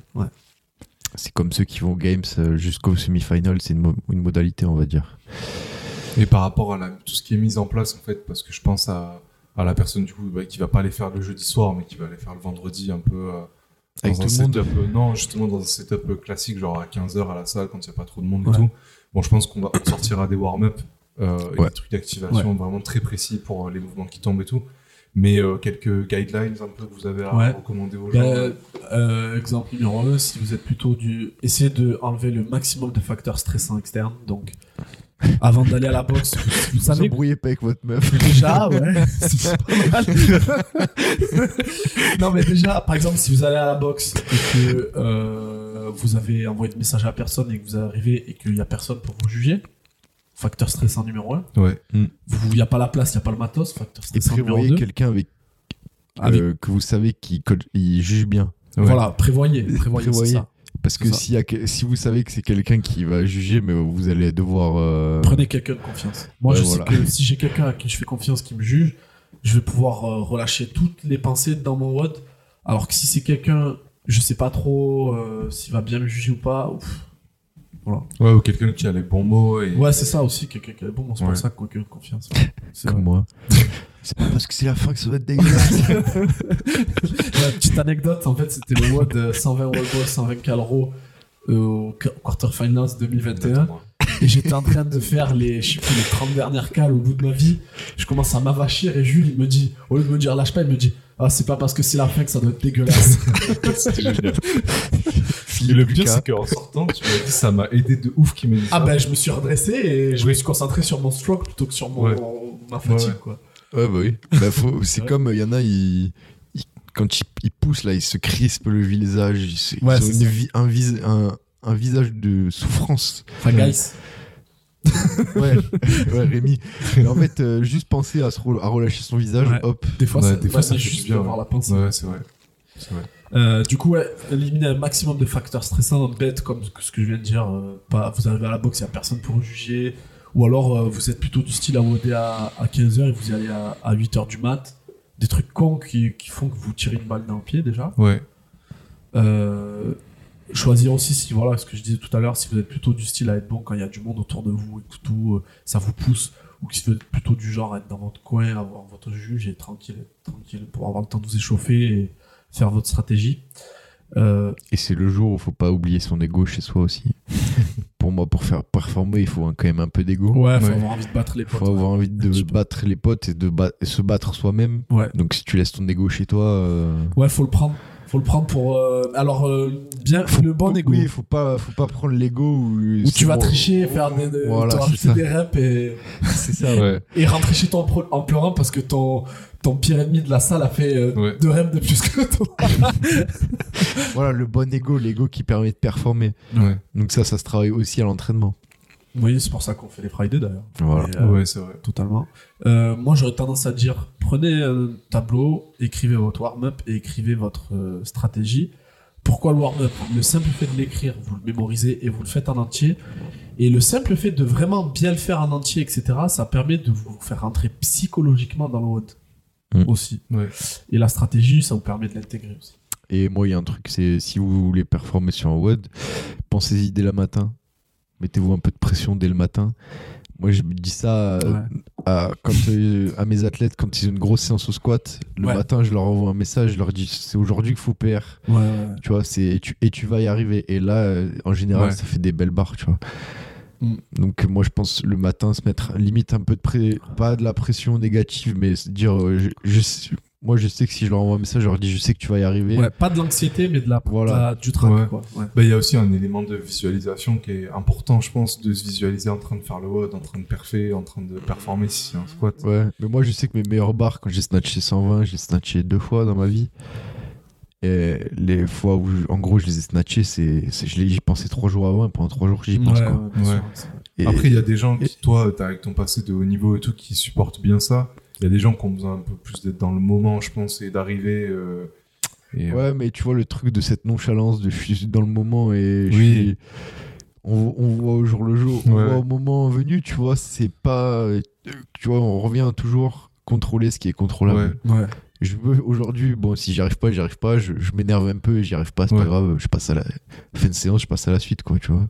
B: C'est comme ceux qui vont aux Games euh, jusqu'au semi-final, c'est une, mo- une modalité, on va dire.
C: Et par rapport à la- tout ce qui est mis en place, en fait, parce que je pense à, à la personne du coup bah, qui va pas aller faire le jeudi soir, mais qui va aller faire le vendredi un peu euh,
B: Avec
C: dans
B: tout
C: un
B: le
C: setup, euh, non, justement dans un setup euh, classique, genre à 15h à la salle quand il n'y a pas trop de monde
A: Ouais.
C: et tout. Bon, je pense qu'on va on sortira des warm-up euh, et
B: Ouais.
C: des trucs d'activation vraiment très précis pour euh, les mouvements qui tombent et tout. Mais euh, quelques guidelines un peu que vous avez à recommander aux gens.
A: Ben, euh, exemple numéro 1, si vous êtes plutôt du. Essayez de enlever le maximum de facteurs stressants externes. Donc, avant d'aller à la boxe, vous, vous
B: Vous
A: savez
B: embrouillez pas avec votre meuf.
A: déjà, ouais, c'est pas mal. non, mais déjà, par exemple, si vous allez à la boxe et que euh, vous avez envoyé de message à personne et que vous arrivez et qu'il y a personne pour vous juger, facteur stressant numéro 1.
C: Ouais.
A: Il n'y a pas la place, il n'y a pas le matos, facteur
B: Et
A: stressant numéro
B: prévoyez
A: 2.
B: quelqu'un avec,
A: Avec-
B: euh, que vous savez qui juge bien.
C: Ouais.
A: Voilà, prévoyez, prévoyez,
B: Prévoyez.
A: c'est ça.
B: Parce que
A: C'est
B: y a si vous savez que c'est quelqu'un qui va juger, mais vous allez devoir. euh,
A: Prenez quelqu'un de confiance. Moi,
B: Ouais,
A: je
B: voilà.
A: sais que si j'ai quelqu'un à qui je fais confiance qui me juge, je vais pouvoir euh, relâcher toutes les pensées dans mon WOD. Alors que si c'est quelqu'un, je sais pas trop euh, s'il va bien me juger ou pas. ouf.
C: Ouais, ou quelqu'un qui a les bons mots. Et...
A: Ouais, c'est ça aussi, quelqu'un qui est bon. C'est
C: Ouais.
A: pour ça que quelqu'un de confiance. ouais. C'est
B: comme
A: vrai.
B: moi. c'est pas parce que c'est la fin que ça va être dégueulasse.
A: La petite anecdote, en fait, c'était le WOD euh, 120 World Ball, 120 Calro euh, au qu- Quarterfinals 2021. Et j'étais en train de faire les, je sais plus, les 30 dernières cales au bout de ma vie. Je commence à m'avachir et Jules, il me dit, au lieu de me dire lâche pas, il me dit, ah, c'est pas parce que c'est la fin que ça doit être dégueulasse.
C: Et le pire, c'est qu'en sortant, tu m'as dit, ça m'a aidé de ouf qu'il m'ait dit
A: ah ben, je me suis redressé et je me suis concentré sur mon stroke plutôt que sur mon,
C: Ouais.
A: ma fatigue,
C: Ouais, ouais.
A: quoi.
B: Ouais, bah oui. Bah, faut- c'est
A: Ouais.
B: comme, il y en a, ils, ils- quand ils, ils poussent, là, ils se crispent le visage. Ils,
A: Ouais,
B: ont une vi- un, vis- un, un visage de souffrance.
A: Enfin, guys.
B: Ouais, ouais Rémi. Mais en fait, euh, juste penser à, se re- à relâcher son visage,
A: Ouais.
B: hop.
A: Des fois,
C: Ouais,
A: ça,
C: des fois,
A: juste
C: bien, ouais.
A: la pensée.
C: Ouais, c'est vrai. C'est vrai.
A: Euh, du coup, ouais, éliminer un maximum de facteurs stressants, bêtes comme ce que je viens de dire. euh, pas, vous arrivez à la boxe, il n'y a personne pour juger. Ou alors, euh, vous êtes plutôt du style à voter à, à 15h et vous y allez à, à 8h du mat. Des trucs cons qui, qui font que vous tirez une balle dans le pied déjà.
C: Ouais.
A: Euh, choisir aussi si, voilà, ce que je disais tout à l'heure, si vous êtes plutôt du style à être bon quand il y a du monde autour de vous et que tout, euh, ça vous pousse. Ou si vous êtes plutôt du genre à être dans votre coin, avoir votre juge et tranquille, être tranquille pour avoir le temps de vous échauffer et faire votre stratégie. Euh,
B: Et c'est le jour où faut pas oublier son ego chez soi aussi. pour moi, pour faire performer, il faut un- quand même un peu d'ego.
A: Ouais, faut
C: Ouais.
A: avoir envie de battre les
B: Il faut
A: potes.
B: avoir envie de battre les potes et de ba- et se battre soi-même.
A: Ouais.
B: Donc si tu laisses ton ego chez toi, euh,
A: Ouais, faut le prendre. Faut le prendre pour. euh, alors, euh, bien, le bon ego.
B: Oui, faut pas, faut pas prendre l'ego où,
A: Où tu vas tricher, faire des, des-
B: Voilà,
A: des reps et,
B: C'est ça.
C: Ouais.
A: et rentrer chez toi en, pro- en pleurant parce que ton, ton pire ennemi de la salle a fait euh,
C: Ouais.
A: deux reps de plus que toi.
B: Voilà, le bon ego, l'ego qui permet de performer.
C: Ouais.
B: Donc ça, ça se travaille aussi à l'entraînement.
A: Oui, c'est pour ça qu'on fait les Fridays d'ailleurs.
B: Voilà.
A: Euh,
C: Ouais, c'est vrai.
A: Totalement. Euh, moi, j'aurais tendance à dire prenez un tableau, écrivez votre warm-up et écrivez votre euh, stratégie. Pourquoi le warm-up? Le simple fait de l'écrire, vous le mémorisez et vous le faites en entier. Et le simple fait de vraiment bien le faire en entier, etc., ça permet de vous faire rentrer psychologiquement dans le WOD
B: Mm.
A: aussi.
C: Ouais.
A: Et la stratégie, ça vous permet de l'intégrer aussi.
B: Et moi, il y a un truc, c'est si vous voulez performer sur un WOD, pensez-y dès le matin. Mettez-vous un peu de pression dès le matin. Moi, je dis ça euh,
A: Ouais.
B: à, quand, euh, à mes athlètes quand ils ont une grosse séance au squat. Le
A: Ouais.
B: matin, je leur envoie un message, je leur dis c'est aujourd'hui qu'il faut PR.
A: Ouais.
B: Tu vois, et tu, et tu vas y arriver. Et là, euh, en général, ça fait des belles barres, tu vois.
A: Mm.
B: Donc moi je pense le matin se mettre limite un peu de pré... pas de la pression négative, mais se dire euh, je, je- moi je sais que si je leur envoie un message, je leur dis je sais que tu vas y arriver.
A: Ouais, pas de l'anxiété, mais de la,
B: Voilà.
A: de la- du trac,
C: Ouais.
A: quoi. Ouais.
C: Bah, il y a aussi un élément de visualisation qui est important, je pense, de se visualiser en train de faire le WOD, en train de perfer, en train de performer si c'est un squat.
B: Ouais, mais moi je sais que mes meilleurs bars, quand j'ai snatché 120, j'ai snatché deux fois dans ma vie. Et les fois où, je- en gros, je les ai snatchés, c'est, j'y pensais trois jours avant, et pendant trois jours, j'y pense.
A: Ouais,
B: quoi.
A: sûr,
C: Après, il y a des gens qui,
B: et-
C: toi, t'as avec ton passé de haut niveau et tout, qui supportent bien ça. Il y a des gens qui ont besoin un peu plus d'être dans le moment, je pense, et d'arriver. euh, et, euh,
B: Ouais, mais tu vois le truc de cette nonchalance, de je suis dans le moment et je
C: Oui.
B: suis- On, on voit au jour le jour, on
C: Ouais.
B: voit au moment venu, tu vois, c'est pas. Tu vois, on revient toujours contrôler ce qui est contrôlable.
C: Ouais.
A: Ouais.
B: Je veux aujourd'hui, bon, si j'y arrive pas, j'y arrive pas, je, je m'énerve un peu et j'y arrive pas, c'est
C: Ouais.
B: pas grave, je passe à la fin de séance, je passe à la suite, quoi, tu vois.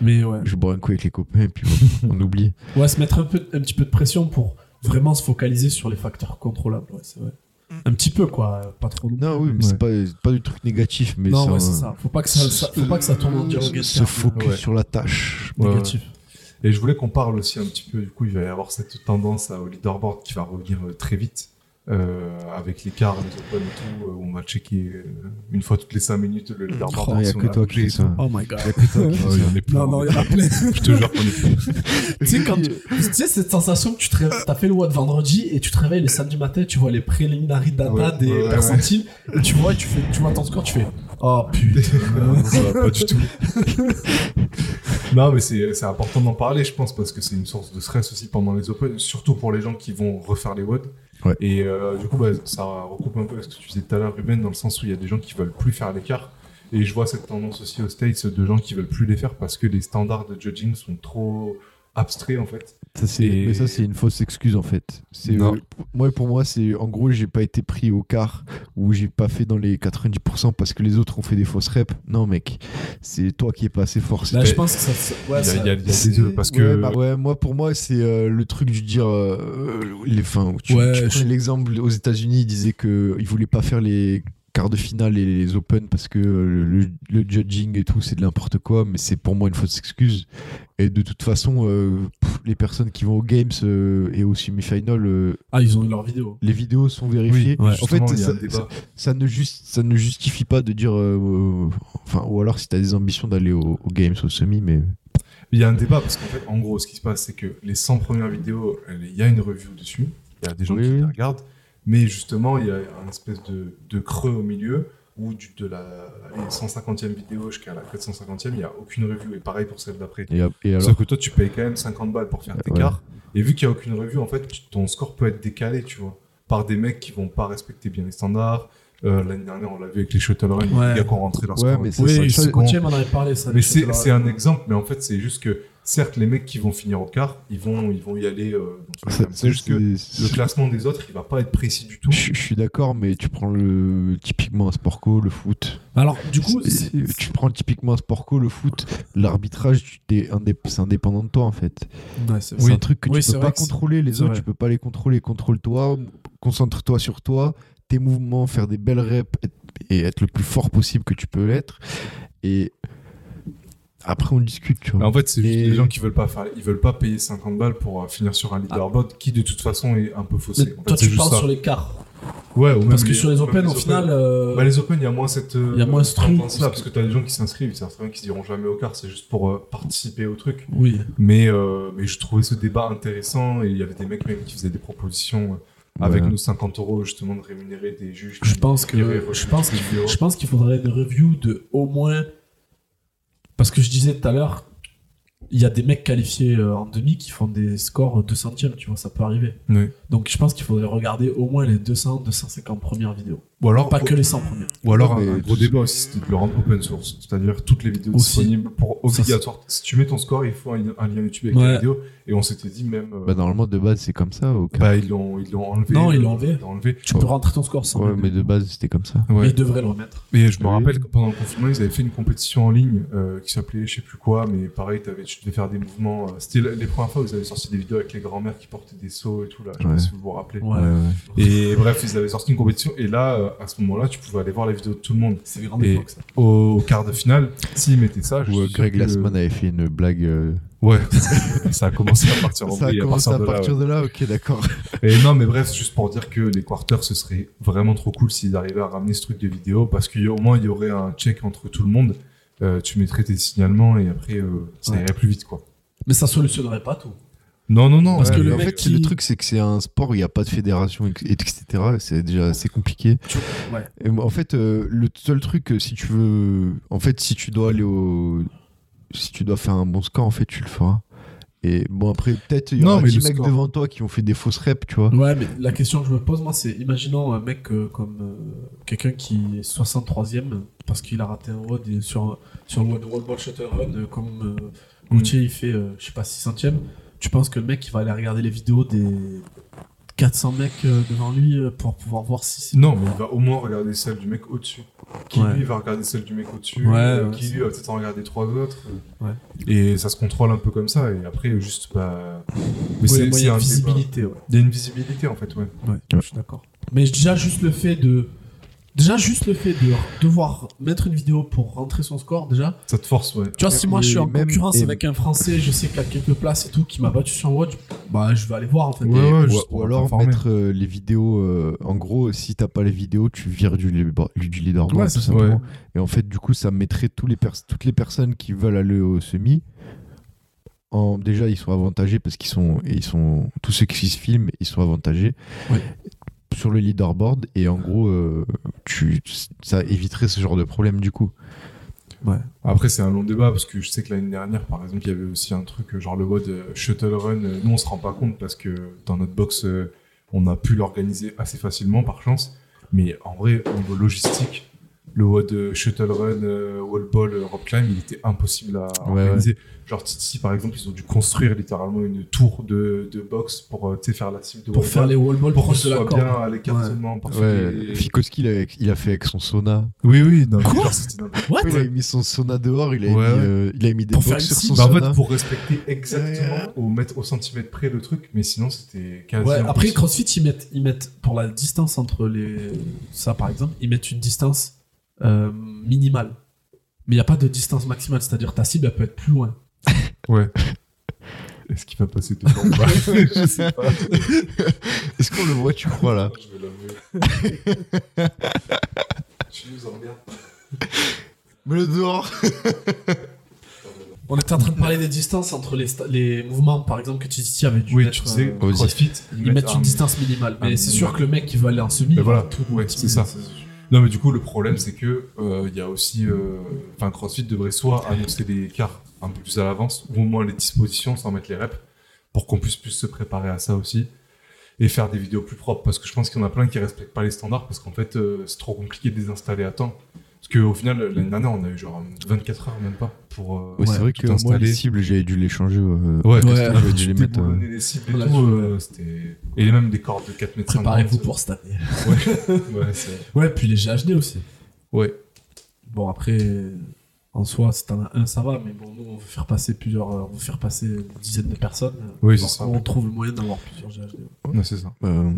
A: Mais ouais.
B: Je bois un coup avec les copains et puis on, on oublie.
A: Ouais, se mettre un, peu, un petit peu de pression pour vraiment se focaliser sur les facteurs contrôlables. Ouais, c'est vrai. Un petit peu, quoi. Pas trop.
B: Non, oui, mais
C: Ouais.
B: c'est pas, pas du truc négatif, mais
A: non, ouais,
B: un-
A: c'est ça. Faut pas que ça, ça- faut pas que ça tourne en dialogue
B: se
A: interne,
B: focus
C: Ouais.
B: sur la tâche.
A: euh,
C: Ouais,
A: négatif.
C: Et je voulais qu'on parle aussi un petit peu, du coup, il va y avoir cette tendance à- au leaderboard qui va revenir euh, très vite. Euh, avec les quarts, les open et tout, euh, où on va checker euh, une fois toutes les 5 minutes le leaderboard.
B: Oh, y a que toi qui ça.
A: Oh my god.
C: Il y en a plein.
A: Non, non, il y en a plein.
C: Je te jure qu'on est plein.
A: tu sais, quand tu tu sais, cette sensation que tu te réveilles- t'as fait le WOD vendredi et tu te réveilles le samedi matin, tu vois les préliminaries data
C: Ouais,
A: des
C: ouais, ouais,
A: percentiles, et tu vois, tu, fais, tu vois ton score, tu fais Oh putain.
C: Non, ça va pas du tout. non, mais c'est c'est important d'en parler, je pense, parce que c'est une source de stress aussi pendant les Open, surtout pour les gens qui vont refaire les WOD.
B: Ouais.
C: Et euh, du coup, bah, ça recoupe un peu ce que tu disais tout à l'heure, Ruben, dans le sens où il y a des gens qui veulent plus faire l'écart. Et je vois cette tendance aussi aux States de gens qui veulent plus les faire parce que les standards de judging sont trop abstraits, en fait.
B: Ça, c'est-
C: Et-
B: Mais ça, c'est une fausse excuse en fait. C'est,
C: Non.
B: euh, moi, pour moi, c'est en gros, j'ai pas été pris au quart ou j'ai pas fait dans les 90% parce que les autres ont fait des fausses reps. Non, mec, c'est toi qui es pas assez fort.
A: Là,
B: toi-
A: je pense que ça. ouais,
C: il y a,
A: ça-
C: il y a- il y a
A: c'est-
C: des deux, parce
B: Ouais,
C: que...
B: bah ouais, moi, pour moi, c'est euh, le truc du dire. euh, les, enfin, tu,
A: Ouais,
B: tu
A: je-
B: prends l'exemple aux États-Unis, ils disaient qu'ils voulaient pas faire les quarts de finale et les Open parce que euh, le, le judging et tout, c'est de n'importe quoi, mais c'est pour moi une fausse excuse. Et de toute façon, euh, pff, les personnes qui vont aux Games euh, et au semi-final, euh,
A: Ah, ils ont eu leur vidéo.
B: les vidéos sont vérifiées.
C: Oui,
B: en fait, ça, ne juste, ça ne justifie pas de dire. euh, euh, enfin, ou alors si tu as des ambitions d'aller au- aux Games, au semi, mais.
C: Il y a un débat parce qu'en fait, en gros, ce qui se passe, c'est que les 100 premières vidéos, elle- il y a une review dessus. Il y a des gens
B: Oui,
C: qui les regardent. Mais justement, il y a un espèce de, de creux au milieu où du, de la allez, 150e vidéo jusqu'à la 450e, il n'y a aucune review. Et pareil pour celle d'après. Sauf que toi, tu payes quand même 50 balles pour faire tes
B: Ouais.
C: quarts. Et vu qu'il n'y a aucune review, en fait, ton score peut être décalé, tu vois, par des mecs qui vont pas respecter bien les standards. Euh, L'année dernière, on l'a vu avec les shuttle runs,
A: Ouais.
C: les gars qui ont rentré leur
B: Ouais, mais
A: Oui,
B: ça,
A: coach m'en avait parlé, ça.
C: mais c'est un exemple, mais en fait, c'est juste que, certes, les mecs qui vont finir au quart, ils vont, ils vont y aller. euh, c'est juste que le classement des autres, il va pas être précis du tout.
B: Je, je suis d'accord, mais tu prends le typiquement un sport co, le foot.
A: Alors, du coup,
B: tu prends typiquement un sport co, le foot, l'arbitrage, indép- c'est indépendant de toi en fait.
A: Ouais, c'est vrai.
B: un truc que
A: Oui,
B: tu peux pas contrôler. Les autres, tu peux pas les contrôler. Contrôle-toi, concentre-toi sur toi, tes mouvements, faire des belles reps et être le plus fort possible que tu peux l'être. Et après, on discute, tu vois.
C: En fait, c'est juste
B: Et-
C: les gens qui veulent pas faire, ils veulent pas payer 50 balles pour euh, finir sur un leaderboard qui, de toute façon, est un peu
A: Mais
C: faussé. En fait,
A: toi,
C: c'est
A: tu parles
C: ça.
A: sur les quarts.
C: Ouais, ou même
A: Parce que sur les Open, au final. euh,
C: Bah, les Open, il y a moins cette. euh,
A: Il y a moins ce truc, parce
C: parce
A: que-
C: que t'as des gens qui s'inscrivent, ils bien qu'ils se diront jamais au quart, c'est juste pour euh, participer au truc.
A: Oui.
C: Mais, euh, mais je trouvais ce débat intéressant et il y avait des mecs même qui faisaient des propositions euh, avec nos 50 euros justement de rémunérer des juges.
A: Je
C: qui-
A: pense que. Je pense
C: des
A: qu'il je pense qu'il faudrait une review de au moins. Parce que je disais tout à l'heure, il y a des mecs qualifiés euh, en demi qui font des scores 2 centièmes, tu vois, ça peut arriver.
C: Oui.
A: Donc je pense qu'il faudrait regarder au moins les 200, 250 premières vidéos.
C: Ou alors,
A: Pas que les 100 premières.
C: ou alors
B: Ouais,
C: un,
B: mais
C: gros débat aussi, c'était de le rendre open source. C'est-à-dire toutes les vidéos
A: Aussi.
C: disponibles pour
A: Ça,
C: obligatoire. si tu mets ton score, il faut un, un lien YouTube avec
A: Ouais.
C: la vidéo. Et on s'était dit même. euh,
B: Bah, normalement, de base, c'est comme ça. au quart.
C: bah, ils l'ont ils l'ont enlevé.
A: Non, ils l'ont
C: euh,
A: enlevé.
C: enlevé.
A: Tu peux rentrer ton score sans.
B: ouais, mais de base, c'était comme ça.
A: Mais
C: Ouais.
A: ils devraient le remettre.
C: Et je me
B: Oui.
C: rappelle que pendant le confinement, ils avaient fait une compétition en ligne euh, qui s'appelait je sais plus quoi, mais pareil, t'avais, tu devais faire des mouvements. euh, C'était les premières fois où ils avaient sorti des vidéos avec les grands-mères qui portaient des seaux et tout là.
B: Ouais.
C: Si vous vous rappelez.
A: Ouais.
B: Ouais, ouais.
C: Et bref, ils avaient sorti une compétition et là, euh, à ce moment-là, tu pouvais aller voir les vidéos de tout le monde.
A: C'est grande
C: Et-
A: époque, ça.
C: Au quart de finale, s'ils mettaient ça, je
B: Où
C: suis sûr
B: Greg
C: que-
B: Glassman avait fait une blague. euh,
C: Ouais, ça a commencé à partir
B: Ça a commencé à
C: de là,
B: partir
C: ouais.
B: de là, ok, d'accord.
C: Et non, mais bref, juste pour dire que les quarters, ce serait vraiment trop cool s'ils arrivaient à ramener ce truc de vidéo, parce qu'au moins, il y aurait un check entre tout le monde. Euh, tu mettrais tes signalements et après, euh, ça
A: Ouais.
C: irait plus vite, quoi.
A: Mais ça solutionnerait pas tout.
C: Non, non, non.
A: Parce
C: ouais,
A: que le
B: Mais en
A: mec
B: fait,
A: qui-
B: le truc, c'est que c'est un sport où il n'y a pas de fédération, et- etc. C'est déjà assez compliqué.
A: Ouais.
B: Et en fait, euh, le seul truc, euh, si tu veux. En fait, si tu dois aller au. Si tu dois faire un bon score, en fait, tu le feras. Et bon, après, peut-être il y
C: Non,
B: aura
C: mais
B: 10
C: le
B: mecs
C: score-
B: devant toi qui ont fait des fausses reps, tu vois.
A: Ouais, mais la question que je me pose, moi, c'est imaginons un mec euh, comme euh, quelqu'un qui est 63ème parce qu'il a raté un et sur, sur le WOD World Ball Shutter Run, comme euh, Gauthier, il fait, je sais pas, 600ème. Tu penses que le mec, il va aller regarder les vidéos des 400 mecs euh, devant lui euh, pour pouvoir voir si c'est.
C: Non, mais il va au moins regarder celle du mec au-dessus. Qui
A: Ouais.
C: lui va regarder celle du mec au-dessus.
A: Ouais,
C: euh, qui
A: c'est-
C: lui va peut-être en regarder trois autres.
A: Ouais.
C: Et ça se contrôle un peu comme ça. Et après, juste, bah. Mais
A: Ouais, moi, il y a
C: un
A: une visibilité, ouais.
C: Il y a une visibilité, en fait, ouais.
A: Ouais, je suis d'accord. Mais déjà, juste le fait de. Déjà, juste le fait de devoir mettre une vidéo pour rentrer son score, déjà.
C: Ça te force, ouais.
A: Tu vois, si moi je suis en
B: même-
A: concurrence
B: et-
A: avec un Français, je sais qu'il a quelques places et tout, qui m'a battu sur un WOD, bah je vais aller voir en fait.
C: Ouais,
B: Et-
C: ouais,
B: ou, alors mettre euh, les vidéos. euh, en gros, si t'as pas les vidéos, tu vires du, du leaderboard.
A: Ouais,
B: tout simplement.
C: Ouais.
B: Et en fait, du coup, ça mettrait tous les pers- toutes les personnes qui veulent aller au semi. En, déjà, ils sont avantagés parce qu'ils sont, et ils sont. Tous ceux qui se filment, ils sont avantagés.
A: Ouais.
B: Sur le leaderboard. Et en gros, euh, tu, ça éviterait ce genre de problème du coup.
A: Ouais.
C: Après, c'est un long débat parce que je sais que l'année dernière, par exemple, il y avait aussi un truc, euh, genre le mode euh, shuttle run. Nous, on se rend pas compte parce que dans notre box, on a pu l'organiser assez facilement par chance. Mais en vrai, au niveau logistique, le WOD shuttle run, wall ball, rope climb, il était impossible à
B: Ouais,
C: organiser. Genre, Titi, par exemple, ils ont dû construire littéralement une tour de, de box pour euh, faire la cible de
A: Pour faire
C: ball,
A: les wall balls
C: pour que
A: proches
C: ce
A: de la
C: soit bien à l'écartement.
B: Fikowski, il a, il a fait avec son sauna.
C: Oui, oui, non,
A: Quoi What
B: il a mis son sauna dehors, il a,
C: Ouais,
B: mis,
C: ouais.
B: euh, il a mis des
A: Pour faire
B: box sur son
C: Bah, en
B: sauna.
C: fait, pour respecter exactement
B: Ouais.
C: au, mètre, au centimètre près le truc, mais sinon c'était quasi.
A: Ouais, après. CrossFit, ils mettent, ils mettent pour la distance entre les. Ça par exemple, ils mettent une distance euh, minimale. Mais il n'y a pas de distance maximale, c'est-à-dire ta cible, elle peut être plus loin.
C: Ouais. Est-ce qu'il va passer devant ou pas Je sais pas.
B: Est-ce qu'on le voit, tu crois là
C: Je vais l'avouer. tu nous emmerdes.
B: Mais le dehors
A: On était en train de parler des distances entre les, sta- les mouvements, par exemple, que Titi avait dû
C: Oui,
A: mettre.
C: tu sais,
A: euh.
C: CrossFit,
A: ils mettent
C: un-
A: une distance minimale. Mais c'est sûr que le mec qui veut aller en semi,
C: Mais
A: il
C: voilà,
A: va tout
C: ouais, c'est ça. Non, mais du coup, le problème, c'est que euh, il y a aussi. euh, Enfin, CrossFit devrait soit annoncer les quarts un peu plus à l'avance, ou au moins les dispositions sans mettre les reps, pour qu'on puisse plus se préparer à ça aussi. Et faire des vidéos plus propres, parce que je pense qu'il y en a plein qui respectent pas les standards, parce qu'en fait, euh, c'est trop compliqué de les installer à temps. Parce qu'au final, l'année dernière, on a eu genre 24 heures, même pas, pour. euh,
B: Ouais, c'est vrai que moi,
C: installer.
B: les cibles, j'avais dû les changer. euh,
C: Ouais,
A: Ouais,
B: j'avais dû les mettre. euh,
C: les cibles et
A: Voilà,
C: tout,
A: je-
C: euh, c'était... Et même des cordes de 4 mètres
A: Préparez-vous pour cette année.
C: Ouais, c'est...
A: Ouais, puis les GHD aussi.
C: Ouais.
A: Bon, après, en soi, si t'en as un, ça va, mais bon, nous, on veut faire passer plusieurs. euh, On veut faire passer une dizaine de personnes.
C: Oui, c'est ça.
A: On trouve le moyen d'avoir plusieurs GHD.
C: Ouais, c'est ça.
B: euh,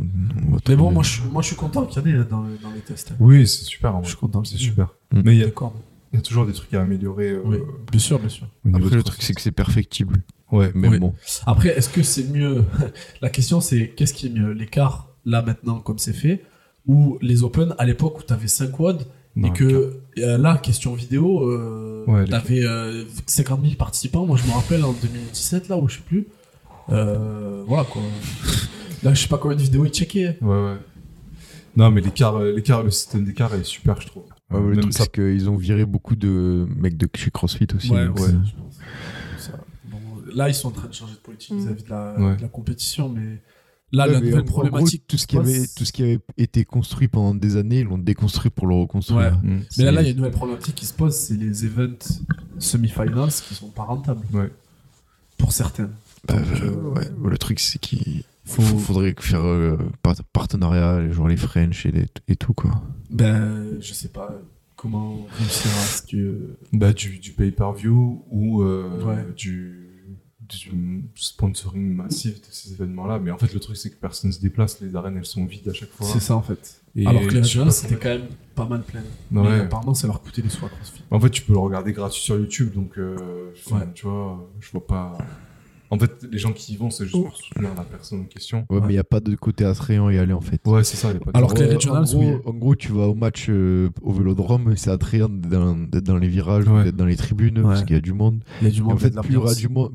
B: on va
A: Mais bon, moi, je, moi, je suis content qu'il y en ait hein, dans, dans les tests.
C: Oui, c'est super. en
A: Je suis content.
C: C'est super.
B: Mm.
C: Mais il y, a-
A: D'accord.
C: il y a toujours des trucs à améliorer. euh,
A: Oui, bien sûr, bien sûr.
B: Après, le truc, c'est que c'est perfectible.
C: Ouais.
B: Mais
A: Oui.
B: bon.
A: Après, est-ce que c'est mieux La question, c'est qu'est-ce qui est mieux L'écart, là, maintenant, comme c'est fait, ou les Open à l'époque où t'avais 5 WOD
C: Non,
A: et que euh, là, question vidéo, euh,
C: Ouais,
A: t'avais euh, 50 000 participants. Moi, je me rappelle en 2017, là, où je sais plus. Euh, voilà quoi. là, je sais pas combien de vidéos ils checkaient.
C: Ouais, ouais. Non, mais l'écart, euh, l'écart, le système d'écart est super, je trouve.
B: Ouais, le
C: Même
B: truc,
C: ça-
B: c'est qu'ils ont viré beaucoup de mecs de chez CrossFit aussi.
A: Ouais, ouais.
B: euh.
A: Ça, bon, là, ils sont en train de changer de politique
D: Mm.
A: vis-à-vis de,
C: Ouais.
A: de la compétition, mais là,
B: ouais,
A: la nouvelle
B: gros,
A: problématique.
B: tout ce
A: qui
B: avait
A: passe-
B: tout ce qui avait été construit pendant des années, ils l'ont déconstruit pour le reconstruire.
A: Ouais.
C: Mm.
A: Mais là, là, il y a une nouvelle problématique qui se pose, c'est les events semi-finals qui sont pas rentables.
C: Ouais.
A: Pour certains.
B: Bah, euh,
A: euh,
B: ouais. Le truc, c'est qu'il
A: Faut-
B: faudrait faire euh, par- partenariat, genre les French et, les- et tout quoi.
A: Ben, je sais pas comment réussir à ce que.
C: Bah, du, du pay-per-view ou euh,
A: Ouais.
C: du, du sponsoring massif de ces événements-là. Mais en fait, le truc, c'est que personne se déplace. Les arènes, elles sont vides à chaque fois.
A: C'est ça en fait.
C: Et
A: Alors que les
C: peux-
A: c'était quand même pas mal plein.
C: Ouais.
A: Mais apparemment, ça leur coûtait des sous à CrossFit.
C: En fait, tu peux le regarder gratuit sur YouTube, donc euh,
A: Ouais.
C: tu vois, je vois pas. En fait, les gens qui y vont, c'est juste pour soutenir la personne en question.
B: Ouais, mais il n'y a pas de côté attrayant à y aller en fait.
C: Ouais, c'est ça. y a pas de-
A: Alors que les regionals,
B: en, gros,
A: oui.
B: en gros, tu vas au match euh, au vélodrome, c'est attrayant d'être dans, les virages,
C: Ouais.
B: d'être dans les tribunes, parce qu'il y a du monde.
A: Il y a du
B: Et
A: monde,
B: en fait, plus il y aura du monde,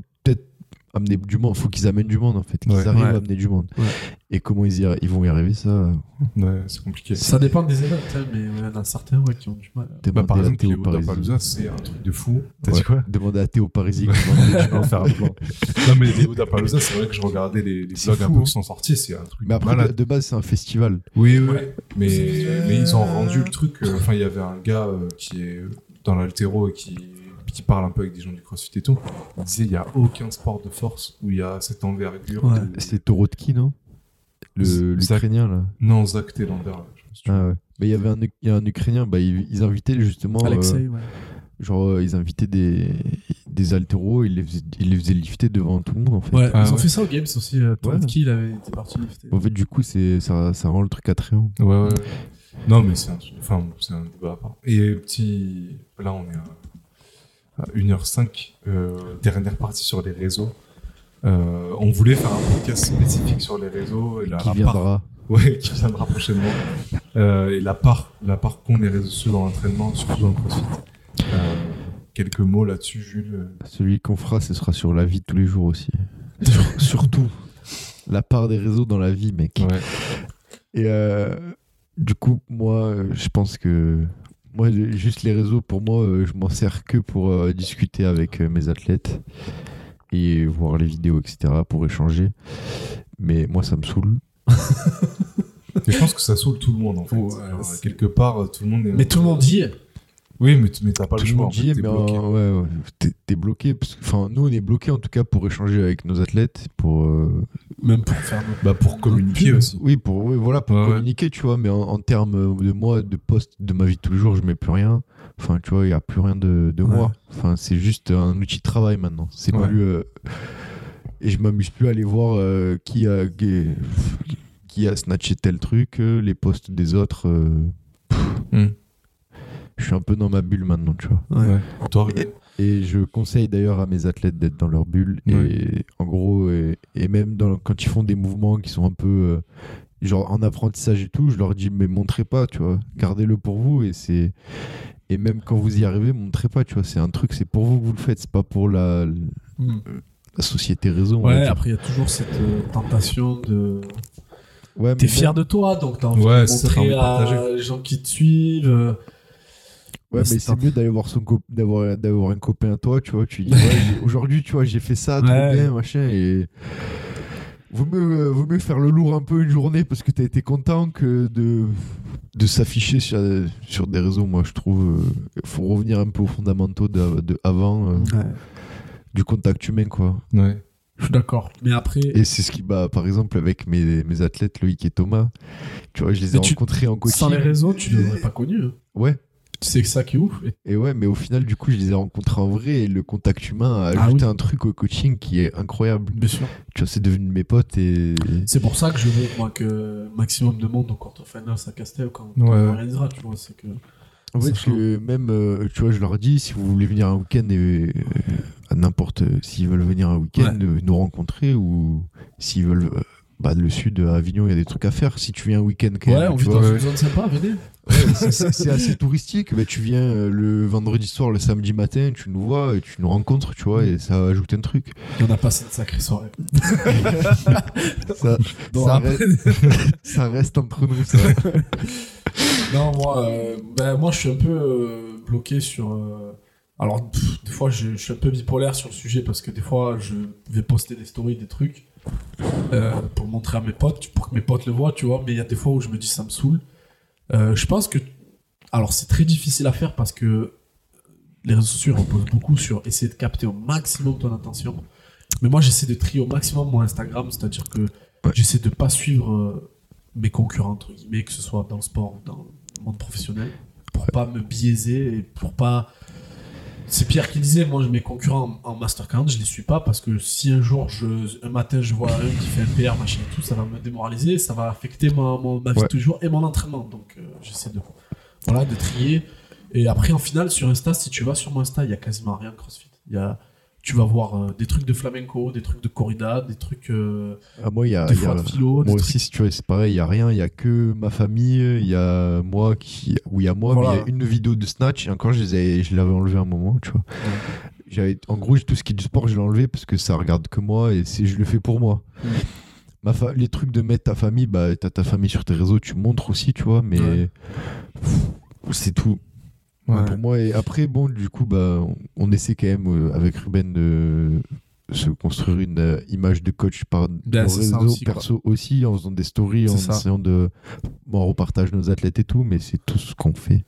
B: amener du monde, faut qu'ils amènent du monde en fait, qu'ils
C: Ouais.
B: arrivent
A: Ouais.
B: à amener du monde.
A: Ouais.
B: Et comment ils, y ils vont y arriver, ça
C: Ouais, c'est compliqué.
A: Ça dépend des hein, mais il y en a certains ouais, qui ont du mal.
C: Bah, par exemple,
B: Théo Parisi.
C: Palooza, c'est un truc de fou. T'as
B: Ouais.
C: dit quoi?
B: Demander à Théo Parisi.
C: Ouais.
B: comment
C: faire un plan. Non, mais les Palooza, c'est vrai que je regardais les, les vlogs un peu
B: hein.
C: qui sont sortis, c'est un truc
B: Mais après,
C: malade.
B: de base, c'est un festival.
C: Oui, oui,
A: Ouais.
C: mais,
A: C'est-
C: mais ils ont rendu le truc. euh, Enfin, il y avait un gars euh, qui est dans l'altéro et qui, qui parle un peu avec des gens du crossfit et tout. Il disait il n'y a aucun sport de force où il y a cette envergure.
A: Ouais.
C: de-
B: C'est Torotki, non Le-
C: Zach-
B: L'Ukrainien, là.
C: Non, Zach Telander.
B: Ah ouais. Mais il y avait un, il y a un Ukrainien, bah, ils, ils invitaient justement. euh,
A: Alexei, ouais.
B: genre, euh, ils invitaient des, des altéros, ils les, faisaient, ils les faisaient lifter devant tout le monde en fait.
A: Ouais,
C: Ah
A: ils ont
C: ouais.
A: fait ça au Games aussi. Euh, Torotki, il avait été parti lifter.
B: En fait, du coup, c'est, ça, ça rend le truc attrayant.
C: Ouais, ouais. ouais. Non, mais c'est un, truc- enfin, c'est un débat à part. Et petit. Là, on est à 1h05. Euh, dernière partie sur les réseaux. Euh, on voulait faire un podcast spécifique sur les réseaux et la,
B: qui
C: la part,
B: viendra.
C: ouais, qui viendra prochainement. Euh, et la part, la part qu'ont les réseaux sociaux dans l'entraînement, surtout dans le CrossFit. Quelques mots là-dessus, Jules.
B: Celui qu'on fera, ce sera sur la vie de tous les jours aussi. Sur- surtout. La part des réseaux dans la vie, mec.
C: Ouais.
B: Et euh, du coup, moi, je pense que. Moi, juste les réseaux, pour moi, euh, je m'en sers que pour euh, discuter avec euh, mes athlètes et voir les vidéos, etc., pour échanger. Mais moi, ça me saoule.
C: Et je pense que ça saoule tout le monde en fait. Quelque part, tout le monde est.
A: Mais tout le monde est.
C: Oui, mais, t- mais t'as pas
B: Tout
C: le choix.
B: monde
C: en fait,
B: est,
C: t'es
B: mais
C: bloqué.
B: ouais, ouais, t'es, t'es bloqué. Parce que, enfin, nous, on est bloqué en tout cas pour échanger avec nos athlètes, pour euh,
A: Même pour faire
C: Bah, pour communiquer aussi.
B: Oui, pour, oui, voilà, pour
C: Ouais, ouais.
B: communiquer, tu vois, mais en, en termes de moi, de poste, de ma vie de tous les jours, je mets plus rien. Enfin, tu vois, il n'y a plus rien de, de
A: Ouais.
B: moi. Enfin, c'est juste un outil de travail maintenant. C'est
C: Ouais.
B: plus. euh, Et je m'amuse plus à aller voir euh, qui, a, qui, qui a snatché tel truc, euh, les posts des autres. euh,
C: Hmm.
B: Je suis un peu dans ma bulle maintenant, tu vois.
A: Ouais.
B: Et je conseille d'ailleurs à mes athlètes d'être dans leur bulle. Et en gros, et, et même dans, quand ils font des mouvements qui sont un peu euh, genre en apprentissage et tout, je leur dis mais montrez pas, tu vois, gardez-le pour vous. Et c'est et même quand vous y arrivez, montrez pas, tu vois. C'est un truc, c'est pour vous que vous le faites, c'est pas pour la,
A: Hmm.
B: la société réseau. on va
A: Ouais, après, il y a toujours cette euh, tentation de.
B: Ouais,
A: T'es fier de toi, donc t'as envie
C: Ouais,
A: de montrer à les gens qui te suivent. Euh,
B: Ouais, mais
A: c'est
B: c'est mieux d'aller voir son cop- d'avoir d'avoir un copain à toi, tu vois. Tu dis, ouais, aujourd'hui, tu vois, j'ai fait ça, trop
A: Ouais.
B: bien, machin, et. Vaut mieux, euh, vaut mieux faire le lourd un peu une journée parce que t'as été content que de, de s'afficher sur, sur des réseaux. Moi, je trouve. Il faut revenir un peu aux fondamentaux de, de avant, euh,
A: Ouais,
B: du contact humain, quoi.
C: Ouais.
A: je suis d'accord. Mais après,
B: Et c'est ce qui, bah, par exemple, avec mes, mes athlètes, Loïc et Thomas, tu vois, je les ai
A: Mais tu-
B: rencontrés en coaching.
A: sans les réseaux, tu ne l'aurais pas connu. hein.
B: Ouais.
A: C'est ça qui est ouf. Et-
B: ouais, mais au final, du coup, je les ai rencontrés en vrai et le contact humain a
A: Ah
B: ajouté
A: oui.
B: un truc au coaching qui est incroyable.
A: Bien sûr.
B: Tu vois, c'est devenu mes potes et.
A: C'est pour ça que je veux moi que maximum de monde au quarterfinals à Castel quand
C: Ouais.
A: on organisera, tu vois, c'est que
B: En fait, que même, euh, tu vois, je leur dis, si vous voulez venir un week-end, et, euh, à n'importe, s'ils veulent venir un week-end,
A: Ouais.
B: euh, nous rencontrer, ou s'ils veulent, euh, bah, le sud, à Avignon, il y a des trucs à faire. Si tu viens un week-end, quand
A: ouais, on vit dans une zone sympa, venez.
B: c'est- assez touristique. Bah, tu viens euh, le vendredi soir, le samedi matin, tu nous vois, et tu nous rencontres, tu vois, et ça ajoute un truc.
A: Et on a passé une sacrée soirée.
B: Ça,
A: Bon,
B: ça,
A: après-
B: reste, ça reste entre nous, ça.
A: Non, moi, euh, ben, moi, je suis un peu euh, bloqué sur. euh, alors, pff, des fois, je, je suis un peu bipolaire sur le sujet parce que des fois, je vais poster des stories, des trucs euh, pour montrer à mes potes, pour que mes potes le voient, tu vois. Mais il y a des fois où je me dis ça me saoule. Euh, je pense que. Alors, c'est très difficile à faire parce que les réseaux sociaux reposent beaucoup sur essayer de capter au maximum ton attention. Mais moi, j'essaie de trier au maximum mon Instagram, c'est-à-dire que
B: Ouais.
A: j'essaie de pas suivre euh, mes concurrents, entre guillemets, que ce soit dans le sport ou dans le monde professionnel, pour pas me biaiser et pour pas. C'est Pierre qui disait, moi, mes concurrents en, en Master 40, je les suis pas parce que si un jour, je, un matin, je vois un qui fait un PR, machin et tout, ça va me démoraliser, ça va affecter ma, ma, ma vie
B: Ouais.
A: toujours et mon entraînement. Donc, euh, j'essaie de, voilà, de trier. Et après, en finale, sur Insta, si tu vas sur mon Insta, il y a quasiment rien de CrossFit. Il y a, tu vas voir euh, des trucs de flamenco, des trucs de corrida, des trucs, euh,
B: Ah, moi, il y a.
A: des
B: y a-
A: de philo.
B: Moi
A: trucs-
B: aussi, si tu vois, c'est pareil, il y a rien, il y a que ma famille, il y a moi qui. Où il y a moi, mais il y a une vidéo de Snatch, et encore, je les ai- je l'avais enlevé un moment, tu vois. J'avais, en gros, tout ce qui est du sport, je l'ai enlevé parce que ça regarde que moi et c'est, je le fais pour moi. Ma fa- les trucs de mettre ta famille, bah, t'as ta famille sur tes réseaux, tu montres aussi, tu vois, mais
A: Ouais.
B: pff, c'est tout.
C: Ouais.
B: Pour moi, et après, bon, du coup, bah, on, on essaie quand même euh, avec Ruben de se construire une euh, image de coach par
A: Ben,
B: nos réseaux
A: aussi, quoi.
B: perso aussi, en faisant des stories, en
A: ça.
B: essayant de. Bon, on repartage nos athlètes et tout, mais c'est tout ce qu'on fait.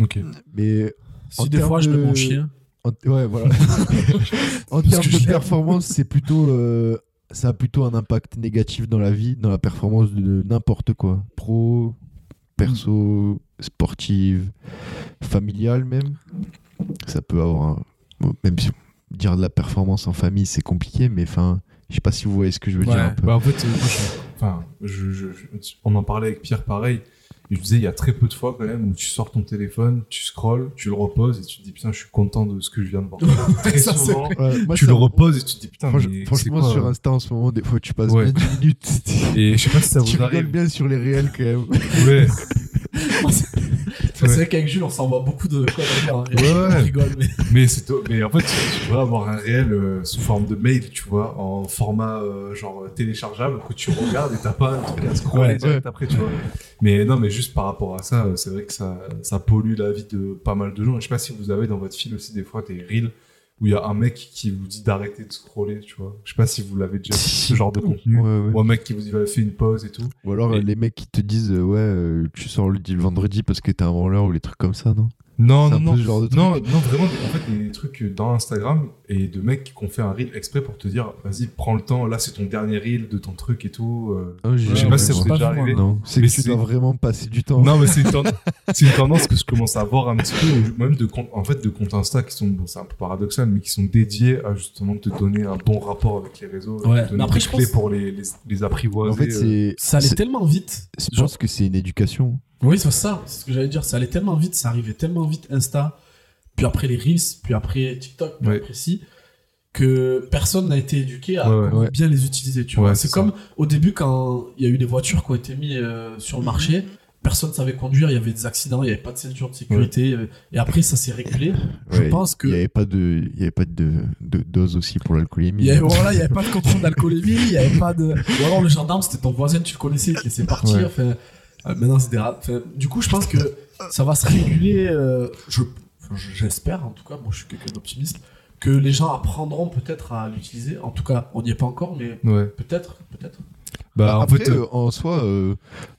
C: Ok.
B: Mais
A: Si des fois, je mets mon chien.
B: en- ouais, voilà. en termes de performance, c'est plutôt. euh, ça a plutôt un impact négatif dans la vie, dans la performance de n'importe quoi. Pro, perso, sportive, familiale même. Ça peut avoir. un- bon, Même si dire de la performance en famille, c'est compliqué, mais enfin, je sais pas si vous voyez ce que je veux dire un peu.
C: Bah, en fait, euh, enfin, je- je- je- on en parlait avec Pierre pareil. Et je disais, il y a très peu de fois quand même où tu sors ton téléphone, tu scrolls, tu le reposes et tu te dis putain, je suis content de ce que je viens de voir. très
A: Ça,
C: souvent,
B: Ouais, moi,
C: tu le reposes et tu te dis putain,
B: franch-
C: mais
B: franchement,
C: quoi,
B: sur
C: euh
B: Insta en ce moment, des fois, tu passes
C: Ouais.
B: bien 10 minutes.
C: Et je sais pas si ça
B: tu
C: vous
B: rigoles
C: arrive.
B: bien sur les réels quand même.
C: Ouais.
A: C'est vrai qu'avec Jules, on s'envoie beaucoup de conneries. hein.
C: Ouais, ouais.
A: Rigole, mais.
C: Mais mais en fait, tu pourrais avoir un réel euh, sous forme de mail, tu vois, en format euh, genre téléchargeable que tu regardes et t'as pas un truc à scroller
A: Ouais,
C: direct après, tu vois. Mais non, mais juste par rapport à ça, euh, c'est vrai que ça, ça pollue la vie de pas mal de gens. Je sais pas si vous avez dans votre fil aussi des fois des reels où il y a un mec qui vous dit d'arrêter de scroller, tu vois. Je sais pas si vous l'avez déjà vu, ce genre de contenu.
B: Ouais, ouais.
C: Ou un mec qui vous dit va faire une pause et tout.
B: Ou alors
C: Et-
B: euh, les mecs qui te disent euh, ouais euh, tu sors le, le vendredi parce que t'es un branleur ou les trucs comme ça non?
C: Non,
B: C'est
C: non, non.
B: ce genre de truc.
C: non, non, vraiment, en fait, des trucs dans Instagram et de mecs qui ont fait un reel exprès pour te dire, vas-y, prends le temps, là, c'est ton dernier reel de ton truc et tout. euh.
B: J'ai
C: Je sais pas si ça
B: vu,
C: vous est
B: moi.
C: déjà
A: pas vu, moi,
C: arrivé.
B: non c'est que tu
C: c'est-
B: dois vraiment passer du temps
C: Non, mais c'est une, tendance- c'est une tendance que je commence à voir un petit peu, même de compte, en fait, de comptes Insta qui sont, bon, c'est un peu paradoxal, mais qui sont dédiés à justement te donner un bon rapport avec les réseaux,
A: Ouais,
C: te donner
A: mais après,
C: des
A: je
C: clés
A: pense-
C: pour les, les, les apprivoiser.
B: en fait
C: euh.
B: c'est
A: Ça allait
B: c'est-
A: tellement vite.
B: je pense que c'est une éducation
A: Oui, c'est ça, c'est ce que j'allais dire. Ça allait tellement vite, ça arrivait tellement vite Insta, puis après les Reels, puis après TikTok, puis
C: Ouais.
A: après si, que personne n'a été éduqué à
C: Ouais, ouais.
A: bien les utiliser. Tu
C: Ouais,
A: vois,
C: c'est
A: comme au début quand il y a eu des voitures qui ont été mises euh, sur le marché. Personne savait conduire, il y avait des accidents, il n'y avait pas de ceinture de sécurité, et après ça s'est régulé. Je
B: Ouais,
A: pense que
B: il y avait pas de il y avait pas de, de dose aussi pour l'alcoolémie
A: Il y avait, voilà, il n'y avait pas de contrôle d'alcoolémie, il n'y avait pas de. Ou alors le gendarme, c'était ton voisin, tu le connaissais, il te laissait partir.
C: Ouais.
A: Euh, maintenant, c'est des rats. Enfin, du coup, je pense que ça va se réguler. euh, je, enfin, j'espère, en tout cas, moi je suis quelqu'un d'optimiste, que les gens apprendront peut-être à l'utiliser. En tout cas, on n'y est pas encore, mais
C: Ouais.
A: peut-être, peut-être.
C: Bah, en
B: après
C: fait, euh,
B: euh, en soi euh,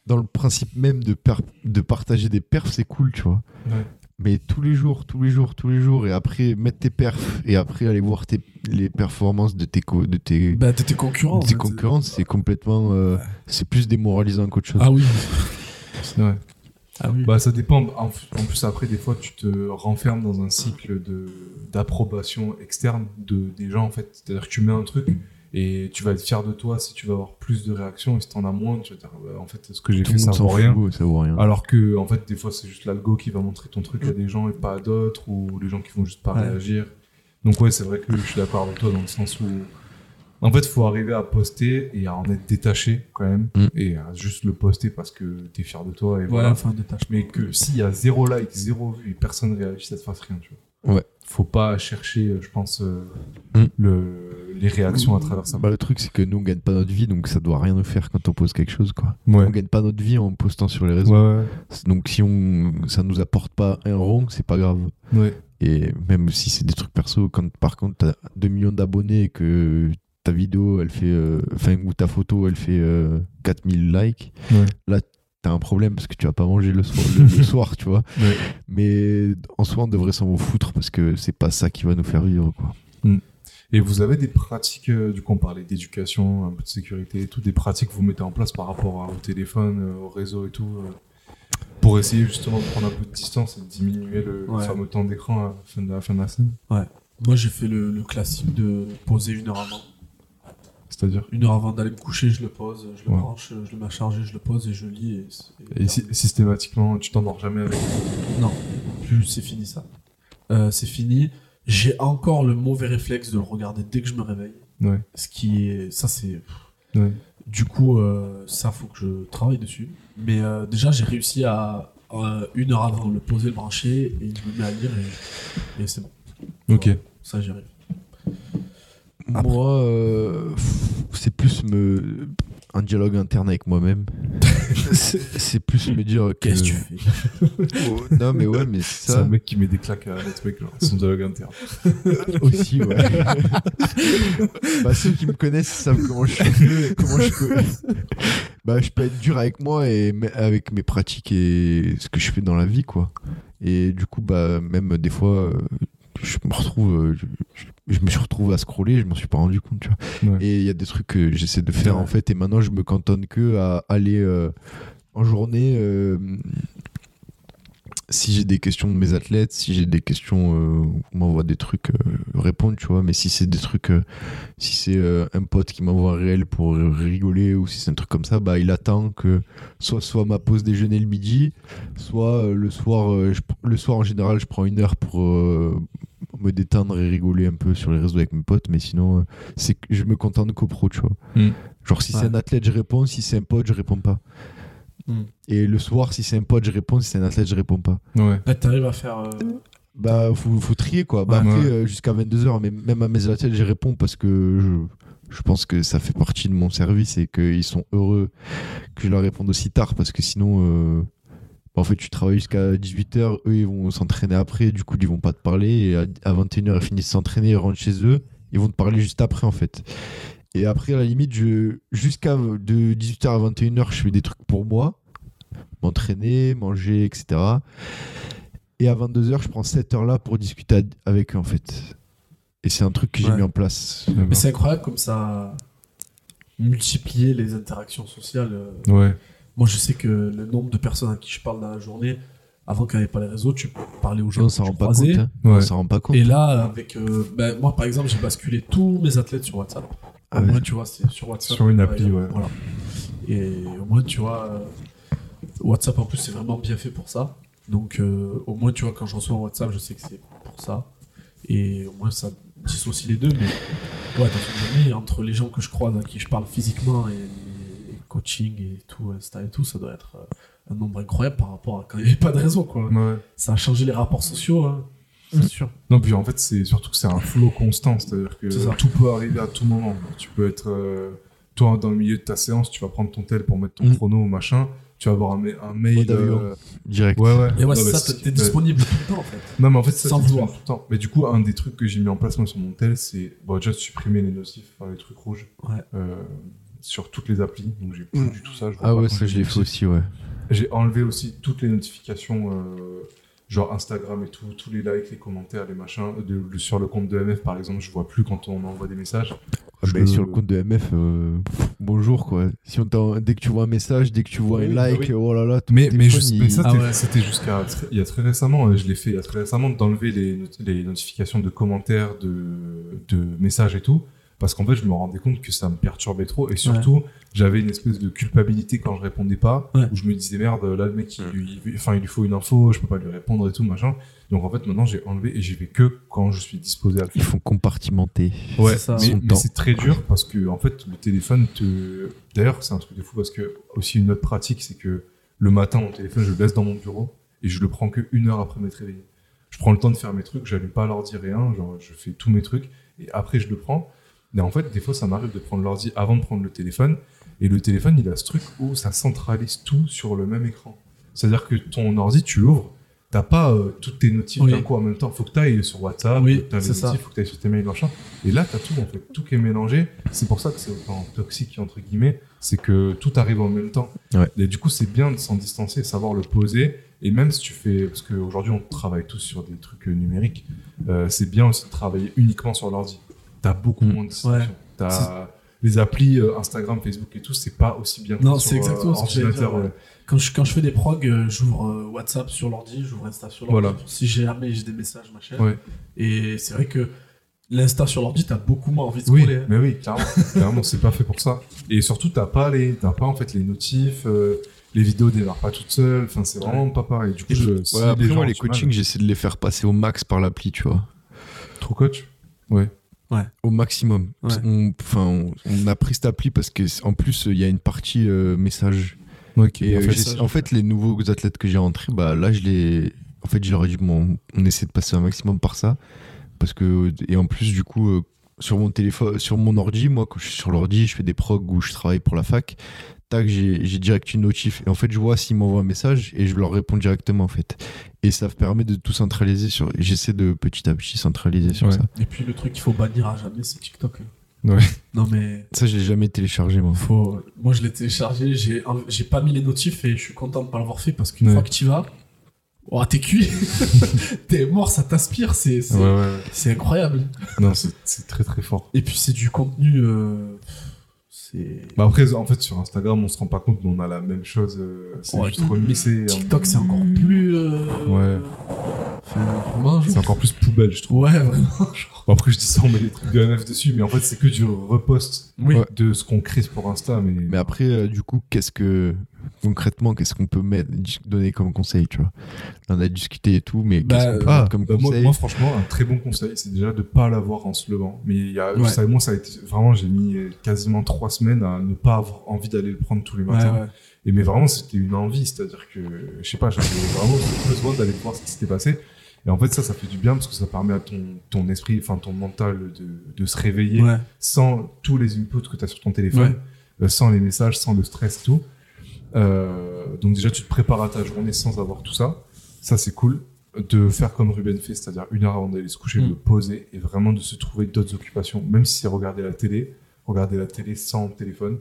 B: dans le principe même de per- de partager des perfs c'est cool tu vois
C: Ouais.
B: Mais tous les jours tous les jours tous les jours et après mettre tes perfs et après aller voir tes, les performances de tes co- de tes
A: Bah, t'es tes concurrents.
B: de tes concurrents c'est complètement euh, c'est plus démoralisant qu'autre chose
A: Ah oui.
C: ouais.
A: Ah oui.
C: Bah, ça dépend. En, en plus, après, des fois, tu te renfermes dans un cycle de d'approbation externe de des gens, en fait. C'est-à-dire que tu mets un truc et tu vas être fier de toi si tu vas avoir plus de réactions et si t'en as moins, tu vas dire, bah, en fait, ce que j'ai fait, ça vaut rien.
B: fout ça vaut rien
C: Alors que, en fait, des fois, c'est juste l'algo qui va montrer ton truc à des gens et pas à d'autres, ou les gens qui vont juste pas
A: Ouais.
C: réagir. Donc, ouais, c'est vrai que je suis d'accord avec toi dans le sens où, en fait, faut arriver à poster et à en être détaché quand même,
B: Mm.
C: et à juste le poster parce que t'es fier de toi et voilà.
A: enfin, détache.
C: Mais que s'il y a zéro like, zéro vue et personne réagit, ça te fasse rien, tu vois.
B: Ouais.
C: Faut pas chercher, euh, je pense, euh,
B: Mm.
C: le, les réactions à travers ça.
B: Bah, le truc c'est que nous on gagne pas notre vie donc ça doit rien nous faire quand on pose quelque chose quoi
C: Ouais.
B: on gagne pas notre vie en postant sur les réseaux
C: Ouais,
B: donc si on ça nous apporte pas un rond c'est pas grave
C: ouais.
B: Et même si c'est des trucs perso, quand par contre t'as 2 millions d'abonnés et que ta vidéo elle fait, euh, enfin, ou ta photo elle fait euh, 4000 likes,
C: Ouais.
B: là t'as un problème parce que tu vas pas manger le soir, le, le soir tu vois.
C: Ouais.
B: Mais en soi, on devrait s'en foutre parce que c'est pas ça qui va nous faire vivre quoi.
C: Et vous avez des pratiques, euh, du coup on parlait d'éducation, un peu de sécurité et tout, des pratiques que vous mettez en place par rapport à- au téléphone, euh, au réseau et tout, euh, pour essayer justement de prendre un peu de distance et de diminuer le, le
A: Ouais.
C: fameux temps d'écran à la fin de la, fin de la scène?
A: Moi, j'ai fait le, le classique de poser une heure avant.
C: C'est-à-dire
A: Une heure avant d'aller me coucher, je le pose, je le
C: Ouais.
A: branche, je le mets à charger, je le pose et je lis. Et,
C: systématiquement, tu t'endors jamais avec.
A: Non, plus c'est fini ça. Euh, c'est fini. J'ai encore le mauvais réflexe de le regarder dès que je me réveille.
C: Ouais.
A: Ce qui est. Ça, c'est.
C: Ouais.
A: Du coup, euh, ça, faut que je travaille dessus. Mais euh, déjà, j'ai réussi à, une heure avant, le poser, le brancher, et je me mets à lire, et, et c'est bon.
C: Ok.
A: Ça, j'y arrive.
B: Moi, euh, c'est plus me un dialogue interne avec moi-même. c'est c'est plus me dire que.
A: Qu'est-ce que tu fais?
B: Oh, non, mais ouais, mais
C: C'est
B: ça
C: un mec qui met des claques à l'autre mec, genre, son dialogue interne.
B: aussi, ouais. bah, ceux qui me connaissent savent comment je suis. comment je peux. bah, je peux être dur avec moi et avec mes pratiques et ce que je fais dans la vie, quoi. Et du coup, bah, même des fois, euh, je me retrouve. euh, Je, je- me suis retrouvé à scroller, je m'en suis pas rendu compte, tu vois.
C: Ouais.
B: Et il y a des trucs que j'essaie de faire en fait, et maintenant je me cantonne que à aller euh, en journée. euh, si j'ai des questions de mes athlètes, si j'ai des questions, euh, on m'envoie des trucs, euh, répondre, tu vois. Mais si c'est des trucs, si c'est un pote qui m'envoie un réel pour rigoler ou si c'est un truc comme ça, bah il attend que soit soit ma pause déjeuner le midi, soit le soir. je le soir en général, je prends une heure pour me détendre et rigoler un peu sur les réseaux avec mes potes. Mais sinon, euh, c'est je me contente qu'au-pro, tu vois.
C: Mm.
B: Genre si
A: Ouais.
B: c'est un athlète, je réponds. Si c'est un pote, je réponds pas.
A: Mm.
B: Et le soir, si c'est un pote, je réponds. Si c'est un athlète, je réponds pas.
C: Ouais.
A: Là, t'arrives à faire. euh,
B: Bah, faut, faut trier quoi. Bah,
C: Ouais,
B: après,
C: ouais.
B: euh, jusqu'à 22h, mais même à mes athlètes, j'y réponds parce que je, je pense que ça fait partie de mon service et qu'ils sont heureux que je leur réponde aussi tard parce que sinon, euh, en fait, tu travailles jusqu'à 18h, eux ils vont s'entraîner après, du coup, ils vont pas te parler et à, à 21h, ils finissent de s'entraîner, ils rentrent chez eux, ils vont te parler juste après en fait. Et après, à la limite, je, jusqu'à de 18h à 21h, je fais des trucs pour moi, m'entraîner, manger, etc. Et à 22h, je prends cette heure-là pour discuter avec eux, en fait. Et c'est un truc que j'ai
A: Ouais.
B: mis en place.
A: Mais c'est incroyable comme ça a multiplié les interactions sociales. euh.
C: Ouais.
A: Moi, je sais que le nombre de personnes à qui je parle dans la journée, avant qu'il n'y avait pas les réseaux, tu parlais aux gens
B: on
A: que
B: s'en rend pas compte. hein.
C: Ouais.
B: On s'en rend pas compte.
A: Et là, avec, euh, ben, moi, par exemple, j'ai basculé tous mes athlètes sur WhatsApp.
B: Ah
A: au
B: ouais.
A: moins, tu vois, c'est sur WhatsApp.
C: Sur une appli, ouais.
A: Voilà. Et au moins, tu vois, euh, WhatsApp en plus, c'est vraiment bien fait pour ça. Donc, euh, au moins, tu vois, quand je reçois un WhatsApp, je sais que c'est pour ça. Et au moins, ça dissocie les deux. Mais ouais, dans une journée, entre les gens que je croise, à qui je parle physiquement et les coaching et tout, Insta et tout, ça doit être euh, un nombre incroyable par rapport à quand il n'y avait pas de réseau, quoi.
C: Ouais.
A: Ça a changé les rapports sociaux, hein, c'est sûr.
C: Non, puis en fait, c'est surtout que c'est un flow constant, c'est-à-dire que
A: ça.
C: tout peut arriver à tout moment. Tu peux être, euh, toi, dans le milieu de ta séance, tu vas prendre ton tel pour mettre ton
B: Mm.
C: chrono ou machin, tu vas avoir un, ma- un mail. Euh,
B: Direct.
C: Ouais, ouais.
A: Et ouais, c'est ça, t'es disponible tout le temps, en fait.
C: Non, mais en fait, ça,
A: Sans
C: c'est
A: vouloir.
C: tout le temps. Mais du coup, un des trucs que j'ai mis en place moi sur mon tel, c'est bon, déjà de supprimer les notifs, enfin, les trucs rouges,
A: Ouais.
C: euh, sur toutes les applis. Donc j'ai plus
B: Mm.
C: du tout ça. je
B: Ah ouais, ça
C: j'ai
B: je l'ai fait aussi, ouais.
C: J'ai enlevé aussi toutes les notifications, euh, genre Instagram et tout, tous les likes, les commentaires, les machins. De- sur le compte de MF, par exemple, je vois plus quand on m'envoie des messages.
B: Ah, bah,
C: le-
B: Sur le compte de MF, euh, pff, bonjour quoi. Si on t'en- dès que tu vois un message, dès que tu vois
C: Oui,
B: un
C: bah
B: like,
C: oui.
B: oh là là,
C: Mais, mais, juste-
B: il-
C: mais ça,
A: Ah ouais.
C: c'était jusqu'à très- il y a très récemment, euh, je l'ai fait il y a très récemment, d'enlever les, les notifications de commentaires, de, de messages et tout, parce qu'en fait, je me rendais compte que ça me perturbait trop, et surtout, j'avais une espèce de culpabilité quand je répondais pas,
A: Ouais.
C: où je me disais merde, là, le mec, il, lui, enfin, il lui faut une info, je peux pas lui répondre et tout, machin. Donc en fait, maintenant, j'ai enlevé et j'y vais que quand je suis disposé à le
B: Ils
C: faire.
B: font compartimenter.
C: Ouais,
A: ça.
C: mais, c'est très dur parce que en fait le téléphone te. D'ailleurs, c'est un truc de fou parce que aussi une autre pratique, c'est que le matin mon téléphone je le laisse dans mon bureau et je le prends que une heure après m'être réveillé. Je prends le temps de faire mes trucs, j'allume pas l'ordi rien, genre je fais tous mes trucs et après je le prends. Mais en fait, des fois, ça m'arrive de prendre l'ordi avant de prendre le téléphone et le téléphone il a ce truc où ça centralise tout sur le même écran. C'est-à-dire que ton ordi, tu l'ouvres. T'as pas euh, toutes tes notifs
A: Oui.
C: d'un coup en même temps. Faut que tu ailles sur WhatsApp,
A: Oui,
C: faut que les
A: c'est ça.
C: notifs, faut que tu sur tes mails, machin. Et là, t'as tout, en fait. Tout qui est mélangé. C'est pour ça que c'est autant toxique, entre guillemets. C'est que tout arrive en même temps.
B: Ouais.
C: Et du coup, c'est bien de s'en distancer, savoir le poser. Et même si tu fais, parce qu'aujourd'hui, on travaille tous sur des trucs euh, numériques, euh, c'est bien aussi de travailler uniquement sur l'ordi. T'as beaucoup
B: Mm.
C: moins de distractions. T'as- les applis euh, Instagram, Facebook et tout, c'est pas aussi bien.
A: Non, c'est exactement
C: euh,
A: ce que j'allais dire,
C: ordinateur,
A: ouais. Quand je, quand je fais des prog, euh, j'ouvre euh, WhatsApp sur l'ordi, j'ouvre Insta sur l'ordi.
C: Voilà.
A: Si jamais j'ai des messages, machin.
C: Ouais.
A: Et c'est vrai que l'Insta sur l'ordi, t'as beaucoup moins envie de
C: Oui,
A: scroller. hein.
C: mais oui, clairement, clairement, c'est pas fait pour ça. Et surtout, t'as pas les, t'as pas en fait les notifs, euh, les vidéos démarrent pas toutes seules. Enfin, c'est vraiment pas pareil. Du coup, je, si
B: Ouais, après,
C: gens
B: moi, les coachings, j'essaie de les faire passer au max par l'appli, tu vois.
C: Trop coach? Ouais.
B: Au maximum.
A: Ouais.
B: On, enfin, on, on a pris cette appli parce que en plus, il y a une partie euh, message. Et
C: en
B: euh,
C: fait,
B: en fait, les nouveaux athlètes que j'ai rentrés, bah là, je les. En fait, je leur ai dit, bon, on essaie de passer un maximum par ça. Parce que. Et en plus, du coup, euh, sur mon téléphone, sur mon ordi, moi, quand je suis sur l'ordi, je fais des progs où je travaille pour la fac. Tac, j'ai j'ai direct une notif. Et en fait, je vois s'ils m'envoient un message et je leur réponds directement, en fait. Et ça me permet de tout centraliser sur. J'essaie de petit à petit centraliser sur
C: Ouais.
B: ça.
A: Et puis le truc qu'il faut bannir à jamais, c'est TikTok.
C: Ouais.
A: Non mais
B: Ça, je l'ai jamais téléchargé, moi.
A: faut. Moi, je l'ai téléchargé, j'ai j'ai pas mis les notifs et je suis content de pas l'avoir fait parce qu'une
C: Ouais.
A: fois que tu vas, oh, t'es cuit, t'es mort, ça t'aspire, c'est
C: Ouais,
A: incroyable.
C: Non, c'est c'est très très fort.
A: Et puis c'est du contenu, euh, c'est.
C: Bah après, en fait, sur Instagram, on se rend pas compte, mais on a la même chose. euh, c'est
A: Ouais,
C: juste remixé.
A: TikTok, c'est encore plus. euh,
C: Ouais.
A: Enfin,
C: C'est encore plus poubelle, je trouve.
A: Ouais, vraiment. genre.
C: Bon, après, je dis ça, on met des trucs de MF dessus, mais en fait, c'est que du repost
A: Oui.
C: De ce qu'on crée pour Insta. Mais,
B: Mais après, euh, du coup, qu'est-ce que concrètement, qu'est-ce qu'on peut mettre, donner comme conseil, tu vois? On a discuté et tout, mais
A: Bah,
B: qu'est-ce qu'on peut
C: Ah,
B: mettre comme
C: bah, moi,
B: conseil?
C: moi, franchement, un très bon conseil, c'est déjà de pas l'avoir en se levant. Mais il y a,
A: Ouais.
C: ça, moi, ça a été vraiment, j'ai mis euh, quasiment trois semaines à ne pas avoir envie d'aller le prendre tous les matins.
A: ouais.
C: Et mais vraiment, c'était une envie, c'est-à-dire que, je sais pas, j'avais vraiment besoin d'aller voir ce qui s'était passé. Et en fait, ça, ça fait du bien parce que ça permet à ton, ton esprit, enfin, ton mental de, de se réveiller
A: Ouais.
C: sans tous les inputs que tu as sur ton téléphone, euh, sans les messages, sans le stress et tout. Euh, donc déjà, tu te prépares à ta journée sans avoir tout ça. Ça, c'est cool. De faire comme Ruben fait, c'est-à-dire une heure avant d'aller se coucher, de
A: Mm.
C: poser et vraiment de se trouver d'autres occupations, même si c'est regarder la télé, regarder la télé sans téléphone.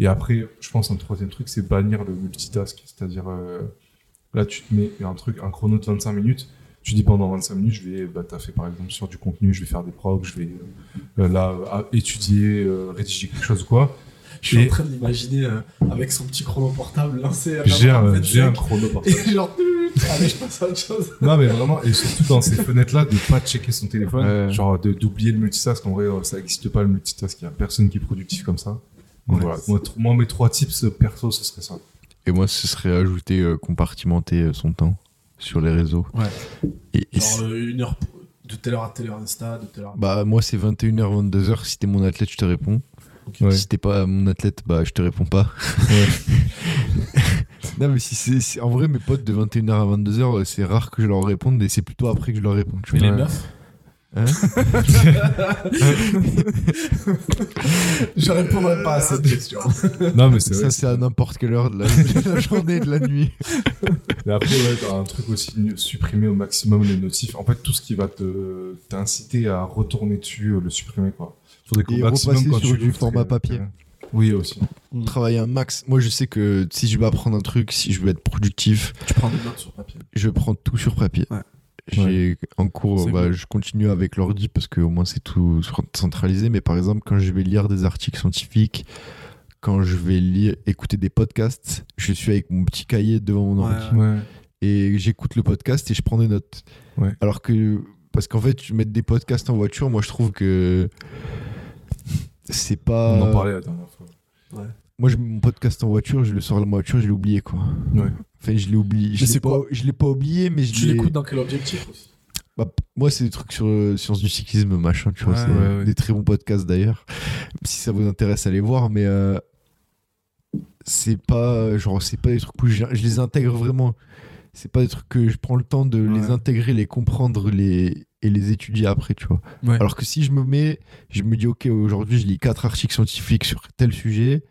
C: Et après, je pense un troisième truc, c'est bannir le multitask, c'est-à-dire euh, là, tu te mets un truc, un chrono de 25 minutes. Tu dis pendant 25 minutes, je vais bah, taffer par exemple sur du contenu, je vais faire des progs, je vais euh, là étudier, rédiger quelque chose ou quoi.
A: Je suis
C: Et-
A: en train de l'imaginer euh, avec son petit chrono portable lancé à
C: J'ai un,
A: 25.
C: j'ai un chrono portable.
A: Et genre, allez, je passe à autre chose.
C: Non, mais vraiment, et surtout dans ces fenêtres-là, de pas checker son téléphone,
B: Ouais.
C: genre de- d'oublier le multitask. En vrai, euh, ça n'existe pas le multitask. Il y a personne qui est productif comme ça. Donc
A: Ouais,
C: voilà, moi, moi, mes trois tips euh, perso, ce serait ça.
B: Et moi, ce serait ajouter, euh, compartimenter euh, son temps sur les réseaux.
A: Ouais.
B: Et, et
A: Genre, euh, une heure pour- de telle heure à telle heure Insta, de telle heure.
B: bah, moi, c'est 21h, 22h. Si t'es mon athlète, je te réponds.
C: Ouais.
B: Si t'es pas mon athlète, bah, je te réponds pas. non, mais si c'est, si- en vrai, mes potes de 21h à 22h, euh, c'est rare que je leur réponde et c'est plutôt après que je leur réponds. Tu
A: Mais les meufs
B: Hein
A: Je répondrai pas à cette question.
C: non, mais c'est
B: Ça, c'est à n'importe quelle heure de la, de la journée et de la nuit.
C: Et après, ouais, t'as un truc aussi, supprimer au maximum les notifs. En fait, tout ce qui va te t'inciter à retourner dessus, euh, le supprimer, quoi. Faudrait qu'au
B: Et
C: maximum, quand
B: sur
C: tu
B: du format papier.
C: Oui, aussi.
B: Travailler un max. Moi, je sais que si je veux apprendre un truc, si je veux être productif,
A: Tu prends des notes sur papier.
B: je prends tout sur papier.
A: Ouais.
B: J'ai en cours, bah,
A: cool.
B: je continue avec l'ordi parce que au moins c'est tout centralisé. Mais par exemple, quand je vais lire des articles scientifiques, quand je vais lire, écouter des podcasts, je suis avec mon petit cahier devant mon
A: Ouais,
B: ordi
C: Ouais.
B: et j'écoute le podcast et je prends des notes.
C: Ouais.
B: Alors que parce qu'en fait, mettre des podcasts en voiture, moi je trouve que c'est pas.
C: On en parlait la dernière fois.
B: Moi, je mets mon podcast en voiture, je le sors de la voiture, je l'ai oublié quoi.
C: Ouais.
B: Enfin, je l'ai oublié. Je l'ai pas, je l'ai pas oublié, mais je
A: Tu
B: l'ai-
A: l'écoutes dans quel objectif aussi
B: Bah, moi, c'est des trucs sur euh, sciences du cyclisme, machin, tu vois.
A: Ouais,
B: c'est
C: ouais, ouais.
B: des très bons podcasts d'ailleurs. Si ça vous intéresse, allez voir, mais euh, c'est pas genre, c'est pas des trucs où je, je les intègre vraiment. C'est pas des trucs que je prends le temps de les intégrer, les comprendre les, et les étudier après, tu vois.
A: Ouais.
B: Alors que si je me mets, je me dis, ok, aujourd'hui, je lis quatre articles scientifiques sur tel sujet,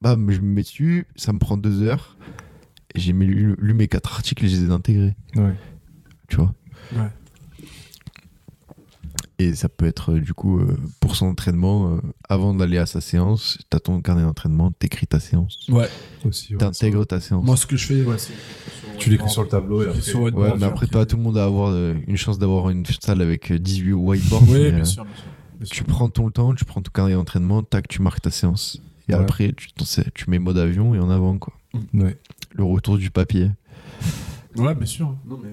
B: bam, je me mets dessus, ça me prend deux heures. Et j'ai lu, lu mes quatre articles et je les ai intégrés,
C: Ouais.
B: tu vois.
A: Ouais.
B: Et ça peut être euh, du coup euh, pour son entraînement, euh, avant d'aller à sa séance, t'as ton carnet d'entraînement, t'écris ta séance,
A: Ouais.
C: Aussi, ouais,
B: t'intègres ta séance.
A: Moi, ce que je fais, ouais, c'est.
C: Tu l'écris sur le tableau et après.
A: Sur whiteboard,
B: ouais, mais après pas tout le monde a avoir euh, une chance d'avoir une salle avec euh, 18 whiteboards.
A: Oui, bien
B: euh,
A: sûr, bien sûr.
B: Tu prends ton temps, tu prends ton carnet d'entraînement, tac, tu marques ta séance. Et
C: Ouais.
B: après, tu, tu mets mode avion et en avant, quoi.
C: Ouais.
B: Le retour du papier.
A: Ouais, bien sûr. Non, mais,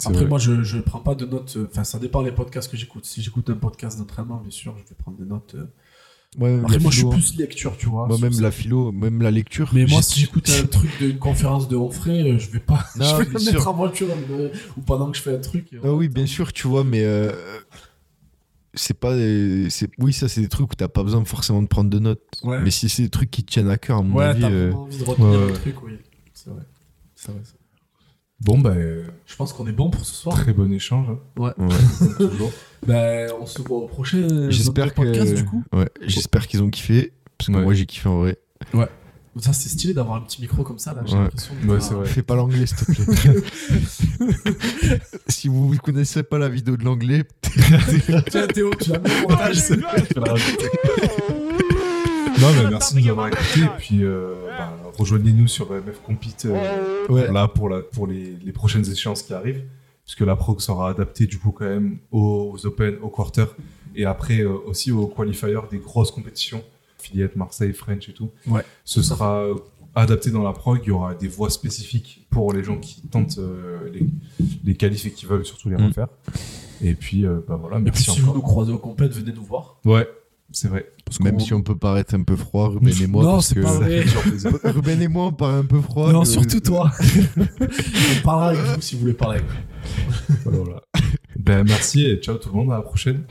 A: Après,
C: vrai.
A: moi, je, je prends pas de notes. euh, Enfin, ça dépend des podcasts que j'écoute. Si j'écoute un podcast d'entraînement, bien sûr, je vais prendre des notes. euh.
B: Ouais,
A: Après, moi, je suis
B: philo,
A: plus lecture, tu vois.
B: moi, même
A: ça.
B: la philo, même la lecture.
A: Mais moi, si j'écoute un truc d'une conférence de Onfray, euh, je vais pas.
B: Non,
A: je vais me mettre en voiture euh, ou pendant que je fais un truc.
B: Ah oui, bien sûr, tu vois, mais c'est pas. c'est Oui, ça, c'est des trucs où t'as pas besoin forcément de prendre de notes.
A: Ouais.
B: Mais si c'est des trucs qui te tiennent à cœur, à mon
A: Ouais,
B: avis.
A: t'as
B: euh,
A: envie de retenir
C: ouais,
A: le
C: ouais.
A: truc, oui. C'est vrai. C'est vrai. ça.
C: Bon, bah, euh,
A: Je pense qu'on est bon pour ce soir.
C: très bon échange. hein,
B: ouais.
C: comme toujours.
A: Ben, on se voit au prochain
B: J'espère que.
A: podcast, du coup.
B: Ouais, j'espère qu'ils ont kiffé. Parce que
C: Ouais.
B: moi, j'ai kiffé en vrai.
A: Ça, c'est stylé d'avoir un petit micro comme ça, là. J'ai
B: Ouais.
A: l'impression de-
C: Ouais, c'est vrai.
B: Fais pas l'anglais, s'il te plaît. si vous ne connaissez pas la vidéo de l'anglais,
A: Tiens, Théo, tu l'as mis au montage.
C: Je vais la rajouter. non, mais merci de nous avoir écoutés. Et puis, euh, bah, rejoignez-nous sur MF Compete euh,
B: ouais.
C: là, pour, la, pour les, les prochaines échéances qui arrivent. Puisque la prog sera adaptée du coup quand même aux, aux Open, aux Quarter et après euh, aussi aux qualifiers des grosses compétitions, Fillette, Marseille, French et tout.
A: Ouais.
C: Ce sera euh, adapté dans la prog. Il y aura des voies spécifiques pour les gens qui tentent euh, les, les qualifs et qui veulent surtout les
B: Mm.
C: refaire. Et puis, euh, bah voilà,
A: Et puis,
C: merci
A: si vous nous croisez au compète, venez nous voir.
C: Ouais, c'est vrai.
A: Parce
B: Même si on peut paraître un peu froid, Ruben et moi.
A: Non,
B: parce
A: c'est
B: que...
A: pas vrai.
B: Ruben et moi, on paraît un peu froid.
A: Non, surtout toi. on parlera avec vous si vous voulez parler avec nous.
C: Voilà. ben, merci et ciao tout le monde, à la prochaine.